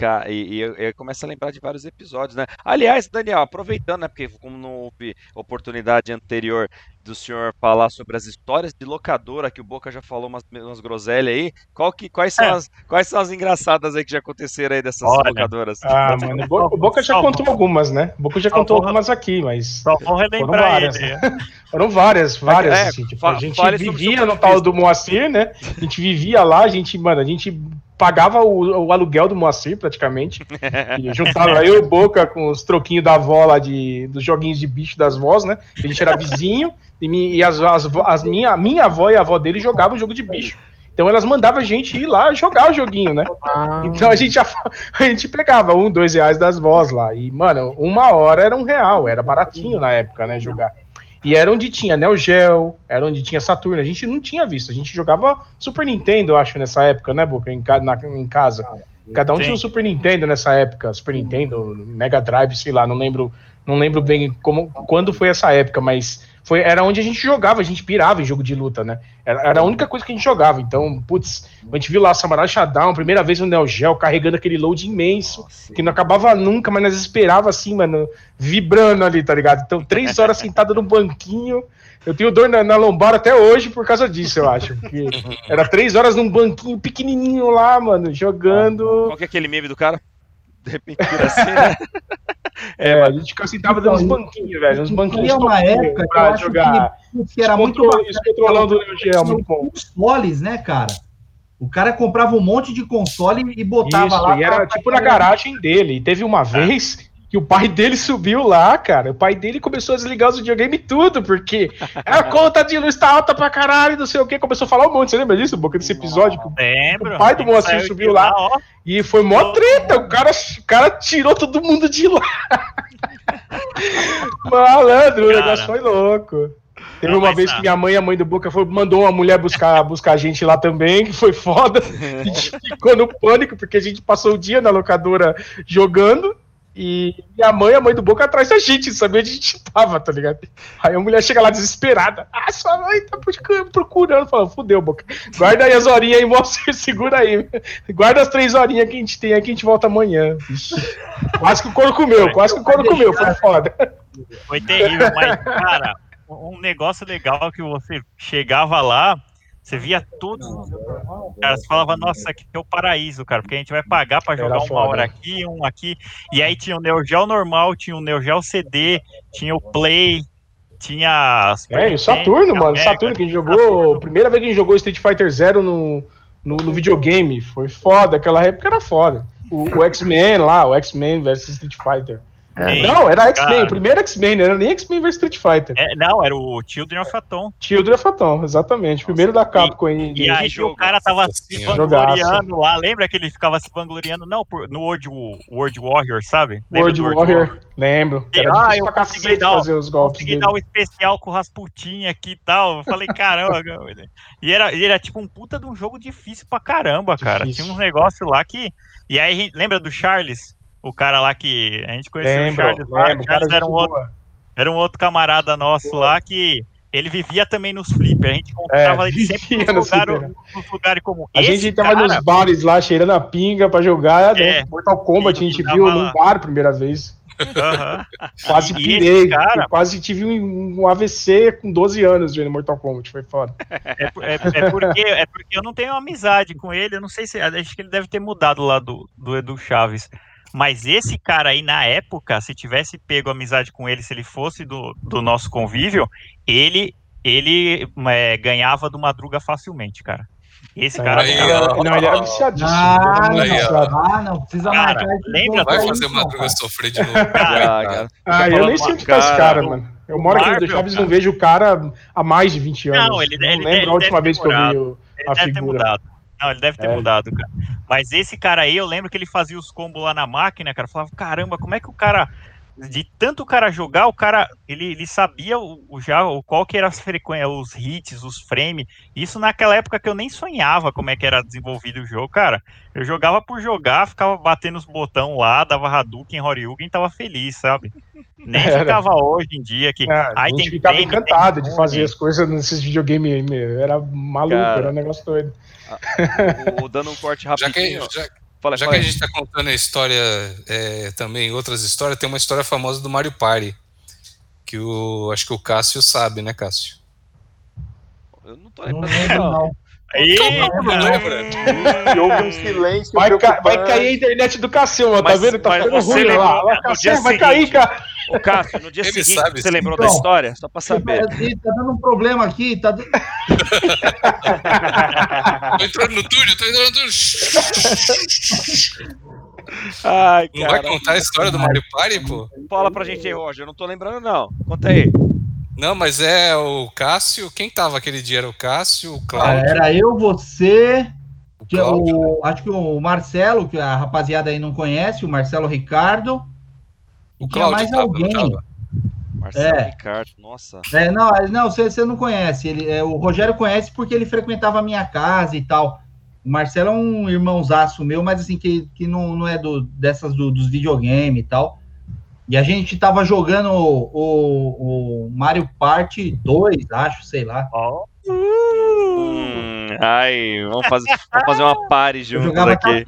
Ca- E, eu começo a lembrar de vários episódios, né? Aliás, Daniel, aproveitando, né? Porque como não houve oportunidade anterior do senhor falar sobre as histórias de locadora, que o Boca já falou umas, umas groselhas aí, qual que, quais, são É. as, quais são as engraçadas aí que já aconteceram aí dessas Olha, locadoras? Ah, mano, o Bo- o Boca já contou algumas, né? O Boca já contou algumas aqui, mas. Só vou Foram relembrar várias, ele. né? [LAUGHS] Foram várias, várias. É, assim, tipo, a gente vivia no tal do Moacir, né? A gente vivia lá, a gente, mano, a gente pagava o, o aluguel do Moacir praticamente. [LAUGHS] E juntava eu e o Boca com os troquinhos da avó lá de, dos joguinhos de bicho das vós, né? A gente era vizinho e, e as, as, as minha, a minha avó e a avó dele jogavam jogo de bicho. Então elas mandavam a gente ir lá jogar o joguinho, né? Então a gente, já, [LAUGHS] a gente pegava um, dois reais das vós lá. E, mano, uma hora era um real, era baratinho na época, né? Jogar. E era onde tinha Neo Geo, era onde tinha Saturno. A gente não tinha visto, a gente jogava Super Nintendo, eu acho, nessa época, né, Boca? Em, na- em casa. Cada um Sim. tinha um Super Nintendo nessa época, Super Nintendo, Mega Drive, sei lá, não lembro, não lembro bem como, quando foi essa época, mas foi, era onde a gente jogava, a gente pirava em jogo de luta, né? Era, era a única coisa que a gente jogava. Então, putz, a gente viu lá Samurai Shodown, primeira vez no Neo Geo, carregando aquele load imenso, que não acabava nunca, mas nós esperava assim, mano, vibrando ali, tá ligado? Então, três horas [LAUGHS] sentado no banquinho. Eu tenho dor na, na lombar até hoje por causa disso, eu acho. Porque [LAUGHS] era três horas num banquinho pequenininho lá, mano, jogando. Qual que é aquele meme do cara? [LAUGHS] De repente vira assim, né? [LAUGHS] É, a gente ficava sentado dando uns banquinhos, velho. Uns banquinhos Tinha uma época que eu pra acho jogar. que, que era muito Descontrole- descontrolão do Neo Geo, muito bom. consoles, né, cara? O cara comprava um monte de console e botava Isso, lá. e era pra- tipo na garagem dele. E teve uma vez que o pai dele subiu lá, cara. O pai dele começou a desligar os videogame tudo, porque [LAUGHS] a conta de luz tá alta pra caralho, não sei o que. Começou a falar um monte. Você lembra disso, Boca, desse episódio? Que o Lembro. o pai do Moacir subiu lá ó. e foi mó treta. O cara, o cara tirou todo mundo de lá. [LAUGHS] Malandro, o Cara. negócio foi louco. Teve Não, uma vez que minha mãe a mãe do Boca foi, mandou uma mulher buscar, [LAUGHS] buscar a gente lá também, que foi foda. A gente ficou no pânico, porque a gente passou o dia na locadora jogando. E minha mãe a mãe do Boca atrás da gente, sabia onde a gente tava, tá ligado? Aí a mulher chega lá desesperada. Ah, sua mãe tá procurando. Fala, fudeu, Boca. Guarda aí as horinhas aí, moça, segura aí. Guarda as três horinhas que a gente tem aqui, a gente volta amanhã. Quase que o couro comeu, quase que o couro comeu, foi foda. Foi terrível, mas, cara, um negócio legal que você chegava lá, você via todos os. Cara, você falava, nossa, aqui é o paraíso, cara, porque a gente vai pagar pra Era jogar uma hora aqui, um aqui. E aí tinha o Neo Geo normal, tinha o Neo Geo CD, tinha o Play, tinha. É, e o Saturno, mano. Mega, Saturno que a gente jogou. Primeira vez que a gente jogou Street Fighter Zero no, no, no videogame. Foi foda. Aquela época era foda. O, o X-Men lá, o X-Men versus Street Fighter. Sim, não, era X-Men, o primeiro X-Men, não era nem X-Men versus Street Fighter. É, não, era o Children of Atom. Children of Atom, exatamente. Primeiro da Capcom aí. E aí o cara tava se vangloriando lá, lembra que ele ficava se vangloriando? Não, por- no World, World Warrior, sabe? World do Warrior, lembro. Era ah, eu consegui dar, fazer os golpes consegui dele. dar o especial com o Rasputin aqui e tal. Eu falei, [LAUGHS] caramba. cara. e era, e era tipo um puta de um jogo difícil pra caramba, cara. Difícil. Tinha uns negócios lá que. E aí, lembra do Charles? O cara lá que. A gente conheceu Lembro, o Charles lá. lembro, O Charles era um, outro, boa. era um outro camarada nosso lá que. Ele vivia também nos flippers. A gente encontrava ele sempre vivia nos no lugares lugares como A esse gente tava cara, nos bares lá, cheirando a pinga pra jogar. né? É. Mortal Kombat a gente viu lá. num bar a primeira vez. Aham. [LAUGHS] Quase pirei. cara- Quase tive um, um AVC com 12 anos vendo Mortal Kombat. Foi foda. É, é- é porque, é porque eu não tenho amizade com ele, eu não sei se. Acho que ele deve ter mudado lá do, do Edu Chaves. Mas esse cara aí, na época, se tivesse pego amizade com ele, se ele fosse do, do nosso convívio, ele, ele é, ganhava do Madruga facilmente, cara. Esse cara. Aí, ficava- ó. Não, ele era viciadíssimo. Ah, ele Aí, viciado. Ah, não, precisa Cara, marcar lembra- Vai fazer não, Madruga cara. sofrer de novo. Já, cara. Ah, eu nem sei onde tá esse Cara, cara, o- mano. Eu moro aqui no Marvel, The Chaves e não cara. vejo o cara há mais de 20 anos. Não, ele- ele- não ele lembro a última vez que eu vi o- Ele a deve ter figura. Não, ele deve ter É. mudado, cara. Mas esse cara aí, eu lembro que ele fazia os combos lá na máquina, cara. Eu falava, caramba, como é que o cara. De tanto o cara jogar, o cara. Ele, ele sabia o, o já o qual que era as frequências, os hits, os frames. Isso naquela época que eu nem sonhava como é que era desenvolvido o jogo, cara. Eu jogava por jogar, ficava batendo os botão lá, dava Hadouken, Horyugen e tava feliz, sabe? Nem [LAUGHS] Era. ficava hoje em dia que. A aí gente tem ficava frame, encantado tem de fazer as coisas nesses videogames aí, meu. Era maluco, Cara. era um negócio doido. O- dando um corte Já que, rapidinho. já, Fala, Já fala que a gente tá contando a história, é, também outras histórias, tem uma história famosa do Mario Party. Que o. Acho que o Cássio sabe, né, Cássio? Eu não tô Não lembrando, não. não. Aí, Não lembra? E houve um silêncio. Vai, ca- vai cair a internet do Cassião, ó, tá vendo? Tá ficando ruim, lá. Cassião, vai cair, cara. Ô, Cássio, no dia Ele seguinte, sabe, você sim. lembrou da Então, história? Só pra saber. Tá dando um problema aqui, tá dando- Tô entrando no túnel, tô entrando no túnel. Ai, Não vai cara. contar a história do Mario Party, pô? Fala pra gente aí, Roger. Eu não tô lembrando, não. Conta aí. Não, mas é o Cássio. Quem tava aquele dia? Era o Cássio, o Ah, Cláudio. Era eu, você, o que Cláudio. o, acho que o Marcelo, que a rapaziada aí não conhece, o Marcelo Ricardo. O tinha Cláudio mais tava, alguém. não tava? Marcelo É. Ricardo, nossa. É, não, não, você, você não conhece. Ele, é, o Rogério conhece porque ele frequentava a minha casa e tal. O Marcelo é um irmãozaço meu, mas assim, que, que não, não é do, dessas do- dos videogames e tal. E a gente tava jogando o, o, o Mario Party 2, acho, sei lá. Hum, ai, vamos fazer, vamos fazer uma party jogava aqui.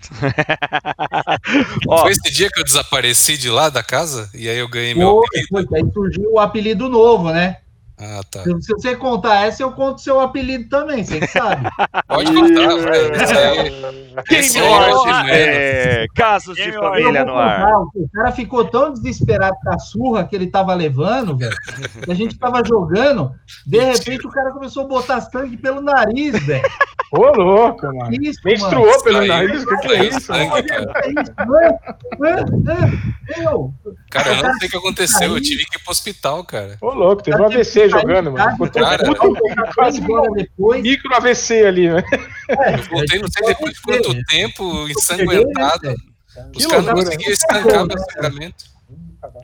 [LAUGHS] Ó, Foi esse dia que eu desapareci de lá da casa? E aí eu ganhei meu. Foi, foi, aí surgiu o apelido novo, né? Ah, tá. Se, você contar essa, eu conto seu apelido também, você que sabe. [LAUGHS] Pode contar, achei [LAUGHS] menos. é, casos de família no ar. O cara ficou tão desesperado com a surra que ele tava levando, velho. Que a gente tava jogando, de repente o cara começou a botar sangue pelo nariz, velho. Ô, louco, mano. Isso, Menstruou pelo Extraiu- nariz, o que, que é isso? sangue, cara. Mano? Mano, mano, meu, Cara, eu não sei o que aconteceu. Eu tive que ir pro hospital, cara. Ô, louco, teve um AVC jogando, mano. Ficou Cara, puto, quase horas depois. micro AVC ali, né? Eu voltei, não sei depois de quanto tempo, ensanguentado. né, Os Que caras não loucura. conseguiam estancar meu sangramento.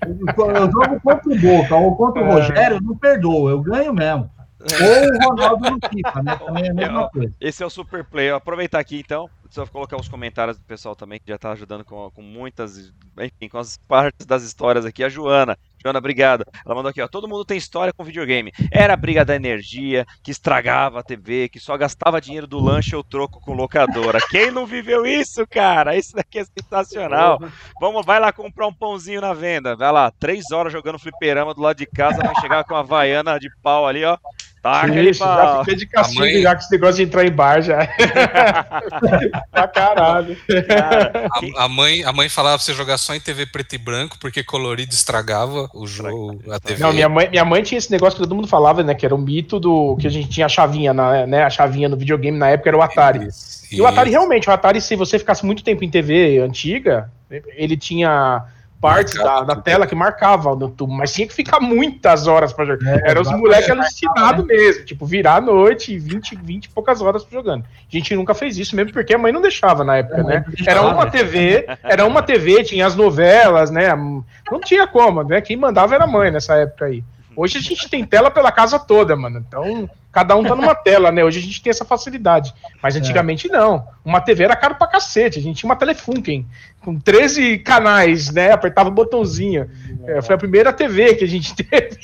Eu jogo contra o Boca ou contra o Rogério, eu não perdoo, eu ganho mesmo. Ou o Ronaldo no FIFA, né? Também é a mesma coisa. Esse é o Super Play. Eu aproveitar aqui então, só colocar os comentários do pessoal também, que já tá ajudando com, com muitas, enfim, com as partes das histórias aqui. A Joana. Joana, obrigado. Ela mandou aqui, ó. Todo mundo tem história com videogame. Era a briga da energia, que estragava a TV, que só gastava dinheiro do lanche ou troco com locadora. [LAUGHS] Quem não viveu isso, cara? Isso daqui é sensacional. Vamos, vai lá comprar um pãozinho na venda. Vai lá, três horas jogando fliperama do lado de casa, vai chegar com a vaiana de pau ali, ó. Taca Isso, já pau. fiquei de castigo A mãe- já com esse negócio de entrar em bar já. [LAUGHS] pra caralho. Cara, A, a mãe, a mãe falava pra você jogar só em TV preto e branco, porque colorido estragava o jogo, a TV. Não, minha mãe, minha mãe tinha esse negócio que todo mundo falava, né? Que era o mito do que a gente tinha a chavinha, na, né? A chavinha no videogame na época era o Atari. E o Atari realmente, o Atari, se você ficasse muito tempo em TV antiga, ele tinha partes da, da tela que marcava no tubo, mas tinha que ficar muitas horas pra jogar. É, Era os moleques alucinados mesmo, tipo, virar a noite, 20, 20 e poucas horas jogando. A gente nunca fez isso mesmo, porque a mãe não deixava na época, né? Era uma TV, era uma TV, tinha as novelas, né? Não tinha como, né? Quem mandava era a mãe nessa época aí. Hoje a gente tem tela pela casa toda, mano. Então, cada um tá numa tela, né? Hoje a gente tem essa facilidade. Mas antigamente não. Uma TV era caro pra cacete. A gente tinha uma Telefunken com 13 canais, né? Apertava o botãozinho. É, foi a primeira TV que a gente [LAUGHS] teve.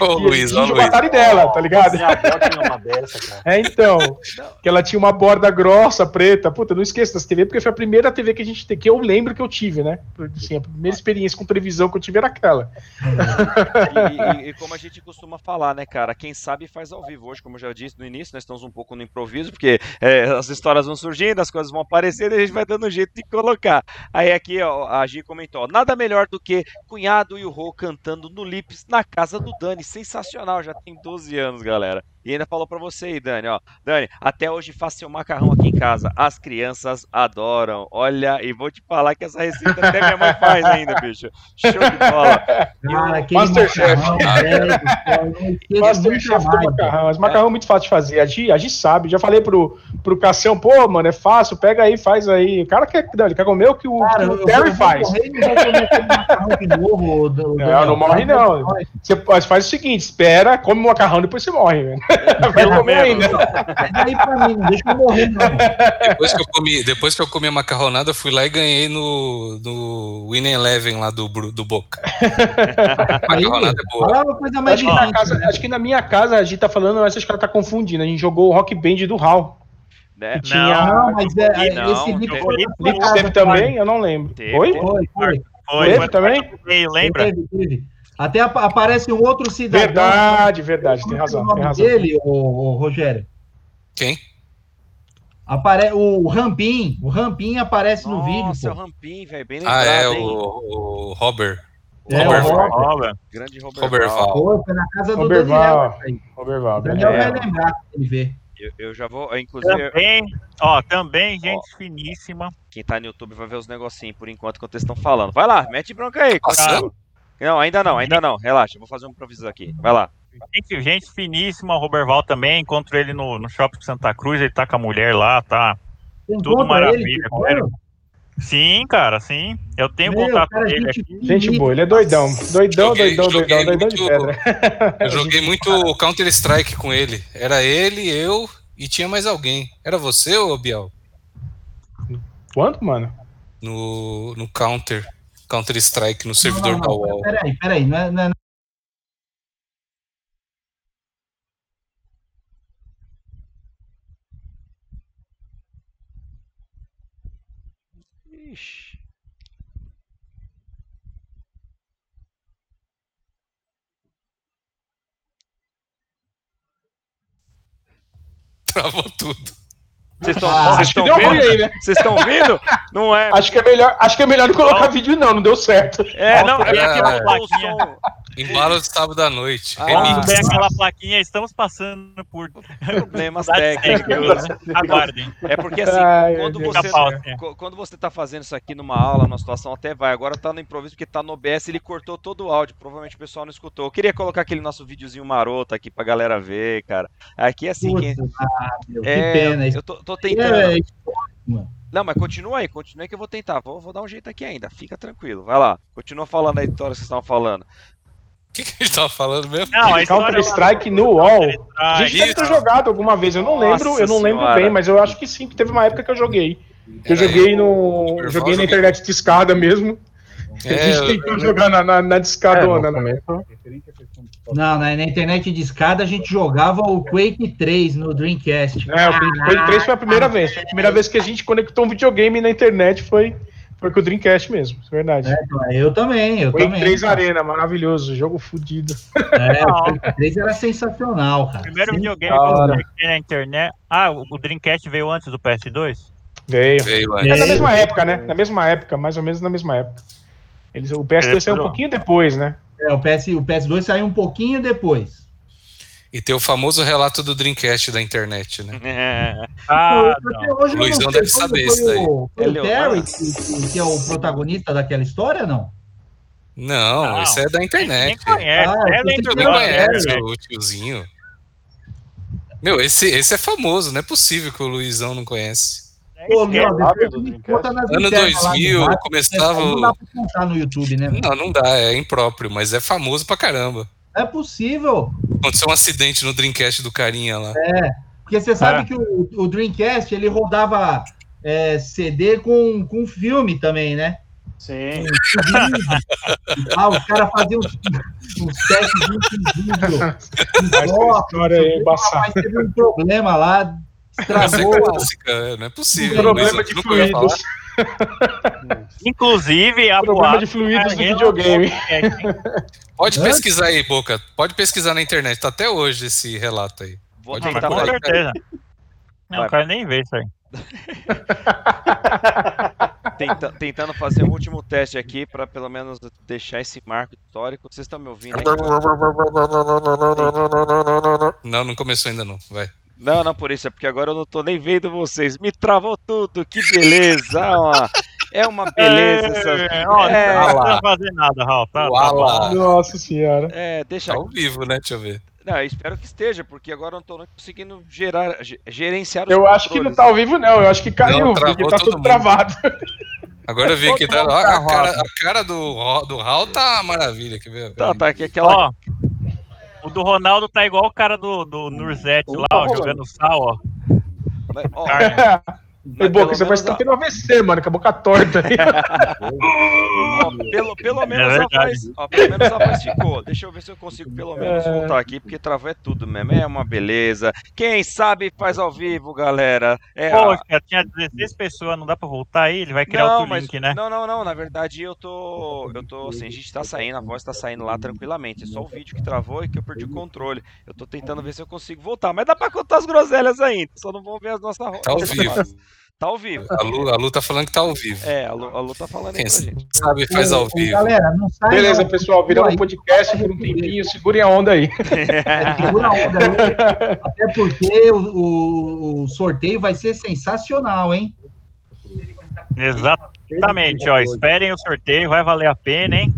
Ô, E Luiz, ó, Luiz. Atari dela, tá ligado? Minha avó tinha uma dessa, cara. É, então. Que ela tinha uma borda grossa, preta. Puta, não esqueça das TV, porque foi a primeira TV que a gente que eu lembro que eu tive, né? Assim, a primeira experiência com televisão que eu tive era aquela. E, e- e como a gente costuma falar, né, cara? Quem sabe faz ao vivo. Hoje, como eu já disse no início, nós estamos um pouco no improviso, porque é, as histórias vão surgindo, as coisas vão aparecendo e a gente vai dando um jeito de colocar. Aí aqui, ó, a Gi comentou: ó, nada melhor do que cunhado e o Rô cantando no Lips na casa do Sensacional, já tem 12 anos, galera. E ainda falou pra você aí, Dani, ó. Dani, até hoje faço seu macarrão aqui em casa. As crianças adoram. Olha, e vou te falar que essa receita até minha mãe faz ainda, bicho. Show de bola. [LAUGHS] Cara, aquele Masterchef. [LAUGHS] Masterchef do macarrão. Mas macarrão é muito fácil de fazer. A Gi, a Gi sabe. Já falei pro, pro Cassião, pô, mano, é fácil, pega aí, faz aí. O cara quer, não, ele quer comer o que o, Cara, que o Terry faz. morrer [LAUGHS] não novo. Do, do- Não, não morre não. Você faz, faz o seguinte, espera, come o macarrão, depois você morre, velho. [LAUGHS] Pelo menos. ainda. Pega aí pra mim, não deixa eu morrer, não. Depois que eu comi, depois que eu comi a macarronada, eu fui lá e ganhei no, no Win Eleven lá do, do Boca. [LAUGHS] macarronada é boa. Fala uma coisa mais Acho que, na casa, acho que na minha casa a Gi tá falando, mas acho que ela tá confundindo. A gente jogou o Rock Band do Hall. Né? Tinha- Não, mas é, Não, esse foi Lips teve também? Eu não lembro. Teve, Foi? Foi, foi. Foi, Teve foi também? lembra? Teve, teve. Até ap- aparece um outro cidadão. Verdade, verdade, tem Como é razão, o nome tem razão. dele, o, Rogério? Quem? Apare... O Rampim. O Rampim aparece no vídeo. Nossa, é o. Rampim, velho. Bem lembrado, Ah, é, hein? o, o Robert. É, Robert o Val. Rola. Grande Robert, Robert Val. Val. Pô, foi na casa do Roberval. Daniel. isso aí. Roberval, O Daniel beleza. vai lembrar ele vê. Eu, eu já vou, inclusive, Também, ó, também, gente finíssima. quem tá no YouTube vai ver os negocinhos por enquanto enquanto eles estão falando. Vai lá, mete bronca aí. Passando? Não, ainda não, ainda não. Relaxa, eu vou fazer um improviso aqui. Vai lá. Gente, gente finíssima, o Roberval também. Encontro ele no, no shopping Santa Cruz, ele tá com a mulher lá, tá Você tudo maravilha ele, ele. Sim, cara, sim. Eu tenho Meu, contato cara, dele gente aqui. Gente boa, ele é doidão. Doidão, Joguei- doidão, doidão, joguei doidão de muito- pedra. Eu joguei muito Counter-Strike com ele. Era ele, eu e tinha mais alguém. Era você ou Biel? Quanto, mano? No, no Counter. Counter-Strike, no Não, servidor não, da não, UOL. Peraí, peraí. Não é, não é- Ixi. Travou tudo. Vocês estão Ah, que aí, né? Vocês estão vendo? Não é. Acho que é melhor, acho que é melhor não colocar vídeo, não, não deu certo. É, não, é É. o som. Embalo de sábado à noite. Ah, Remix. Tem aquela plaquinha, estamos passando por Problemas técnicos. né? Aguardem. É porque assim, Ai, quando você, co- quando você tá fazendo isso aqui numa aula, numa situação até vai, agora tá no improviso porque tá no OBS, ele cortou todo o áudio, provavelmente o pessoal não escutou. Eu queria colocar aquele nosso videozinho maroto aqui pra galera ver, cara. Aqui é assim, quem... Putz, ah, meu, que é, pena. eu tô, tô tentando. É, mano. Não, mas continua aí, continua aí que eu vou tentar. Vou, vou dar um jeito aqui ainda, fica tranquilo. Vai lá, continua falando aí, Vitória, que vocês estavam falando. O que, que a gente tava falando mesmo? Não, a história Counter-Strike no UOL. A gente deve ter jogado alguma vez, eu não Nossa lembro, eu não lembro senhora. bem, mas eu acho que sim, que teve uma época que eu joguei. Eu Era joguei eu, no. Roberval, Joguei na joguei. internet de escada mesmo. [LAUGHS] a É, gente eu- tentou jogar na, na, na É, discadona, no né? Não, na, na internet de escada a gente jogava o Quake 3 no Dreamcast. É, o Quake 3 foi a primeira vez. Foi a primeira vez que a gente conectou um videogame na internet foi, foi com o Dreamcast mesmo, isso é verdade. É, então, eu também, eu Quake também. 3 Arena, maravilhoso, jogo fodido. É, o Quake 3 era sensacional, cara. Primeiro Sim. videogame que eu na internet. Ah, o o Dreamcast veio antes do PS2? Veio. Veio. É na mesma época, né? Na mesma época, mais ou menos na mesma época. Eles, o PS2 saiu um pouquinho depois, né? É, o, PS, o PS2 saiu um pouquinho depois. E tem o famoso relato do Dreamcast da internet, né? [LAUGHS] Ah, até hoje eu O Luizão deve saber isso daí. o- Foi É o Leonardo. Terry, que, que- é o protagonista daquela história, não? Não, Não. esse é da internet. conhece. Ah, é agora, conhece né? o tiozinho. Meu, esse, esse é famoso, não é possível que o Luizão não conhece. Pô, É, rápido Ano internas lá do 2000, WhatsApp, começava Não dá pra contar no YouTube, né? Não, não dá, é impróprio, mas é famoso pra caramba. Não é possível. Aconteceu um acidente no Dreamcast do carinha lá. Porque você sabe É. que o, o Dreamcast, ele rodava é, CD com, com filme também, né? Sim. [LAUGHS] Ah, os caras faziam uns, uns testes de vídeo. Essa história é embaçada. Mas teve um problema lá, É estragou. clássica, é, não é possível. Problema de fluidos. [LAUGHS] Inclusive, a Problema de fluidos do Carreira videogame. Pode Hã? pesquisar aí, Boca. Pode pesquisar na internet. Tá até hoje esse relato aí. Vou Pode tentar com certeza. Não, Vai. eu quero nem ver isso aí. [LAUGHS] Tenta- tentando fazer um último teste aqui pra pelo menos deixar esse marco histórico. Vocês estão me ouvindo aí? Não, não começou ainda não. Vai. Não, não por isso, é porque agora eu não tô nem vendo vocês. Me travou tudo, que beleza! É uma, [LAUGHS] é uma beleza essas. É, ó, É, não precisa fazer nada, Raul. Tá, tá. Nossa senhora. É, deixa. Tá ao vivo, né? Deixa eu ver. Não, eu espero que esteja, porque agora eu não tô nem conseguindo gerar, ge- gerenciar os Eu acho que não tá ao vivo, não. Eu acho que caiu, Não, porque travou tá tudo mundo. travado. Agora eu vi aqui, tá, ó, a, cara, travado. a cara do, do Raul tá maravilha. Quer ver? Tá, tá aqui aquela. Ó, do Ronaldo tá igual o cara do, do Nurzete lá, ó, jogando sal, ó. Ó, [LAUGHS] Foi boca, você vai estar tendo AVC, mano, com a boca torta aí. [LAUGHS] Ó, pelo, pelo menos a voz. Ó, pelo menos a voz ficou. Deixa eu ver se eu consigo pelo menos É. voltar aqui, porque travou é tudo mesmo. É uma beleza. Quem sabe faz ao vivo, galera. É, a- Poxa, tinha 16 pessoas, não dá pra voltar aí? Ele vai criar não, outro mas, link, né? não, não, não. Na verdade, eu tô. Eu tô assim, a gente tá saindo, a voz tá saindo lá tranquilamente. É só o vídeo que travou e que eu perdi o controle. Eu tô tentando ver se eu consigo voltar. Mas dá pra contar as groselhas ainda. Só não vão ver as nossas Tá ao vivo. [LAUGHS] Tá ao vivo. A Lu, a Lu tá falando que tá ao vivo. É, a Lu, a Lu tá falando aí Quem sabe faz ao vivo. Galera, não sai. Beleza, não. pessoal, viramos um podcast por um tempinho, segurem a onda aí. [LAUGHS] Segura a onda aí. Até porque o, o- o sorteio vai ser sensacional, hein? Exatamente, ó. Esperem o sorteio, vai valer a pena, hein?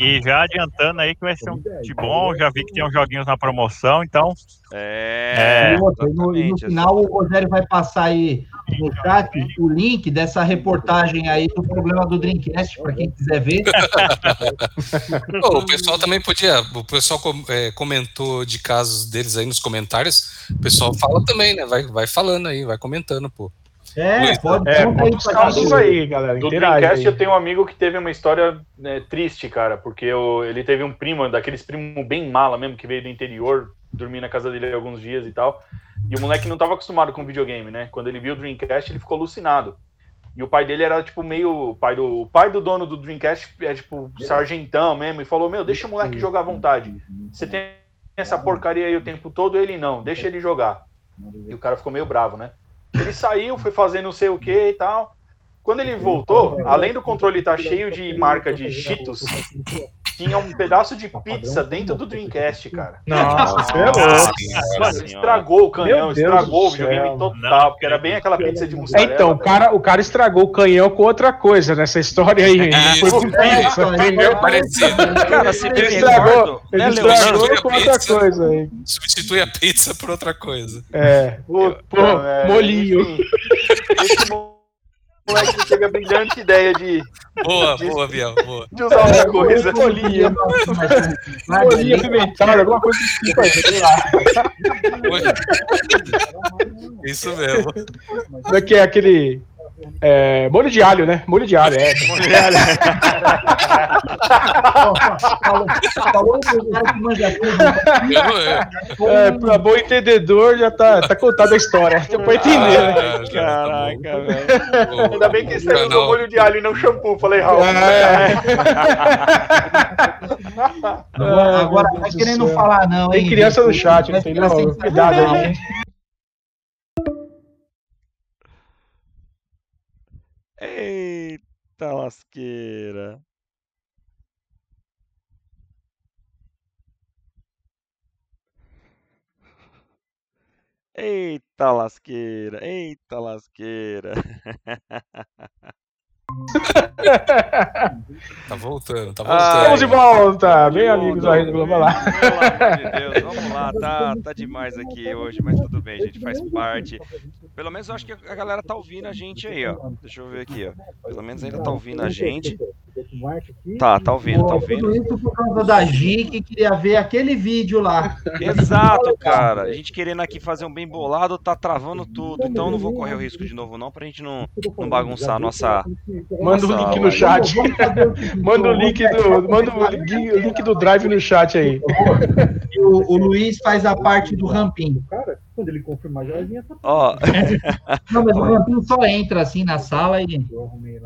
E já adiantando aí que vai ser um de bom, já vi que tem uns joguinhos na promoção, então. É, E outra, no, e no final o Rogério vai passar aí no chat o link dessa reportagem aí do problema do Dreamcast, para quem quiser ver. [LAUGHS] O pessoal também podia. O pessoal com- é, comentou de casos deles aí nos comentários. O pessoal fala também, né? Vai, vai falando aí, vai comentando, pô. É, pode É, conta pra casos gente. aí, galera. Do Dreamcast aí. eu tenho um amigo que teve uma história né, triste, cara, porque eu- ele teve um primo, daqueles primos bem mala mesmo, que veio do interior, dormir na casa dele alguns dias e tal. E o moleque não estava acostumado com videogame, né? Quando ele viu o Dreamcast, ele ficou alucinado. E o pai dele era, tipo, meio. O pai do, o pai do dono do Dreamcast é, tipo, sargentão mesmo, e falou: Meu, deixa o moleque jogar à vontade. Você tem essa porcaria aí o tempo todo, ele não, deixa ele jogar. E o cara ficou meio bravo, né? Ele saiu, foi fazer não sei o que e tal. Quando ele voltou, além do controle estar cheio de marca de Cheetos, tinha um pedaço de pizza dentro do Dreamcast, cara. Nossa, você é. Mano, estragou o canhão, estragou o videogame total, porque era bem aquela pizza de É, mussarela. então, o cara, o cara estragou o canhão com outra coisa nessa história aí. Não foi por pizza, entendeu? Cara, se Ele estragou, recordo, ele né, estragou com outra coisa aí. Substitui a pizza por outra coisa. É. Velho, molinho. enfim. Esse moleque teve a brilhante ideia de, Boa, boa, Biel, boa. de usar uma coisa. Molinho. Molinho apimentada, alguma coisa desse tipo aí, sei lá. Isso mesmo. Daqui é aquele. É, molho de alho, né? Molho de alho, é. Molho de alho. Falou. É, pra bom entendedor já tá, tá contada a história. Deu pra entender, Ah, né? Caraca, velho. Ainda bem que Não. usou molho de alho e não shampoo. Falei, Raul. É. Agora, agora Meu tá querendo falar, não, hein? Tem criança no chat, não tem não. Cuidado aí. Eita lasqueira. Eita lasqueira, eita lasqueira. Tá voltando, tá Ah, voltando. Estamos de volta, bem amigos aí do Globo lá. Pelo amor de Deus, vamos lá, [LAUGHS] tá, tá demais aqui hoje, mas tudo bem, gente, faz parte. Pelo menos eu acho que a galera tá ouvindo a gente aí, ó. Deixa eu ver aqui, ó. Pelo menos ainda tá ouvindo a gente. Tá, tá ouvindo, tá ouvindo. Isso por causa da Gi, que queria ver aquele vídeo lá. Exato, cara. A gente querendo aqui fazer um bem bolado, tá travando tudo. Então eu não vou correr o risco de novo, não, pra gente não, não bagunçar a nossa. Manda o link no chat. [LAUGHS] Manda o link do, manda o link, o link do drive no chat aí. E o, o Luiz faz a parte do rampinho. Quando ele confirmar, já vinha Ó. [LAUGHS] Não, mas o rampinho só entra assim na sala e.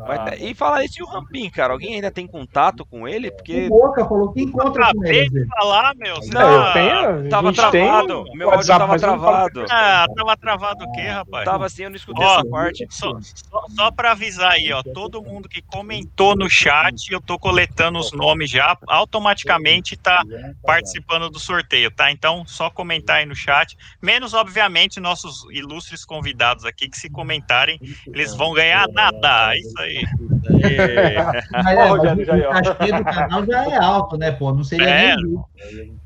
Vai ter- E falar isso e o Rampim, cara. Alguém ainda tem contato com ele? Porque. O Boca falou que encontra com Acabei ele. de falar, meu. Não, eu tenho, tava a gente tem travado. Meu áudio WhatsApp, tava travado. Ah, tava travado o quê, rapaz? Tava assim, eu não escutei Ó, essa parte. Só, só, só pra avisar aí, ó, todo mundo que comentou no chat, eu tô coletando os nomes já, automaticamente tá participando do sorteio, tá? Então, só comentar aí no chat, menos, obviamente, nossos ilustres convidados aqui, que se comentarem, eles vão ganhar nada, é isso aí. Mas, é, mas o cachê do canal já é alto, né, pô? Não seria É. nem justo.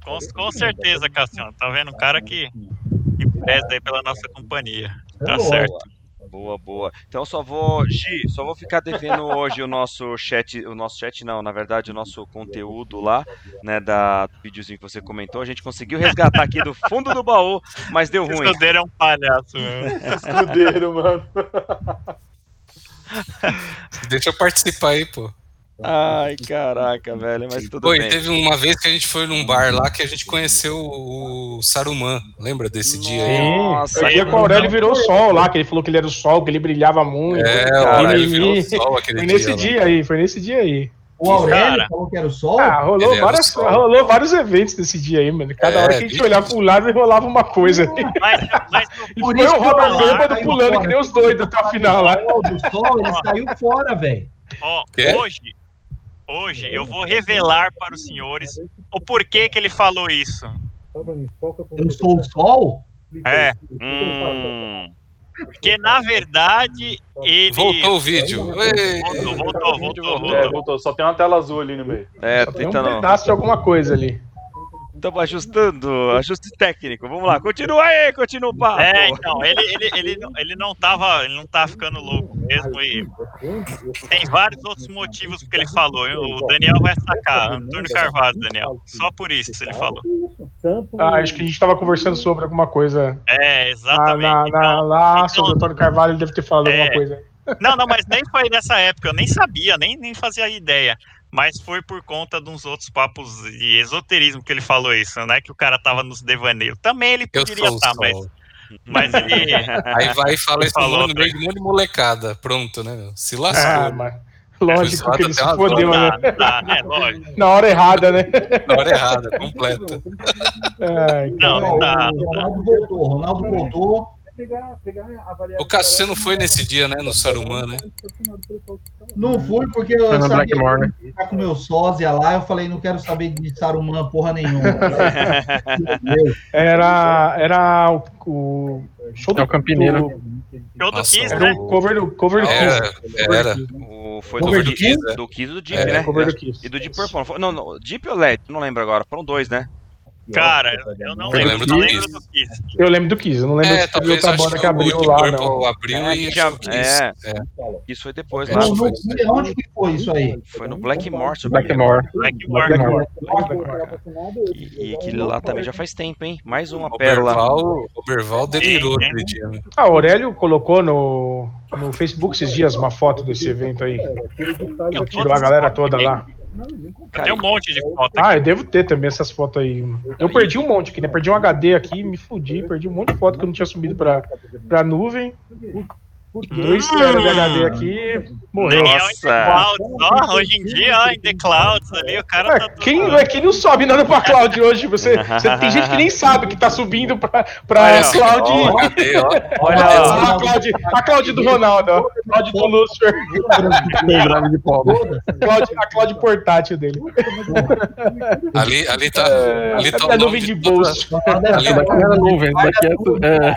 Com, com certeza, Cassiano, tá vendo? Um cara que, que preza aí pela nossa companhia, tá Boa. certo. Boa, boa. Então só vou, Gi, só vou ficar devendo hoje o nosso chat, o nosso chat não, na verdade o nosso conteúdo lá, né, da do videozinho que você comentou. A gente conseguiu resgatar aqui do fundo do baú, mas deu ruim. Escudeiro é um palhaço, meu. [LAUGHS] Escudeiro, mano. [LAUGHS] Deixa eu participar aí, pô. Ai, caraca, velho, mas tudo Pô, e bem. teve uma vez que a gente foi num bar lá que a gente conheceu o Saruman. Lembra desse dia aí? Foi o dia que o Aurélio virou o sol lá, que ele falou que ele era o sol, que ele brilhava muito. É, o Aurélio virou o sol aquele Foi nesse dia lá. dia aí, foi nesse dia aí. O Aurélio Cara. falou que era o sol? Ah, rolou, o várias, sol. rolou vários eventos nesse dia aí, mano. Cada É, hora que a gente olhava pro lado, rolava uma coisa. Mas, mas [LAUGHS] E foi o Robert eu- bêbado pulando fora. que nem os doidos até a final lá. O do sol, ele saiu fora, velho. ó, Quê? hoje, hoje eu vou revelar para os senhores o porquê que ele falou isso. Eu sou o sol? É, Hum, porque na verdade ele. Voltou o vídeo. Ei, Voltou, voltou, voltou, É, voltou. voltou. Só tem uma tela azul ali no meio. é, tem um pedaço de alguma coisa ali. Estamos ajustando, ajuste técnico. Vamos lá, continua aí, continua o papo. É, então, ele, ele, ele, não- ele não tava. Ele não tá ficando louco mesmo. E tem vários outros motivos porque ele falou. O Daniel vai sacar. Antônio Carvalho, Daniel. Só por isso que ele falou. Ah, acho que a gente tava conversando sobre alguma coisa. É, Ah, exatamente. na, na- Então, lá então- sobre o Antônio Carvalho, ele deve ter falado É. alguma coisa. Não, não, mas nem foi nessa época, eu nem sabia, nem, nem fazia ideia. Mas foi por conta de uns outros papos de esoterismo que ele falou isso, né? Que o cara tava nos devaneios. Também ele poderia estar, mas, sol. mas ele. [LAUGHS] Aí vai e fala Ele isso falou no meio de um monte de molecada. Pronto, né, meu? Se Ah, lascou. mas lógico que ele se fodeu, né? dá, né? Lógico. Na hora errada, né? Na hora errada, completa. [LAUGHS] Ai, Não, não dá. O Ronaldo voltou, o Ronaldo voltou. O Cássio, você não foi nesse dia, né? No Saruman, né? Não fui porque eu Foi sabia que tá com meu sósia lá. Eu falei, não quero saber de Saruman porra nenhuma. [LAUGHS] Era, era o, o show É o Campineiro. do- Show do Kiss, né? o cover do, cover do Era, Kiss. era. O, foi do, Cover do Kiss, Kiss, é. do Kiss e do Deep, É, né? Cover do Kiss. E do Deep Purple. Não, não, Deep ou LED? Não lembro agora. Foram dois, né? Cara, eu não Eu lembro, não do lembro Kiss. do Kiss. Eu lembro do Kiss, eu não lembro É, se teve talvez outra banda que o abriu lá, Purple não. abriu É, e já- o é. É. Isso foi depois, É, lá. Não, foi fui. Onde que foi isso aí? Foi no Blackmore, eu engano. Blackmore. Blackmore. Blackmore. E, e aquele lá também já faz tempo, hein? Mais uma pérola. Roberval, Roberval delirou aquele dia, né? Ah, o Aurélio colocou no, no Facebook esses dias uma foto desse evento aí. Eu Tirou a galera toda lá. Tem um monte de foto aqui. Ah, eu devo ter também essas fotos aí. Eu perdi um monte aqui, né? Perdi um HD aqui, me fudi, perdi um monte de foto que eu não tinha subido pra, pra nuvem. Dois teras de HD aqui, morreu. Nossa. Clouds, ó, hoje em dia, ó, em The Clouds ali, o cara tá quem, não é, quem não sobe nada pra cloud [LAUGHS] hoje? Você, você- tem gente que nem sabe que tá subindo pra, pra Olha, cloud. Ó, [LAUGHS] cadê, ó? Olha, a, cloud a cloud do Ronaldo, ó. Cloud do Lucifer. Cloud, a cloud portátil dele. Ali, ali tá, ali tá É a nuvem de bolso. ali, Daqui era nuvem, daqui é, tu- é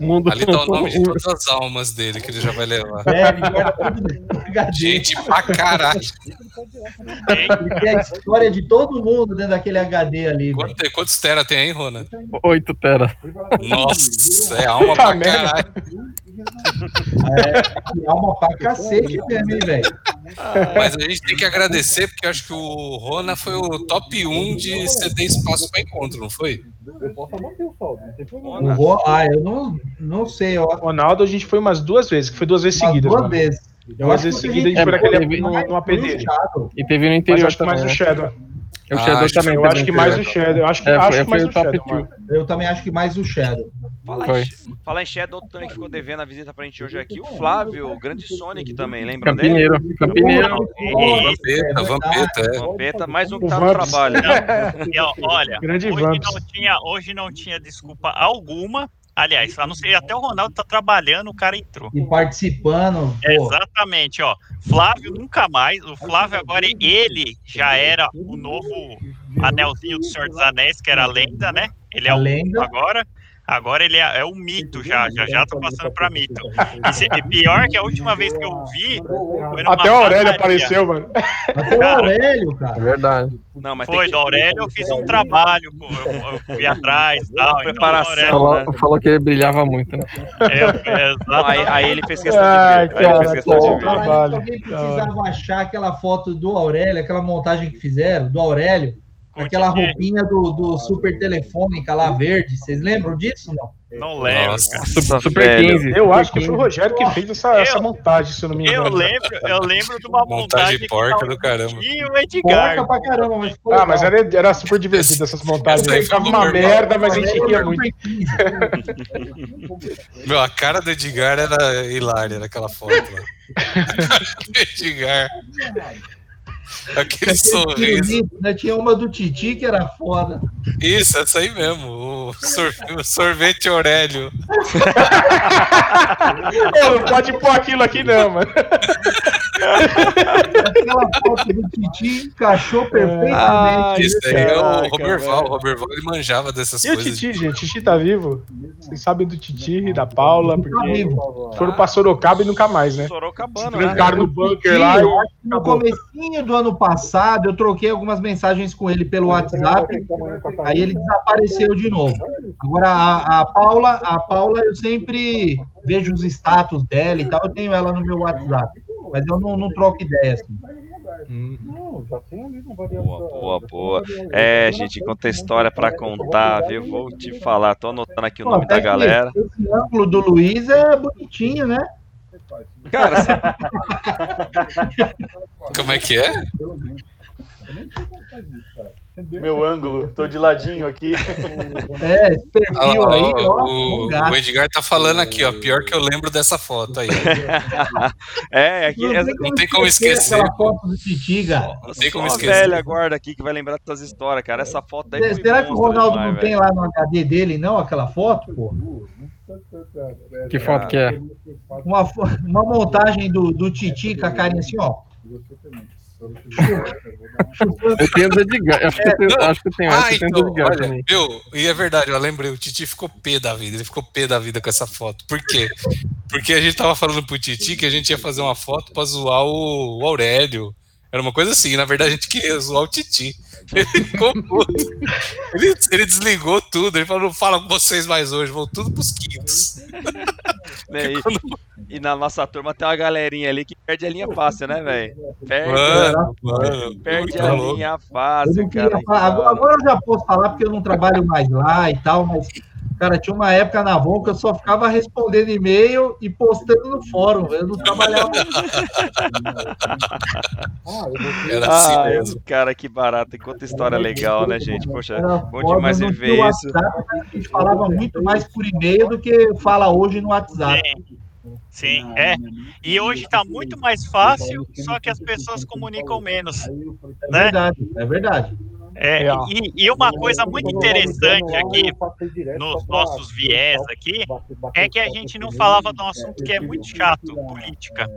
mundo. ali tá o nome de todas as almas dele que ele já vai levar. É, ele guarda tudo no HD. Gente pra caralho. Ele tem a história de todo mundo dentro daquele HD ali. Quanto- Quantos tera tem aí, Rona? 8 tera. Nossa, é alma pra [LAUGHS] merda. caralho. É alma pra cacete mesmo, hein, velho. Mas a gente tem que agradecer, porque eu acho que o Rona foi o top 1 de ceder espaço para encontro, não foi? O Ro- Ah, eu não, não sei. Eu, Ronaldo, a gente foi umas duas vezes, que foi duas vezes seguidas. duas mano. vezes. Eu Duas acho vezes que seguidas a gente é, foi naquele no, no AP dele. Chato. E teve no Mas interior eu acho que mais também. o Shadow. O Ah, Shadow acho também. Eu acho que mais o. Shadow. Eu acho que, É, acho foi, que mais o top Shadow. Eu também acho que mais o Shadow. Falar Foi. em, falar em Shadow, outro também que ficou devendo a visita pra gente hoje aqui, o Flávio, o grande Sonic também, lembra dele? Campineiro. Campineiro. Vampeta, Vampeta, é. Vampeta, mais um que tá no trabalho. E, ó, olha, Grande hoje Vamps. não, tinha, hoje não tinha desculpa alguma. Aliás, a não ser até o Ronaldo tá trabalhando, o cara entrou. E participando. Pô, Exatamente, ó. Flávio nunca mais. O Flávio agora, ele já era o novo anelzinho do Senhor dos Anéis, que era a lenda, né? Ele é o lenda. agora. Agora ele é, é um mito já, já já tô passando pra mito. E, se- e pior que a última vez que eu vi. Até o Aurélio apareceu, mano. Até o Aurélio, cara. Verdade. Não, mas Foi, que... do Aurélio eu fiz um trabalho, pô, eu, eu fui atrás e tal. Então, Preparação, Aurélio, Falou, falou que ele brilhava muito, né? é, é, Não, aí, aí ele fez questão Ai, de ver. Aí ele fez cara, de ver. Trabalho. alguém precisava achar aquela foto do Aurélio, aquela montagem que fizeram, do Aurélio, aquela roupinha do, do Super Telefônica lá verde. Vocês lembram disso? Não? Não lembro, Nossa. cara. Super, Super velho. 15. Eu acho que foi o 15. Rogério que fez essa, essa montagem, se eu não me Eu engano. lembro, eu lembro de uma Montagem montagem porca do caramba. E o Edgar. Porca pra caramba, mas ficou Ah, mas era, era super divertido essas montagens. Essa aí. Ficava foi uma normal. merda, mas a gente ria muito. Meu, a cara do Edgar era hilária naquela foto lá. A cara do Edgar. [LAUGHS] Aquele sorriso. Né? Tinha uma do Titi que era foda. Isso, essa aí mesmo. O, sor- o sorvete Aurélio. [LAUGHS] Pô, não pode pôr aquilo aqui não, mano. Aquela foto do Titi encaixou Ah, perfeitamente. Isso aí é o Roberval. O Roberval ele manjava dessas E o coisas. Titi, gente? O Titi tá vivo? Vocês sabem do Titi e da Paula, Tá porque vivo. foram pra Sorocaba e nunca mais, né? Sorocabana, né? Trancaram no bunker lá eu e acho que no comecinho do ano passado, eu troquei algumas mensagens com ele pelo WhatsApp, aí ele desapareceu de novo. Agora, a, a Paula, a Paula, eu sempre vejo os status dela e tal, eu tenho ela no meu WhatsApp, mas eu não, não troco ideia, assim. Boa, boa, boa. É, gente, conta história pra contar, viu? Vou te falar. Tô anotando aqui o Pô, nome da galera. Esse ângulo do Luiz é bonitinho, né? Cara, você- Como é que é? Meu ângulo, tô de ladinho aqui. É, esse perfil Ah, aí, ó, o, um o Edgar tá falando aqui, ó. Pior que eu lembro dessa foto aí. [LAUGHS] é, aqui é Não tem como esquecer. Aquela foto do Titi, cara. Não tem como esquecer. velha guarda aqui que vai lembrar das histórias, cara. Essa foto aí Será que o Ronaldo demais, não tem velho. lá no HD dele, não, aquela foto, pô? Que foto que é? Uma, uma montagem do, do Titi com a carinha assim, ó. Eu Edgar. Acho que eu acho que eu Ah, eu então, Edgar olha, viu? E é verdade, eu lembrei, o Titi ficou pé da vida, ele ficou pé da vida com essa foto. Por quê? Porque a gente tava falando pro Titi que a gente ia fazer uma foto pra zoar o, o Aurélio. Era uma coisa assim, na verdade a gente queria zoar o Titi. Ele ficou puto. Ele, ele desligou tudo, ele falou, não fala com vocês mais hoje, vão tudo pros quintos. [LAUGHS] Né, E, e na nossa turma tem uma galerinha ali que perde a linha fácil, né, velho? Perde, Mano, mano, perde a louco. linha Eu fácil, não queria cara. falar. Agora eu já posso falar porque eu não trabalho mais lá e tal, mas, cara, tinha uma época na Avon que eu só ficava respondendo e-mail e postando no fórum. Eu não trabalhava. [LAUGHS] Era assim Ah, mesmo. cara, que barato. E quanta história legal, né, gente? Poxa, Era bom demais viver tinha isso. WhatsApp, a gente falava muito mais por e-mail do que fala hoje no WhatsApp. Sim, é. E hoje tá muito mais fácil, só que as pessoas comunicam menos. É Né? verdade, é verdade. É, e, e uma coisa muito interessante aqui, nos nossos viés aqui, é que a gente não falava de um assunto que é muito chato, política.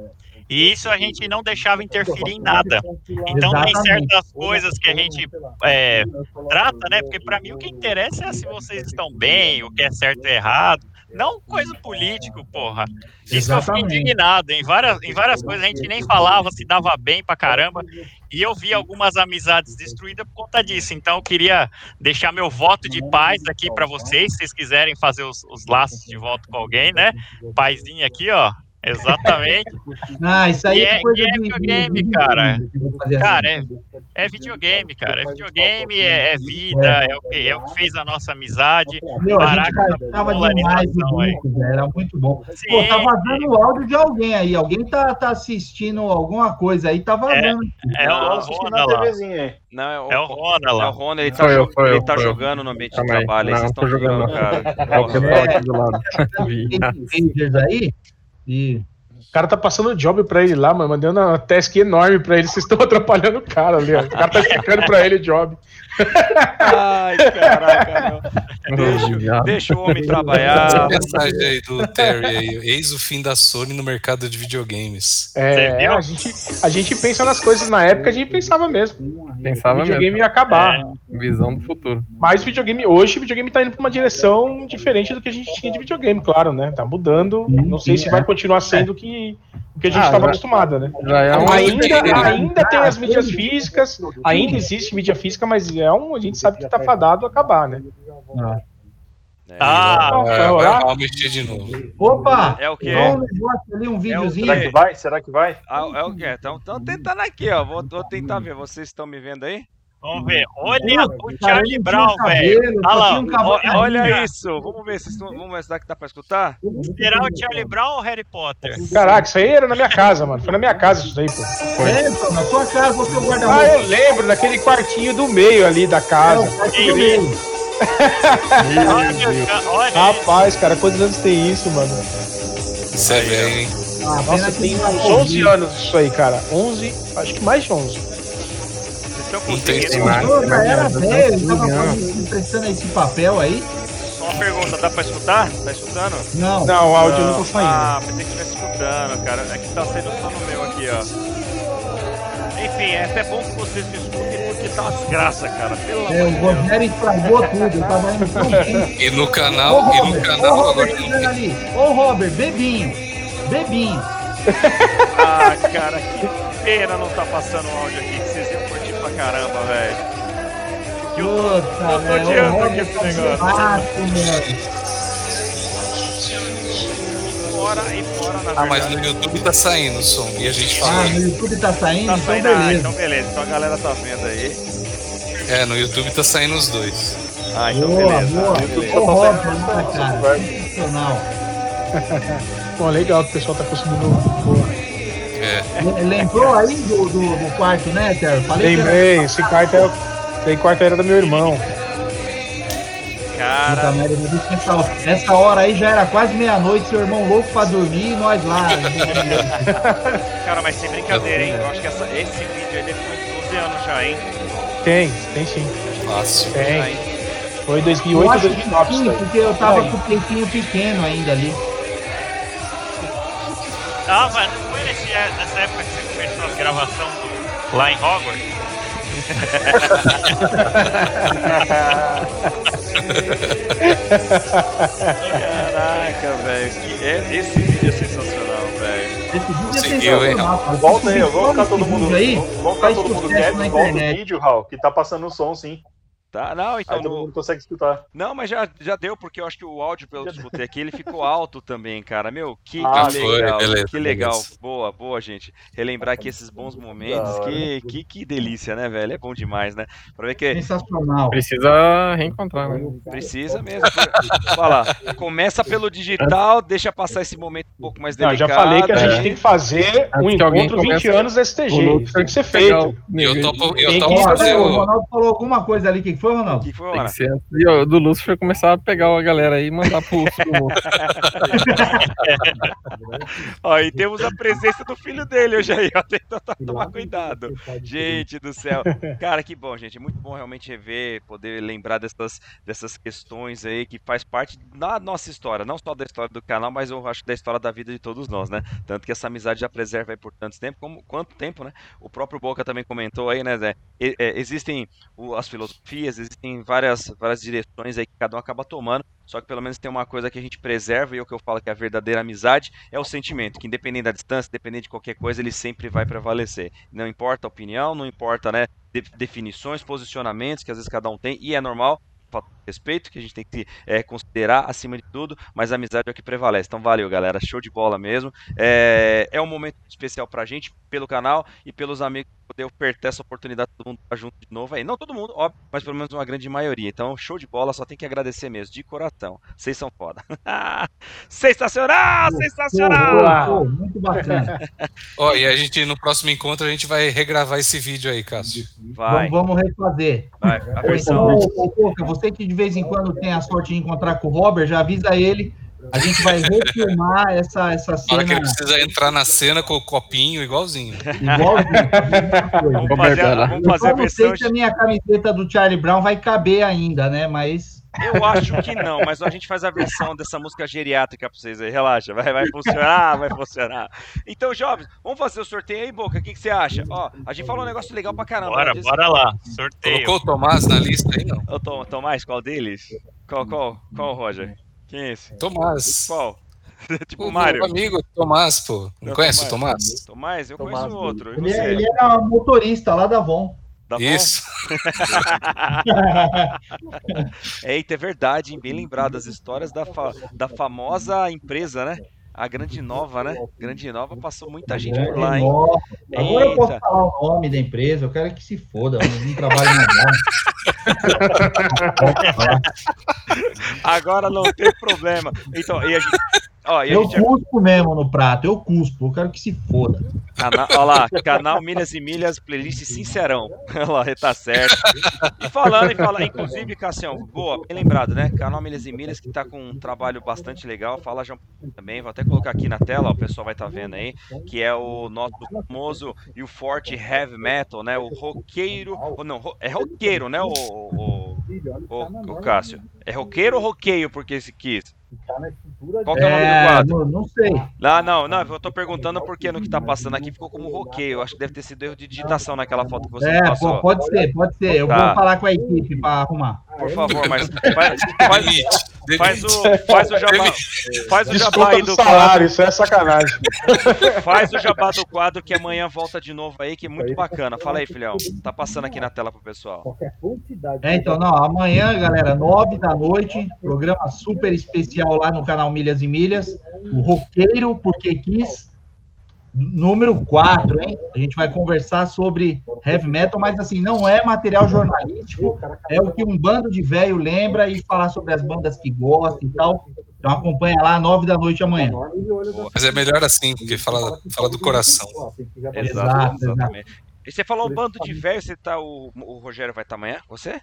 E isso a gente não deixava interferir em nada. Então tem certas coisas que a gente é, trata, né? Porque para mim o que interessa é se vocês estão bem, o que é certo e errado. Não coisa política, porra. Isso eu fiquei Exatamente. indignado. Em várias, em várias coisas a gente nem falava, se dava bem pra caramba. E eu vi algumas amizades destruídas por conta disso. Então eu queria deixar meu voto de paz aqui pra vocês, se vocês quiserem fazer os, os laços de voto com alguém, né? Paizinho aqui, ó. Exatamente. [LAUGHS] Ah, isso aí E é, é- coisa e é de, videogame, de- cara. Cara, é, é videogame, cara. É videogame, é, é vida, é o, que, é o que fez a nossa amizade. Meu, a gente Caraca, gastava demais o grupo, era muito bom. Sim, Pô, tá vazando o áudio de alguém aí. Alguém tá, tá assistindo alguma coisa aí, tá vazando. É o assistindo Rona na lá. Não, é o, É o Rona é lá. o Rony, ele tá, Foi eu, foi eu, ele tá foi eu. jogando no ambiente de trabalho. aí Não, vocês estão jogando, jogando, cara. É o Nossa, pessoal aqui do lado. [LAUGHS] Aí. E O cara tá passando job pra ele lá, mano, mandando uma task enorme pra ele. Vocês estão [LAUGHS] atrapalhando o cara ali, ó. O cara tá explicando pra ele o job. Ai, caraca, meu. Deixa, deixa o homem Essa trabalhar. mensagem aí do Terry aí. Eis o fim da Sony no mercado de videogames. É, a gente, a gente pensa nas coisas na época, a gente pensava mesmo. Pensava o videogame mesmo. ia acabar. Visão do futuro. Mas videogame, hoje, o videogame tá indo pra uma direção diferente do que a gente tinha de videogame, claro, né? Tá mudando. Não sei se vai continuar sendo o que, o que a gente Ah, estava já- acostumado, né? já é um- ainda, ainda tem as mídias [LAUGHS] físicas, ainda existe mídia física, mas é um, a gente sabe que tá fadado a acabar, né? Ah, vai vai, rolar? vai mexer de novo. Opa! É o quê? Só um negócio ali, um videozinho. Será que vai? Será que vai? Ah, é o quê? Estão tentando aqui, ó. Vou, vou tentar ver. Vocês estão me vendo aí? Vamos ver. Olha o Cara, Charlie Brown, velho. cabelo, Olha lá. um olha isso. Vamos ver se vamos ver se dá que dá pra escutar. Será o Charlie Brown ou Harry Potter? Caraca, isso aí era na minha casa, mano. Foi na minha casa isso daí, pô. É, pô, na sua casa, você é o Ah, eu lembro daquele quartinho do meio ali da É, casa. o quarto do meio. [LAUGHS] Olha, olha Rapaz, cara, quantos anos tem isso, mano? Isso é velho, hein? Ah, Nossa, tem não uns vai 11 anos isso aí, cara. 11, acho que mais de 11. Não tem. Pô, já era velho, ele tava Não. emprestando esse papel aí. Só uma pergunta, dá pra escutar? Tá escutando? Não. Não, o áudio não tá saindo. Ah, pensei que estivesse escutando, cara. É que tá saindo só no meu aqui, ó. Enfim, é até bom que vocês me escutem porque tá uma desgraça, cara. Pelo É, amor o de Deus. Rogério estragou tudo, ele tava indo tão bem. E no Ô, canal, e no Robert, ô, canal Robert, agora ali. Ô, Robert, bebinho. Bebinho. Ah, cara, que pena não tá passando o áudio aqui, caramba, velho. Que eu tô, Puta, eu tô velho. ô, odiando aqui Robert esse tá negócio. mano. Fora e fora, na Ah, mas no YouTube tá saindo o som. E a gente Ah, fala. no YouTube tá saindo, Tá então saindo, ah, beleza. então beleza. Então a galera tá vendo aí. É, no YouTube tá saindo os dois. Ah, então Boa, beleza. boa. beleza. Ô, Robert, né, cara. Sensacional. Pô, legal que o pessoal tá conseguindo. É. Le- Lembrou aí do, do, do quarto, né, Terry? Falei era- Lembrei, esse quarto era, esse quarto era do meu irmão. Cara, nessa hora. Aí já era quase meia-noite, seu irmão louco pra dormir e nós lá. [LAUGHS] cara, mas sem brincadeira, hein? Eu acho que essa- esse vídeo aí deve ter uns 12 anos já, hein? Tem, tem sim. Fácil. Tem. Foi Eu 2008, acho que 2009 isso sim, porque eu tava Aí. com o peitinho pequeno ainda ali. Ah, mas nesse, nessa época que você começou a gravação do, lá em Hogwarts? Caraca, velho. é- Esse vídeo é sensacional, velho. Esse vídeo é Conseguiu, sensacional. Volta aí, vamos ficar todo mundo aí. Vamos ficar faz todo mundo quieto e volta o vídeo, Raul, que tá passando o som sim. Tá, não, então Aí todo no- mundo consegue escutar. Não, mas já, já deu, porque eu acho que o áudio, pelo que eu escutei aqui, ele ficou alto também, cara. Meu, que, Ah, que foi, legal. beleza, que legal. beleza. Boa, boa, gente. Relembrar aqui esses bons momentos. Da hora. Que, que, que delícia, né, velho? É bom demais, né? Pra ver que Sensacional. Precisa reencontrar, né? precisa mesmo. Olha lá, começa pelo digital, deixa passar esse momento um pouco mais Não, delicado. já falei que a gente né? tem que fazer um que alguém encontro 20 comece- anos STG. Isso tem que ser feito. eu topo, eu que topo fazer o o. Ronaldo falou alguma coisa ali. Que que foi, O Ronaldo? que foi, Tem Ana? que ser de- ó, do Lúcifer começar a pegar a galera aí e mandar pro. [LAUGHS] Ó, e temos a presença do filho dele hoje aí, ó. Tenta to- tomar cuidado. Gente do céu. [LAUGHS] Cara, que bom, gente. É muito bom realmente rever, poder lembrar dessas, dessas questões aí que faz parte da nossa história. Não só da história do canal, mas eu acho da história da vida de todos nós, né? Tanto que essa amizade já preserva aí por tanto tempo, como quanto tempo, né? O próprio Boca também comentou aí, né, Zé? E- é, existem o- as filosofias, existem várias, várias direções aí que cada um acaba tomando. Só que pelo menos tem uma coisa que a gente preserva, e é o que eu falo que é a verdadeira amizade é o sentimento, que independente da distância, independente de qualquer coisa, ele sempre vai prevalecer. Não importa a opinião, não importa, né, de- definições, posicionamentos que às vezes cada um tem, e é normal, respeito, que a gente tem que é, considerar acima de tudo, mas a amizade é o que prevalece. Então valeu, galera, show de bola mesmo. É, é um momento especial pra gente, pelo canal e pelos amigos poder ofertar essa oportunidade todo mundo estar junto de novo aí. Não todo mundo, óbvio, mas pelo menos uma grande maioria. Então, show de bola, só tem que agradecer mesmo, de coração. Vocês são foda. [LAUGHS] sensacional! Sensacional! Pô, pô, muito bacana. [LAUGHS] Ó, e a gente, no próximo encontro, a gente vai regravar esse vídeo aí, Cássio. Vai, Vamos, vamos refazer. vai, a Ô, versão. ô, ô, Poca, você que de vez em quando tem a sorte de encontrar com o Robert, já avisa ele A gente vai refilmar essa, essa Na hora que cena ele precisa entrar na cena com o copinho igualzinho. igualzinho. Vamos fazer, a- vamos fazer a Eu não versão. sei se a minha camiseta do Charlie Brown vai caber ainda, né? Mas Eu acho que não, mas a gente faz a versão dessa música geriátrica pra vocês aí. Relaxa, vai, vai funcionar, vai funcionar. Então, jovens, vamos fazer o sorteio aí, Boca. O que, que você acha? Ó, a gente falou um negócio legal pra caramba. Bora, Diz- bora lá. Sorteio. Colocou o Tomás na lista aí, não? Ô, Tom, Tomás, qual deles? Qual, qual, qual, Roger? Quem é esse? Tomás. Qual? [LAUGHS] tipo O o Mário. meu amigo Tomás, pô. Não Não, conhece o Tomás? Tomás, eu Tomás, conheço o outro. Ele, você? é- ele era motorista lá da Von. Bom? Isso. Eita, [LAUGHS] é verdade, hein? bem lembrado as histórias da, fa- da famosa empresa, né? A Grande Nova, né? Grande Nova passou muita gente por lá, hein? Nossa, Agora eu posso Eita. falar o nome da empresa, eu quero que se foda, eu não trabalho mais. [LAUGHS] Agora não tem problema. Então, e a gente. Ó, Eu gente cuspo mesmo no prato, eu cuspo, eu quero que se foda. Cana... Olha lá, canal Milhas e Milhas, playlist Sincerão. [LAUGHS] Olha lá, tá certo. E falando, e falando, inclusive, Cassião, boa, bem lembrado, né? Canal Milhas e Milhas que tá com um trabalho bastante legal. Fala já também, vou até colocar aqui na tela, ó, o pessoal vai estar vendo aí, que é o nosso famoso e o forte heavy metal, né? O roqueiro. Ou não, é roqueiro, né, o, o, o, o Cássio? É roqueiro ou roqueio porque se quis? Qual que é o nome do É, quadro? não, não sei. Ah, não, não, eu tô perguntando porque no que tá passando aqui ficou como roqueio. Acho que deve ter sido erro de digitação naquela foto que você É, passou. pô, pode ser, pode ser. Eu Tá. vou falar com a equipe para arrumar. Por favor, mas [LAUGHS] faz, faz, faz o, [LAUGHS] faz o jabá, faz o jabá aí do salário, quadro. isso é sacanagem. [LAUGHS] Faz o jabá do quadro que amanhã volta de novo aí, que é muito bacana. Fala aí, filhão. Tá passando aqui na tela pro pessoal. É, então, não, amanhã, galera, nove da noite, programa super especial lá no canal Milhas e Milhas, o Roqueiro Porque Quis, número 4, hein? A gente vai conversar sobre heavy metal, mas assim, não é material jornalístico, é o que um bando de velho lembra e falar sobre as bandas que gosta e tal. Então acompanha lá, nove da noite amanhã. Mas é melhor assim, porque fala, fala do coração. Exato, exatamente. E você falou um bando de velho, você tá. O, o Rogério vai estar amanhã? Você?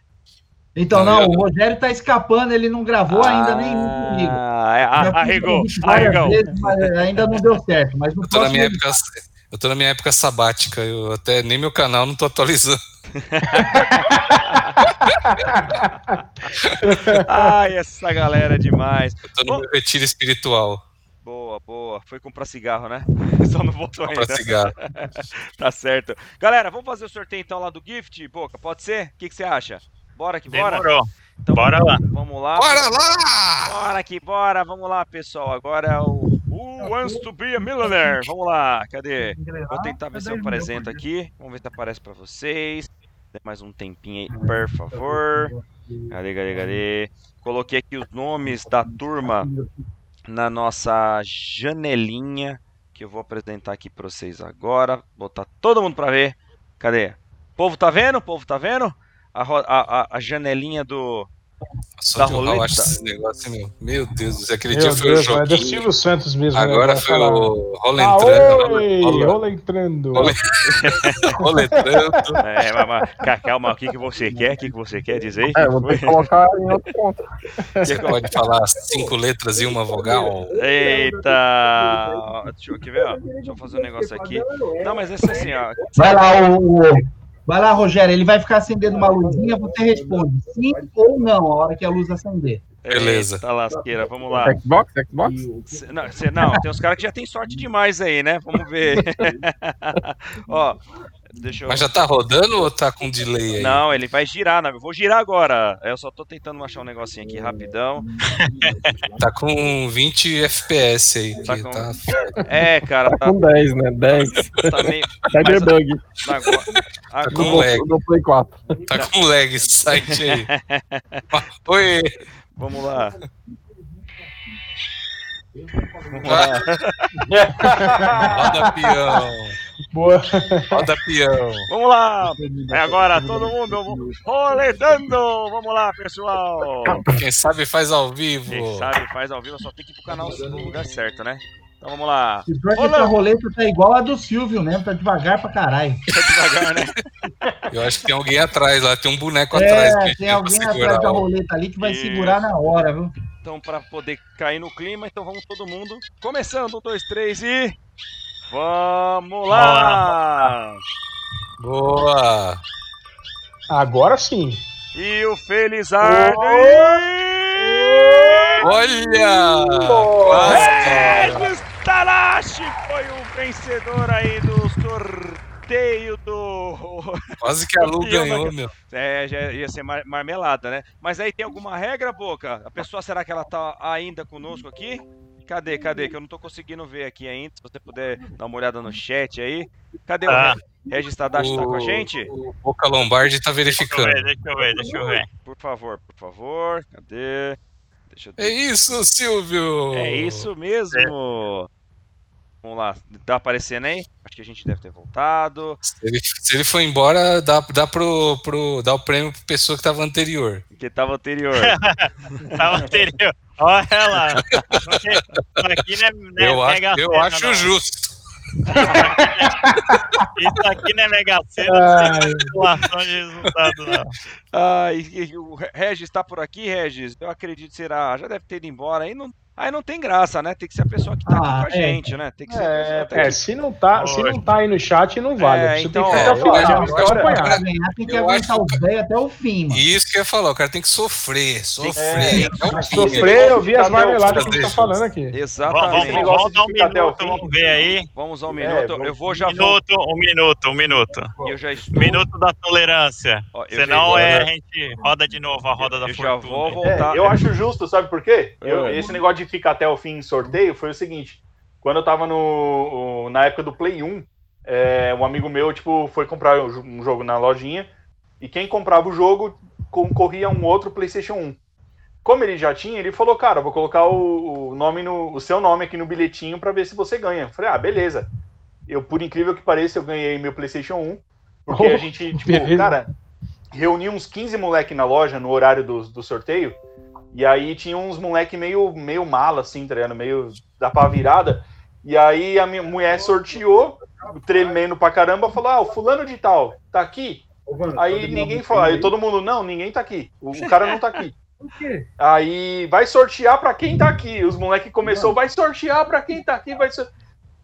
Então, não, o Rogério tá escapando, ele não gravou ainda nenhum comigo. Ah, é, Já ah, arregou, arregou. vezes, ainda não deu certo. Mas Eu na próximo minha época, eu tô na minha época sabática, eu até nem meu canal não tô atualizando. [LAUGHS] Ai, essa galera é demais. Eu tô no meu retiro espiritual. Boa, boa. Foi comprar cigarro, né? [LAUGHS] Só não voltou Comprar ainda. cigarro. [LAUGHS] tá certo. Galera, vamos fazer o sorteio então lá do gift, Boca? Pode ser? O que, que você acha? Bora que bora? Demorou. Então, Bora lá. Vamos lá. Bora lá! Bora que bora. Vamos lá, pessoal. Agora é o Who Wants to Be a Millionaire? Vamos lá. Cadê? Vou tentar ver se eu apresento aqui. Vamos ver se aparece pra vocês. Dê mais um tempinho aí, por favor. Cadê, cadê, cadê? Coloquei aqui os nomes da turma na nossa janelinha que eu vou apresentar aqui para vocês agora. Botar todo mundo para ver. Cadê? O povo tá vendo? O povo tá vendo? A, a, a, janelinha do Só da roleta. acho esse negócio, meu. Meu Deus do céu, aquele Meu dia foi Deus, o mas é do. Silvio Santos mesmo. né? Agora foi o Rola Ah, entrando. oi, Rola- rola entrando. Rola- [LAUGHS] Rola entrando. É, mas, mas, ca- calma, o que, que você quer? O que, que você quer dizer? É, vou ter que colocar em outro [LAUGHS] ponto. Você pode falar cinco letras e uma vogal? Eita! Deixa eu, ver, ó? Deixa eu fazer um negócio aqui. Não, mas esse assim, ó. Vai lá, o- Vai lá, Rogério, ele vai ficar acendendo uma luzinha, você responde sim ou não, a hora que a luz acender. Beleza. Tá lasqueira, vamos lá. Xbox? Xbox? Cê- Não, cê- não, tem uns caras que já tem sorte demais aí, né? Vamos ver. [LAUGHS] [LAUGHS] Ó, deixa eu. Mas já tá rodando ou tá com delay aí? Não, ele vai girar, não. Eu vou girar agora. Eu só tô tentando achar um negocinho aqui rapidão. [LAUGHS] Tá com 20 FPS aí. Tá com- tá... É, cara, Tá tá, com 10, né? 10. tá meio. Cyberbug. Tá agora- com lag. Do Play 4. Tá com lag esse site aí. [LAUGHS] Oi! Vamos lá. Roda peão! Boa. Roda peão! Vamos lá. É agora todo mundo roletando. Vamos lá, pessoal. Quem sabe faz ao vivo. Quem sabe faz ao vivo, só tem que ir pro canal no lugar certo, né? Então vamos lá. E que essa roleta tá igual a do Silvio mesmo, tá devagar pra caralho. [LAUGHS] Tá devagar, né? Eu acho que tem alguém atrás lá, tem um boneco É, atrás. tem alguém segurar atrás da roleta ali que vai Isso. segurar na hora, viu? Então, para poder cair no clima, então vamos todo mundo. Começando, um, dois, três e. Vamos lá! Boa! Agora sim. E o Felizardo. Olha! Regis Talashi foi o vencedor aí do sorteio do. [LAUGHS] Quase que a Lu [LAUGHS] ganhou, meu. É, já ia ser mar- marmelada, né? Mas aí tem alguma regra, Boca? A pessoa, será que ela tá ainda conosco aqui? Cadê, cadê? Que eu não tô conseguindo ver aqui ainda. Se você puder dar uma olhada no chat aí. Cadê Ah. o Re- Regis Tadashi? Tá com a gente? O Boca Lombardi tá verificando. Deixa eu ver, deixa eu ver, deixa eu ver. Por favor, por favor. Cadê? Deixa eu É isso, Silvio! É isso mesmo. Vamos lá, tá aparecendo aí? Acho que a gente deve ter voltado. Se ele, se ele for embora, dá, dá, pro, pro, dá o prêmio pra pessoa que tava anterior. Que tava anterior. [LAUGHS] Tava anterior. Olha lá. [LAUGHS] Aqui não é, não é eu acho, eu acho não. justo. [LAUGHS] Isso aqui não é Mega tem manipulação de resultado, não. Ah, e, e o Re- Regis tá por aqui, Regis? Eu acredito que será. Já deve ter ido embora. Aí não, aí não tem graça, né? Tem que ser a pessoa que tá Ah, aqui com a é. gente, né? Tem que ser a pessoa que tá É, se não tá, se não tá aí no chat, não vale. É, Você então, tem que é, que história- acompanhar. Pra ganhar tem que aguentar o velho até o fim, mano. Isso que eu ia falar, o cara tem que sofrer, sofrer. É, Sofrer, eu vi as o marmeladas que a gente tá falando aqui. Exatamente. Vamos, vamos dar um minuto, vamos ver aí. Vamos ao É, minuto. eu vou já um minuto, um minuto, um minuto. Eu já estou. Minuto da tolerância. Senão é, a gente roda de novo a roda da eu já fortuna. vou voltar. É, eu acho justo, sabe por quê? É. esse negócio de ficar até o fim em sorteio foi o seguinte: quando eu tava no, na época do Play 1, é, um amigo meu tipo, foi comprar um jo- jogo na lojinha e quem comprava o jogo concorria a um outro PlayStation 1. Como ele já tinha, ele falou: Cara, vou colocar o, o nome no, o seu nome aqui no bilhetinho pra ver se você ganha. Eu falei: Ah, beleza. Eu, por incrível que pareça, eu ganhei meu PlayStation 1. Porque a Oh, gente, [LAUGHS] tipo, beleza. cara, reuni uns 15 moleque na loja no horário do, do sorteio. E aí tinha uns moleque meio, meio mala, assim, tá ligado? Meio da pá virada. E aí a minha mulher sorteou, tremendo pra caramba, falou: Ah, o fulano de tal, tá aqui? Aí ninguém falou, aí todo mundo, não, ninguém tá aqui. O, o cara não tá aqui. [LAUGHS] Aí vai sortear pra quem tá aqui. Os moleques começou, vai sortear pra quem tá aqui, vai.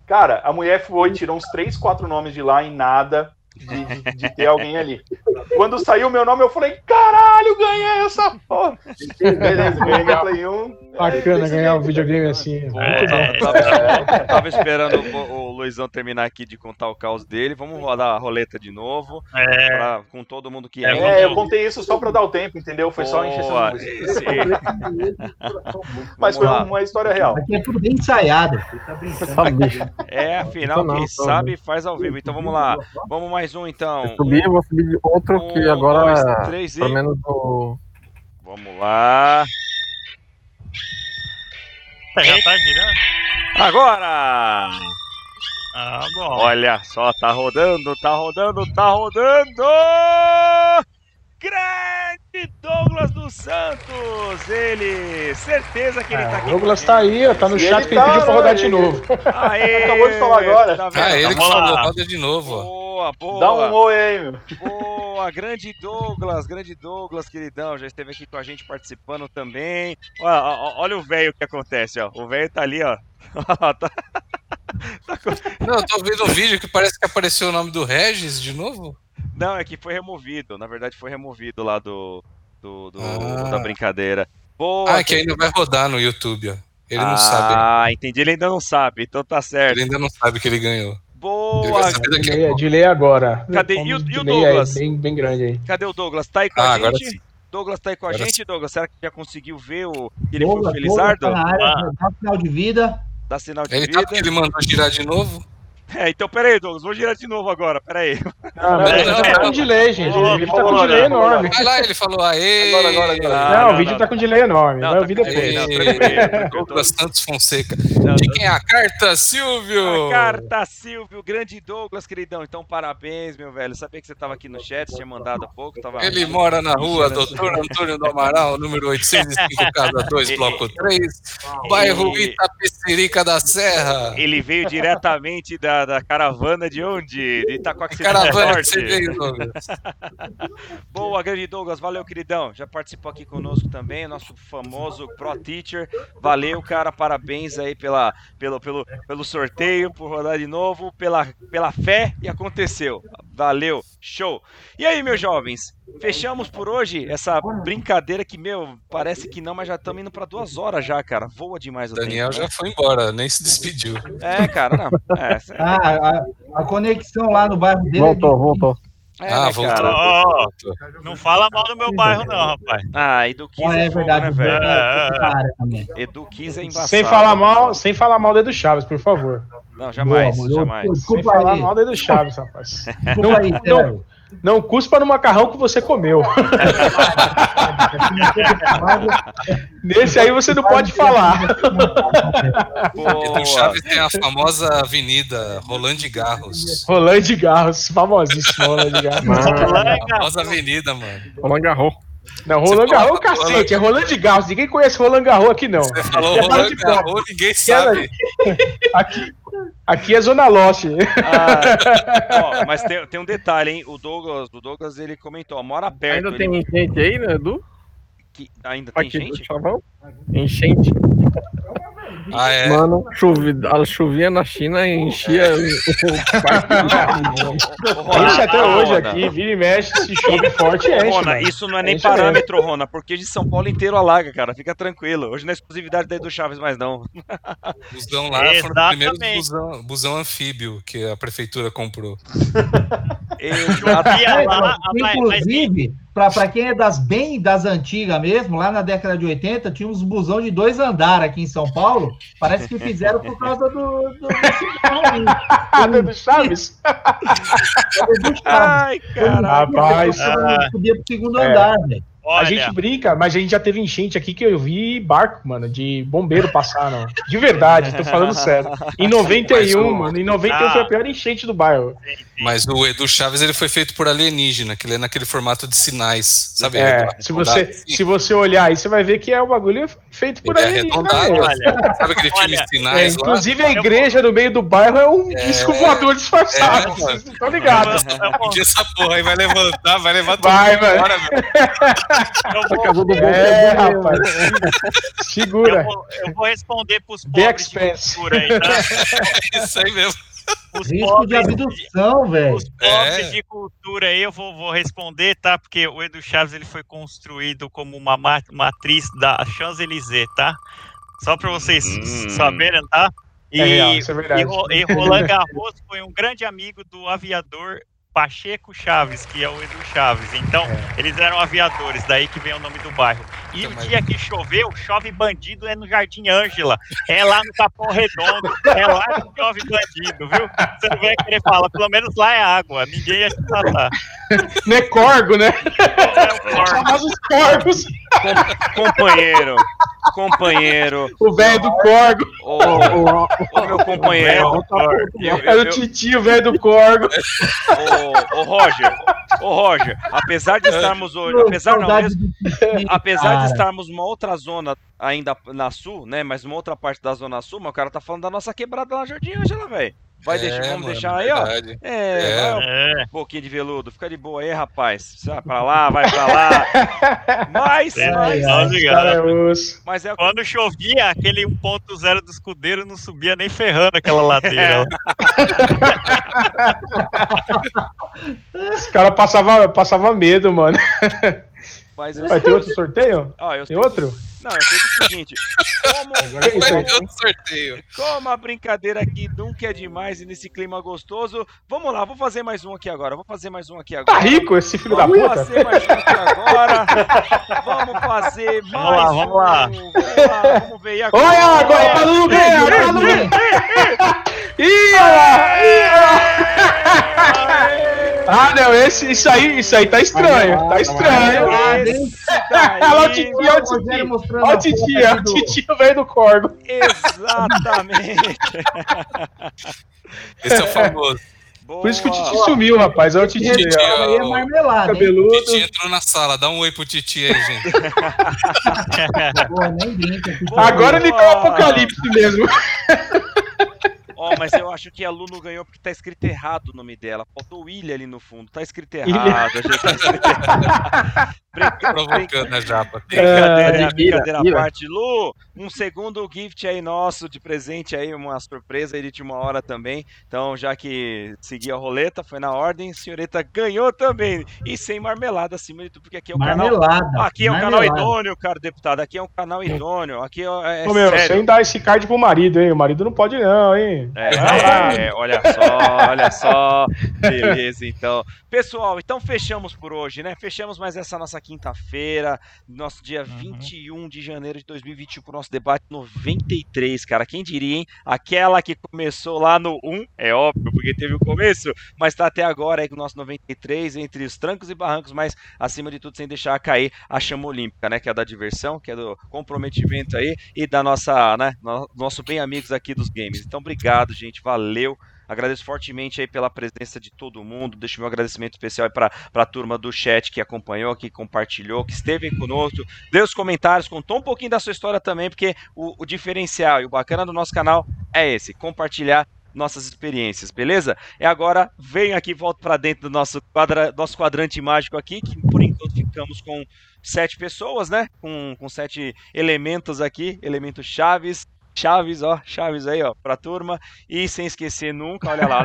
Cara, a mulher foi, tirou uns três, quatro nomes de lá em nada de, de- ter alguém ali. [LAUGHS] Quando saiu o meu nome, eu falei, caralho, ganhei essa porra. Beleza, ganhei meu Play 1. Bacana ganhar um videogame assim. É, tava, tava esperando o, o Luizão terminar aqui de contar o caos dele. Vamos rodar a roleta de novo. É. pra- com todo mundo que É, eu contei isso só pra dar o tempo, entendeu? Foi só encher esse Mas foi lá. uma história real. Aqui é tudo bem ensaiado. É, afinal, não, quem então sabe faz ao vivo. Então vamos lá. Vamos mais um, então. Eu subi, vou subir outro que Um, agora, dois, três e- pelo menos o... Vamos lá. Já tá girando? Agora! Ah, bom. Olha só, tá rodando, tá rodando, tá rodando! Grande Douglas dos Santos! Ele, certeza que ele tá É, aqui. o Douglas tá aí, ó, tá no E chat que ele tá, pediu pra né, rodar de ele- novo. Aê, [LAUGHS] Acabou de falar agora. Tá vendo? Ah, ele que falou, roda de novo, ó. Boa, boa. Dá um oi aí, meu. Boa, grande Douglas, grande Douglas, queridão, já esteve aqui com a gente participando também. Olha, olha o velho que acontece, ó. O velho tá ali, ó. [LAUGHS] Tá- Não, eu tô vendo um vídeo que parece que apareceu o nome do Regis de novo. Não, é que foi removido. Na verdade, foi removido lá do, do, do- Ah. da brincadeira. Boa. Ah, que ainda vai rodar no YouTube, ó. Ele não ah, sabe. Ah, entendi. Ele ainda não sabe, então tá certo. Ele ainda não sabe que ele ganhou. Boa. Delay, delay agora. Cadê? E o- e o aí, Douglas? bem, bem grande aí. Cadê o Douglas? Tá aí com Ah, a gente? sim. Douglas tá aí com a Agora gente, Douglas? Será que já conseguiu ver o que ele Douglas, foi o Douglas Felizardo? tá na área, Ah. dá sinal de vida. Dá sinal de Ele vida. tá ele mandou girar de novo? É, então peraí, Douglas, vou girar de novo agora, peraí. Não, o vídeo tá não. com delay, gente. O vídeo tá com delay enorme. Vai lá, ele falou, aê! Agora, agora, agora. Não, não, o vídeo não. tá com delay enorme. Não, Vai tá ouvir depois. não, [LAUGHS] Douglas Santos Fonseca. Não, De não. quem é a carta, Silvio? A carta Silvio, grande Douglas, queridão. Então, parabéns, meu velho. Sabia que você tava aqui no chat, tinha mandado há pouco. Tava... Ele mora na rua Doutor Antônio do Amaral, número 805, [LAUGHS] casa 2, bloco 3, bairro E- Tapirica da Serra. Ele veio diretamente da, da caravana de onde? De Itacoaxi Caravana Norte. que veio, Douglas. [LAUGHS] Boa, grande Douglas. Valeu, queridão. Já participou aqui conosco também, nosso famoso Pro Teacher. Valeu, cara. Parabéns aí pela, pelo, pelo, pelo sorteio, por rodar de novo, pela, pela fé e aconteceu. Valeu, show. E aí, meus jovens? Fechamos por hoje essa brincadeira que, meu, parece que não, mas já estamos indo para duas horas já, cara. Voa demais o Daniel tempo. já foi embora, nem se despediu. É, cara, não. É, [LAUGHS] Ah, a, a conexão lá no bairro dele. Voltou, voltou. É, Ah, né, voltou. cara? Ó, não fala mal do meu bairro, não, rapaz. Ah, Edu 15 Ah, é, é verdade. né, velho? É. Edu 15 é embaçado. Sem falar mal, sem falar mal do Edu Chaves, por favor. Não, jamais, Boa, jamais. Eu- Sem Desculpa falar aí. mal do Chaves, rapaz. Desculpa aí, Não, não cuspa no macarrão que você comeu. [LAUGHS] Nesse aí você não pode falar. Edu Chaves tem a famosa avenida Rolando de Garros. Rolando de Garros, famosíssimo Rolando de Garros. A famosa avenida, mano. Roland Garros. Não, Roland Garros, falou- cacete, é Roland de Garros. Ninguém conhece Roland Garros aqui, não. Você falou É Roland Rolando de Garros, ninguém sabe. Aqui, aqui é Zona Lost. Ah, ó, mas tem, tem um detalhe, hein? O Douglas, o Douglas ele comentou, ó, mora perto. Ainda ele- tem gente aí, né, Edu? que- ainda tem Aqui do gente? Chavão? Enchente. Ah, é? Mano, chuvi, a chuvinha na China enchia o [LAUGHS] Enche até hoje Rona. aqui, vira e mexe, se chove forte, enche. Rona, mano. isso não é nem Enche mesmo. parâmetro, Rona, porque de São Paulo inteiro alaga, cara. Fica tranquilo. Hoje não é exclusividade daí do Chaves mais não. [LAUGHS] Busão lá foram os Exatamente. primeiros busão, busão anfíbio que a prefeitura comprou. [LAUGHS] Chovia É, lá, mas- Inclusive, para quem é das bem das antigas mesmo, lá na década de 80, tinha uns busão de dois andares aqui em São Paulo. Parece que fizeram por causa do. do. Nada do [LAUGHS] Chaves? Do Chaves. Ai, cara. Rapaz, Eu subia pro segundo É. andar, velho. A Olha, gente brinca, mas a gente já teve enchente aqui que eu vi barco, mano, de bombeiro passar, não. De verdade, tô falando sério. Em 91, Mas o- mano, em 91 Ah. foi a pior enchente do bairro. Mas o Edu Chaves ele foi feito por alienígena, que ele é naquele formato de sinais, sabe? É, se você, assim. se você olhar aí, você vai ver que é o bagulho feito por Ele é alienígena arredondado, mesmo. olha, Sabe aquele filme Olha, É, Sinais lá? inclusive a igreja no meio do bairro é um É. disco voador disfarçado. É, vocês estão ligados? eu vou, Pedir essa porra aí vai levantar, vai levar tudo Vai, mano. embora, meu. eu vou, É, rapaz. eu Segura. vou- eu vou responder pros pobres de aí, tá? [LAUGHS] Isso aí mesmo. Os Risco de pobres abdução, velho. Os pobres É. de cultura aí eu vou, vou responder, tá? Porque o Edu Chaves ele foi construído como uma ma- matriz da Champs-Élysées, tá? Só para vocês Hum. saberem, tá? E, É real, isso é verdade. e Ro- e Roland Garros foi um grande amigo do aviador Pacheco Chaves, que é o Edu Chaves. Então, eles eram aviadores, daí que vem o nome do bairro. E o dia que choveu, chove bandido é no Jardim Ângela, é lá no Capão Redondo, é lá que chove bandido, viu? Você não vai querer falar, pelo menos lá é água, ninguém ia se matar. Não é corgo, né? É o corvo. Famosos corgos. Companheiro, companheiro, O velho do corgo. ô, ô, ô, meu companheiro, Era o eu, titio velho do corgo. ô, Roger, ô Roger, apesar de estarmos hoje, apesar não, mesmo, Titi, apesar cara. de estarmos numa outra zona ainda na sul, né, mas uma outra parte da zona sul, mas o cara tá falando da nossa quebrada lá na Jardim Ângela, velho. Vai É, deixar, vamos mano, deixar aí, ó. verdade. É, É. vai, É, um pouquinho de veludo, fica de boa aí, rapaz. Vai pra lá, vai pra lá. [LAUGHS] Mas, É, mas, é osso. mas é o Quando chovia, aquele 1.0 do escudeiro não subia nem ferrando aquela ladeira. Os caras passavam passava medo, mano. [LAUGHS] Mas eu Vai ter outro sorteio? Ó, eu Tem outro? Não, eu sei o seguinte. Como, é isso aí. Vai ter outro sorteio. como a brincadeira aqui nunca é demais e nesse clima gostoso, vamos lá, vou fazer mais um aqui agora. Vou fazer mais um aqui agora. Tá rico esse filho da Vamos puta? fazer mais um aqui agora. Vamos fazer mais Vamos lá, vamos lá. um. Vamos lá, vamos ver. E agora? Olha a água, água no lugar, água no lugar. Ih, olha lá, ih, olha lá. Ah, não, esse, isso aí, isso aí tá estranho, tá estranho. Olha o titio, olha o mostrando Olha o aí o do- titio veio do corgo. Exatamente. Esse é o famoso. Boa. Por isso que o titio sumiu, rapaz. Olha o titio. Titio, ó. Aí é marmelada? Cabeludo. Titi entrou na sala, dá um oi pro Titi aí, gente. [LAUGHS] Pô, nem brinca. Titi. Agora ele tá um apocalipse mesmo. [LAUGHS] mas eu acho que a Lu não ganhou porque tá escrito errado o nome dela. Faltou Ilha ali no fundo. Tá escrito Ilha. errado. A gente tá escrito errado. [LAUGHS] Brinca- Provocando a japa. Brincadeira, É, brincadeira à parte. Lu, um segundo gift aí nosso de presente aí, uma surpresa aí de última hora também. Então, já que seguiu a roleta, foi na ordem, senhorita ganhou também. E sem marmelada acima de tudo, porque aqui é o canal. Marmelada. Aqui é um canal idôneo, cara, deputado. Aqui é um canal idôneo. Aqui é, é Ô, meu, sério. sem dar esse card pro marido, hein? O marido não pode, não, hein? É, é, é, olha só, olha só. Beleza, então. Pessoal, então fechamos por hoje, né? Fechamos mais essa nossa quinta-feira, nosso dia 21 de janeiro de 2021, com o nosso debate 93, cara. Quem diria, hein? Aquela que começou lá no 1, é óbvio, porque teve o começo, mas tá até agora aí com o nosso 93, entre os trancos e barrancos, mas acima de tudo, sem deixar cair a chama olímpica, né? Que é da diversão, que é do comprometimento aí e da nossa, né? no- Nosso bem amigos aqui dos games. Então, obrigado, gente. Valeu. Agradeço fortemente aí pela presença de todo mundo. Deixo meu agradecimento especial para a turma do chat que acompanhou, que compartilhou, que esteve conosco, deu os comentários, contou um pouquinho da sua história também, porque o, o diferencial e o bacana do nosso canal é esse, compartilhar nossas experiências, beleza? E agora venho aqui, volto para dentro do nosso, quadra, nosso quadrante mágico aqui, que por enquanto ficamos com sete pessoas, né? Com, com sete elementos aqui, elementos chaves. Chaves, ó, chaves aí, ó, pra turma. E sem esquecer nunca, olha lá.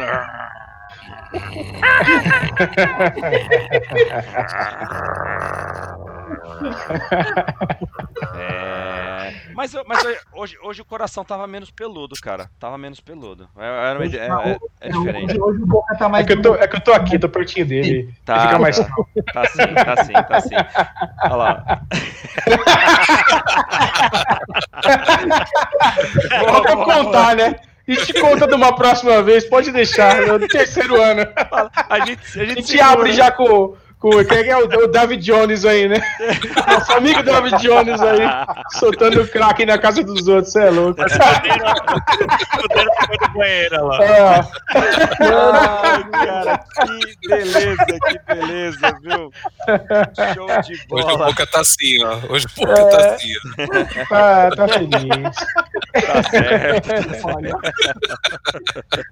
[LAUGHS] [LAUGHS] É, mas eu- mas eu- hoje, hoje o coração tava menos peludo, cara. Tava menos peludo. É, era uma tá- é- é diferente. Hoje, hoje o Boca tá mais. É que, eu tô, é que eu tô aqui, tô pertinho dele. Tá, fica mais. tá, tá sim, tá sim, tá sim. Olha lá. Vou pra contar, né? A gente conta de uma próxima vez, pode deixar, no terceiro ano. A gente, a A gente, gente segura. abre já com, com quem é, que é o, o David Jones aí, né? [LAUGHS] Nosso amigo David Jones aí, soltando crack na casa dos outros, você é louco. Fuderam pra do banheiro lá. É. Ai, cara, que beleza, que beleza, viu? Show de Hoje o bola. Boca tá assim, ó. Hoje o Boca tá assim, ó. Tá, tá feliz. Tá certo.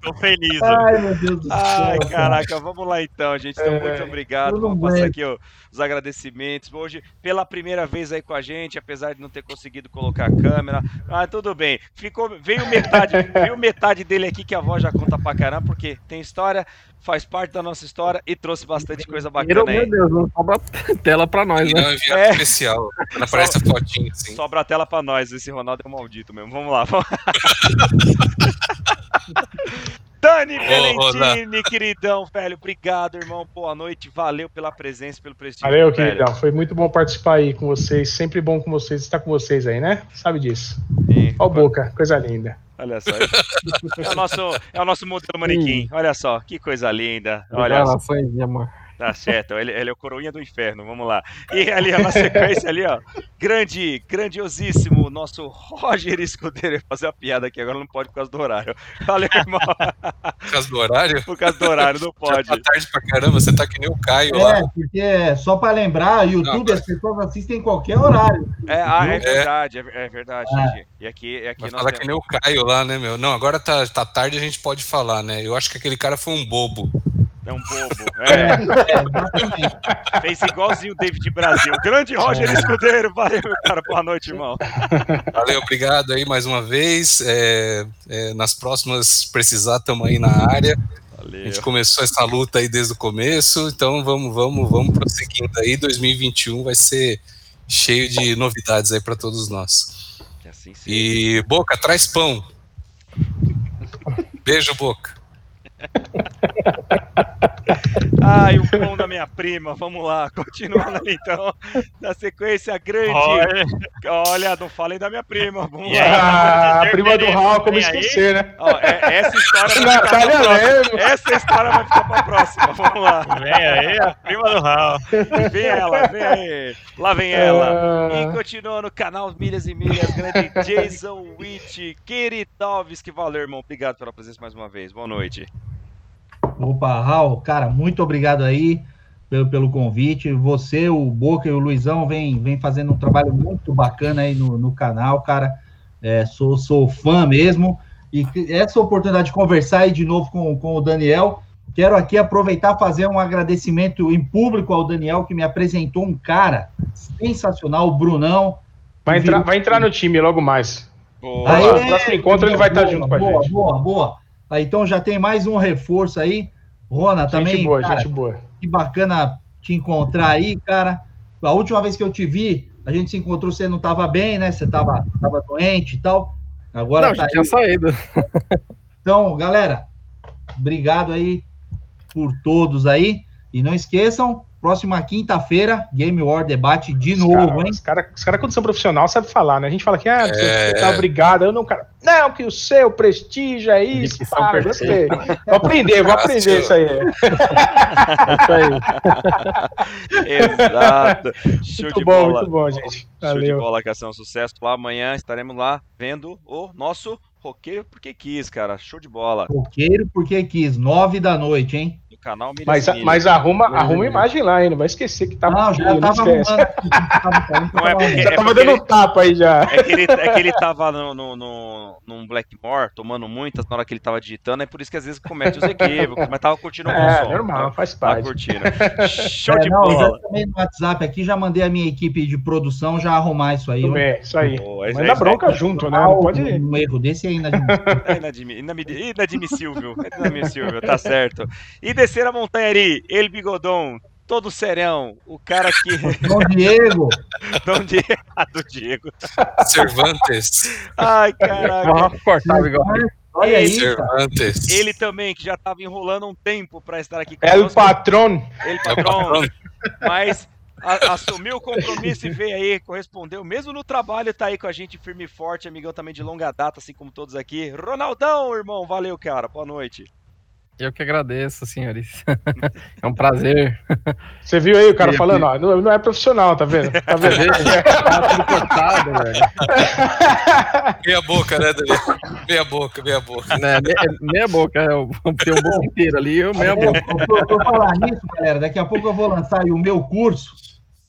Tô feliz. ó. Ai, meu Deus do céu. Ai, cara. caraca, vamos lá então, gente. Então, muito É, obrigado. tudo Vamos passar bem. aqui ó, os agradecimentos. Hoje, pela primeira vez aí com a gente, apesar de não ter conseguido colocar a câmera. Ah, tudo bem. Ficou, veio metade, [LAUGHS] veio metade dele aqui que a voz já conta pra caramba, porque tem história, faz parte da nossa história e trouxe bastante coisa Meu bacana aí. Deus, não sobra [LAUGHS] tela pra nós, E né? não é enviado É. especial. Quando aparece a fotinha assim. Sobra a tela pra nós, esse Ronaldo é um maldito mesmo. Vamos lá. Vamos... [LAUGHS] Dani Valentini, queridão, velho. Obrigado, irmão. Boa noite. Valeu pela presença, pelo prestígio. Valeu, velho. queridão. Foi muito bom participar aí com vocês. Sempre bom com vocês, estar com vocês aí, né? Sabe disso. Sim. Ó o Boca, coisa linda. Olha só. É o nosso, é o nosso modelo manequim. Olha só, que coisa linda. Olha. Revelações de amor. Tá certo, ele, ele é o coroinha do inferno, vamos lá. E ali, na sequência ali, ó, grande, grandiosíssimo, nosso Roger Escudeiro. Eu ia fazer uma piada aqui, agora não pode por causa do horário. Valeu, irmão. Por causa do horário? Por causa do horário, não [LAUGHS] Já pode. tá tarde pra caramba, você tá que nem o Caio lá. É, porque só para lembrar, YouTube as pessoas assistem em qualquer horário. É, ah, é É. verdade, é, é verdade, É. gente. E aqui, e aqui Vai nós falar que temos... nem o Caio lá, né, meu? Não, agora tá, tá tarde, a gente pode falar, né? Eu acho que aquele cara foi um bobo. É um bobo. É, É, é, fez igualzinho o David Brasil. Grande Roger Escudeiro, valeu, meu cara. Boa noite, irmão. Valeu, obrigado aí mais uma vez. É, é, nas próximas, precisar, estamos aí na área. A Valeu. gente começou essa luta aí desde o começo, então vamos, vamos, vamos prosseguindo aí. 2021 vai ser cheio de novidades aí para todos nós. Assim. E Boca, traz pão. Beijo, Boca. [LAUGHS] Ai, o pão da minha prima, vamos lá, continuando aí, então. Na sequência, grande. Olha. Olha, não falem da minha prima, vamos E lá. Ah, a prima do Raul, como esquecer, né? Ó, é- essa história vai [LAUGHS] ficar pra Natália próxima. Lemos. Essa história vai ficar pra próxima, vamos lá. Vem aí, a prima do Raul. Vem ela, vem aí. Lá vem ela. Ah. E continuando, canal Milhas e Milhas, grande Jason Witt, queridalves, que valeu, irmão. Obrigado pela presença mais uma vez. Boa noite. Opa, Raul, cara, muito obrigado aí pelo, pelo convite. Você, o Boca e o Luizão vem, vem fazendo um trabalho muito bacana aí no, no canal, cara. É, sou, sou fã mesmo. e essa oportunidade de conversar aí de novo com, com o Daniel. Quero aqui aproveitar e fazer um agradecimento em público ao Daniel, que me apresentou um cara sensacional, o Brunão. Vai entrar, vai entrar no time logo mais. Aí, No próximo encontro ele vai estar boa, junto com a boa, gente. Boa, boa. Aí, então já tem mais um reforço aí. Rona, também. boa, cara, gente boa. Que bacana te encontrar aí, cara. A última vez que eu te vi, a gente se encontrou, você não estava bem, né? Você estava tava doente e tal. Agora Não, tá já tinha aí. saído. Então, galera, obrigado aí por todos aí. E não esqueçam, próxima quinta-feira, Game War Debate de novo, cara, hein? Os caras, os cara, condição profissional, sabe falar, né? A gente fala que, ah, É. você tá obrigado. Eu não, cara. Não, que o seu prestígio é isso. Perfeita. gostei. Vou aprender, vou aprender isso aí. [LAUGHS] Exato. Show Muito de bom, bola. muito bom, gente. Show de Valeu. bola, Cação. Sucesso lá. Amanhã estaremos lá vendo o nosso roqueiro porque quis, cara. Show de bola. Roqueiro, porque quis, nove da noite, hein? Canal Milha Mas, Milha. mas arruma, arruma a imagem lá, hein? Não vai esquecer que tá. Não, já não tava esquece. arrumando tava- Não é porque, Já [LAUGHS] é tava dando ele, tapa aí já. é que ele, é que ele tava no, no, no, num Blackmore, tomando muitas na hora que ele tava digitando, é por isso que às vezes comete os equívocos, mas tava curtindo o É, som. normal, faz Tava parte. curtindo. [LAUGHS] Show É, de não, bola. também no WhatsApp aqui, já mandei a minha equipe de produção já arrumar isso aí. Tudo bem, isso aí. Boa, Manda aí, bronca junto, né? Não pode. Um erro desse aí, né? [LAUGHS] É inadmi- inadmi- inadmissível, inadmissível, tá certo. E descer a montanha ali, ele bigodão, todo serão, o cara que... [LAUGHS] Dom Diego. [LAUGHS] Dom Diego, [LAUGHS] ah, do Diego. Cervantes. Ai, caraca. Vamos cortar o bigode. Olha aí, cara. Cervantes. Ele também, que já tava enrolando um tempo pra estar aqui El conosco. Patrón. Ele, É o patrão, patrão. mas a- assumiu o compromisso e veio aí, correspondeu, mesmo no trabalho, tá aí com a gente firme e forte, amigão também de longa data, assim como todos aqui. Ronaldão, irmão, valeu, cara, boa noite. Eu que agradeço, senhores. [LAUGHS] É um prazer. Você viu aí o cara falando, ó, não, não é profissional, tá vendo? [LAUGHS] Tá vendo? Tá tudo cortado, velho. Meia boca, né, Daniel? Meia boca, meia boca. Né, me- meia boca, é, eu tenho um boca inteiro ali, eu meia boca. Por, por falar nisso, galera, daqui a pouco eu vou lançar aí o meu curso.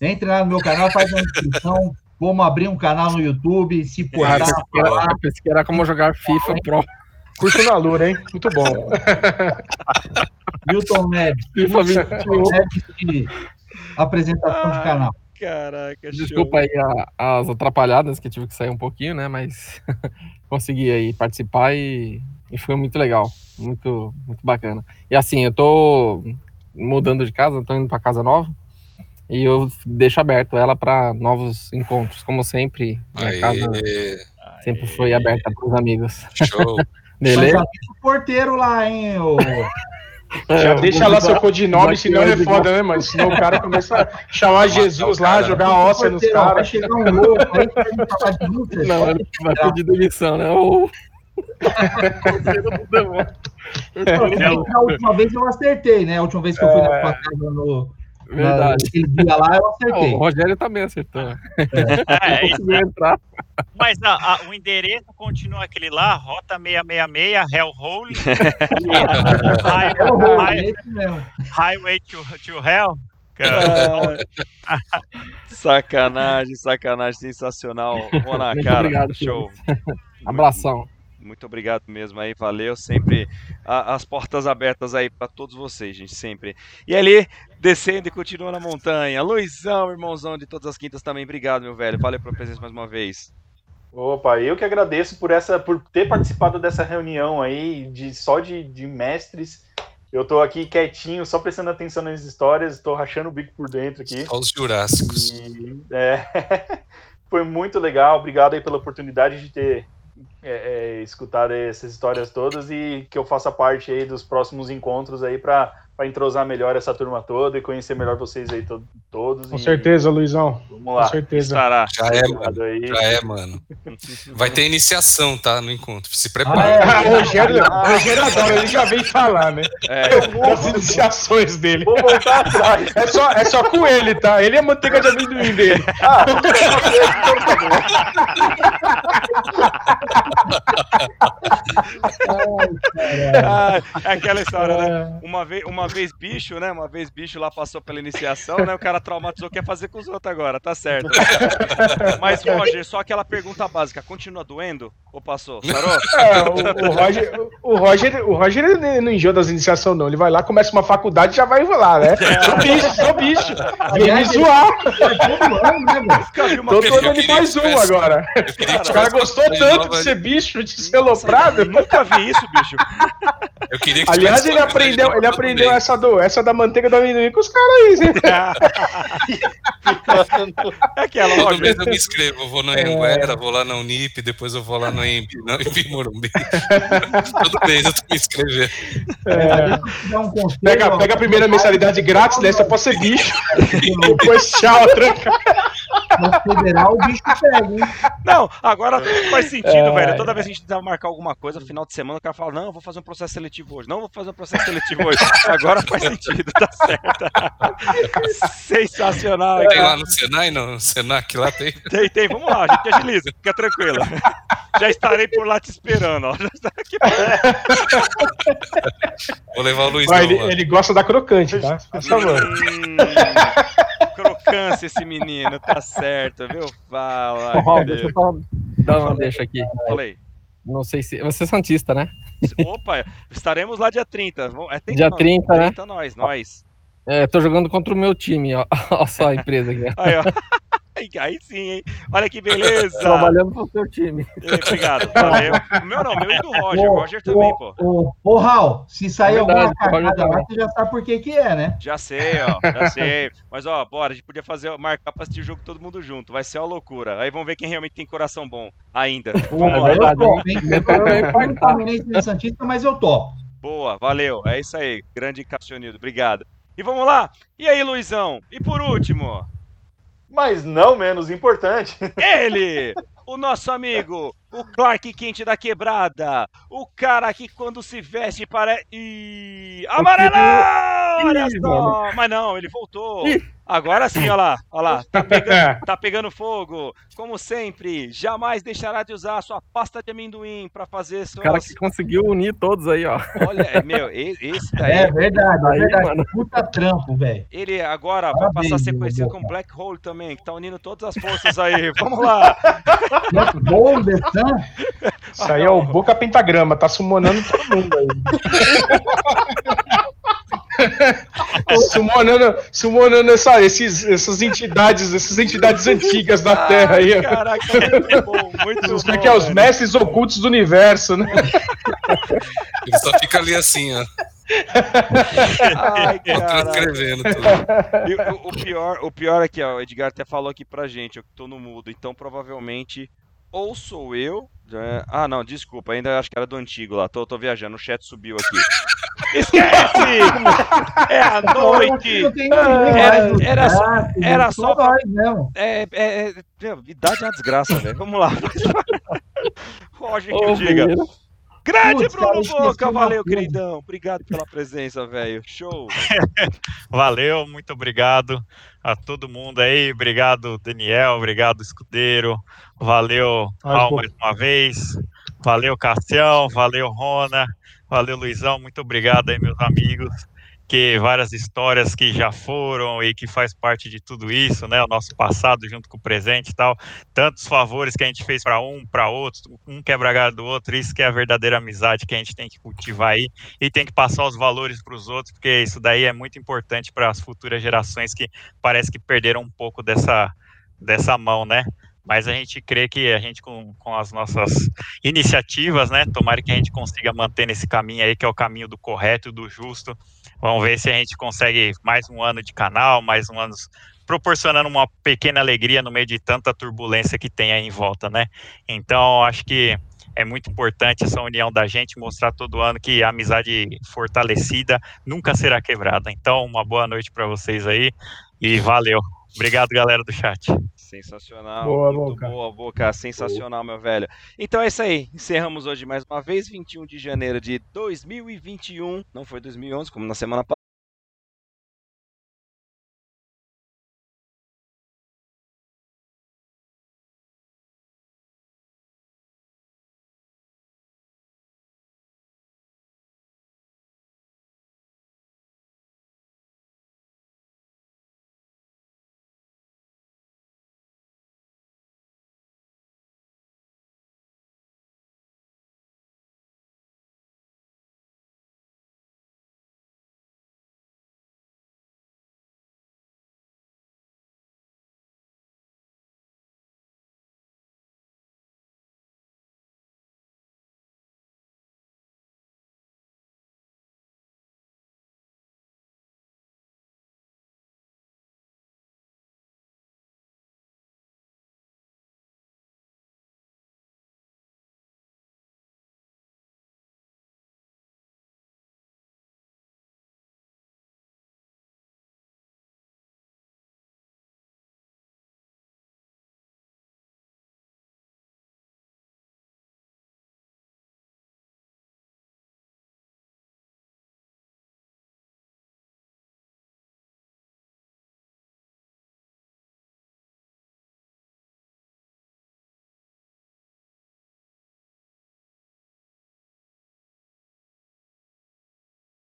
Entre lá no meu canal, faz uma inscrição. Vamos abrir um canal no YouTube, se Ah, portar. eu que era como jogar FIFA Pro. Curso na Lura, hein? Muito bom. [LAUGHS] Milton Neves. FIFA 21. Milton Neves apresentação de canal. Caraca, Desculpa aí a- as atrapalhadas que tive que sair um pouquinho, né? Mas [LAUGHS] consegui aí participar e, e foi muito legal. Muito, muito bacana. E assim, eu tô mudando de casa, tô indo pra casa nova. E eu deixo aberto ela para novos encontros, como sempre. Minha Aê, casa sempre foi aberta para os amigos. show. [LAUGHS] Beleza? tem o porteiro lá, hein? O... [LAUGHS] Já É, deixa lá seu codinome, senão é foda, né, mano? Senão o cara começa a chamar Jesus lá, jogar óssea nos Vai caras. chegar um louco aí falar de. Não, ele vai pedir demissão, né? Ou-. A última vez eu acertei, né? A última vez que eu fui na É. sua casa no. Na- Verdade. Naquele dia lá, eu acertei. O Rogério também acertou. É, [LAUGHS] isso. Conseguiu entrar. Mas a- a- o endereço continua aquele lá, Rota 666, Hellhole, [LAUGHS] High- É é. Highway to, to Hell. Cara, [LAUGHS] Sacanagem, sacanagem, sensacional. Rona, Muito cara, obrigado, show. Abração. Muito obrigado mesmo aí, valeu. Sempre a- as portas abertas aí para todos vocês, gente, sempre. E ali, descendo e continua na montanha. Luizão, irmãozão de todas as quintas também, obrigado, meu velho. Valeu pela presença mais uma vez. Opa, eu que agradeço por essa, por ter participado dessa reunião aí de só de, de mestres. Eu tô aqui quietinho, só prestando atenção nas histórias, tô rachando o bico por dentro aqui. Só os jurássicos. E, é, [LAUGHS] foi muito legal, obrigado aí pela oportunidade de ter é, é, escutado essas histórias todas e que eu faça parte aí dos próximos encontros aí para entrosar melhor essa turma toda e conhecer melhor vocês aí to todos. Com e certeza, Luizão. Vamos lá. Com certeza. Estará. Já é, mano. aí. Já é, mano. Vai ter iniciação, tá? No encontro. Se Ah, prepara. é? Ah, o Rogério, o Rogério adora, ele já vem falar, né? É, Das iniciações dele. Vou voltar atrás. É só, é só com ele, tá? Ele é a manteiga de amendoim dele. Ah, Ah, é aquela história, né? Uma vez, uma vez bicho, né? Uma vez bicho lá passou pela iniciação, né? O cara traumatizou, quer fazer com os outros agora, tá certo. [LAUGHS] Mas, Roger, só aquela pergunta básica: continua doendo? Ou passou? Sarou? [LAUGHS] É, o, o Roger, o, Roger, o Roger ele não enjoa das iniciações, não. Ele vai lá, começa uma faculdade e já vai lá, né? Sou bicho, sou bicho. Vem me zoar. Todo ano ele faz um agora. O cara gostou tanto de ser bicho, de ser aloprado. Nunca vi isso, bicho. Eu queria que Aliás, ele aprendeu, ele aprendeu essa, do, essa da manteiga do amendoim com os caras aí, hein? [LAUGHS] É aquela, Todo mês eu me inscrevo, eu vou no Anguera, vou lá na Unip, depois eu vou lá no Embi, não, Embi Morumbi. [LAUGHS] Todo mês eu tô me inscrevendo. É. Conselho, Pega, pega a primeira mensalidade grátis, dessa pode ser bicho. [LAUGHS] Depois tchau, tranca. No federal, o bicho pega, hein? Não, agora faz sentido, É. velho. Toda vez que a gente tentava marcar alguma coisa, final de semana, o cara fala: Não, eu vou fazer um processo seletivo hoje. Não, eu vou fazer um processo seletivo hoje. [LAUGHS] Agora faz sentido, tá certo. Sensacional, Tem lá cara. no Senai, no Senac lá tem. Tem, tem, vamos lá, a gente agiliza, fica tranquilo. Já estarei por lá te esperando, ó. Já está aqui. Vou levar o Luiz Vai, ele, lá. ele gosta da crocante, tá? Por favor. Hum, [LAUGHS] crocância esse menino, tá certo, viu? Fala, meu deixa eu só dar uma deixa aqui. Falei. Não sei se. Você é Santista, né? Opa, estaremos lá dia 30. Vamos- É 30 Dia não, 30, né? 30 nós, nós. É, tô jogando contra o meu time, ó. [LAUGHS] Olha só a empresa aqui. Aí, ó. Aí, aí sim, hein? Olha que beleza. Trabalhando pro seu time. Obrigado, valeu. O meu não, o meu e do Roger. O Roger também, pô. Ô, ô, Raul, se sair É verdade, alguma cagada lá, você já sabe por que que é, né? Já sei, ó, já sei. Mas, ó, bora, a gente podia fazer, marcar pra assistir o jogo todo mundo junto. Vai ser uma loucura. Aí vamos ver quem realmente tem coração bom ainda. Pô, eu topo, hein? Eu um nem santista, mas eu topo. Boa, valeu. É isso aí. Grande Cassionildo, obrigado. E vamos lá. E aí, Luizão? E por último, Mas não menos importante. [LAUGHS] ele, o nosso amigo, o Clark Kent da quebrada, o cara que quando se veste parece. Ih, amarelo! Olha Ih, só! Mas não, ele voltou. Agora sim, olha lá, olha lá, tá [LAUGHS] pegando, tá pegando fogo. Como sempre, jamais deixará de usar a sua pasta de amendoim pra fazer O cara que conseguiu unir todos aí, ó. Olha, é, meu, esse daí. É verdade, é verdade. mano. Puta trampo, velho. Ele agora vai Parabéns, passar a ser conhecido como Black Hole também, que tá unindo todas as forças aí. [LAUGHS] Vamos lá! Gol, Dessan. [LAUGHS] Isso aí é o Boca Pentagrama, tá summonando todo mundo aí. [LAUGHS] summonando summonando essa, esses, essas entidades, essas entidades antigas da Terra aí. ó. Caraca, muito bom, muito Os, bom. é que é? Os mestres ocultos do universo, né? Ele só fica ali assim, ó. Ai, transcrevendo tudo. o, o pior, o pior é que ó, o Edgar até falou aqui pra gente, eu que tô no mudo, então provavelmente ou sou eu. né? Ah, não, desculpa, ainda acho que era do antigo lá, tô, tô viajando, o chat subiu aqui. Esquece! É a noite! Ninguém Era- era só- chat, era só pra-. É, é, é, meu, idade é uma desgraça, velho. Vamos lá. [LAUGHS] Roger, que Ô, eu diga. Grande Putz, cara, Bruno esqueci Boca, valeu, queridão. Obrigado pela presença, velho. Show. [LAUGHS] Valeu, muito obrigado a todo mundo aí. Obrigado, Daniel. Obrigado, Escudeiro. Valeu, Raul, mais uma vez. Valeu, Cassião. Valeu, Rona. Valeu, Luizão. Muito obrigado aí, meus amigos. Que várias histórias que já foram e que faz parte de tudo isso, né? O nosso passado junto com o presente e tal. Tantos favores que a gente fez para um, para outro, um quebra galho do outro. Isso que é a verdadeira amizade que a gente tem que cultivar aí e tem que passar os valores para os outros, porque isso daí é muito importante para as futuras gerações que parece que perderam um pouco dessa, dessa mão, né? Mas a gente crê que a gente, com, com as nossas iniciativas, né? Tomara que a gente consiga manter nesse caminho aí, que é o caminho do correto e do justo. Vamos ver se a gente consegue mais um ano de canal, mais um ano proporcionando uma pequena alegria no meio de tanta turbulência que tem aí em volta, né? Então, acho que é muito importante essa união da gente, mostrar todo ano que a amizade fortalecida nunca será quebrada. Então, uma boa noite para vocês aí e valeu. Obrigado, galera do chat. Sensacional. Boa, muito Boca. boa, Boca. Sensacional, meu velho. Então é isso aí. Encerramos hoje mais uma vez, 21 de janeiro de 2021. Não foi 2011, como na semana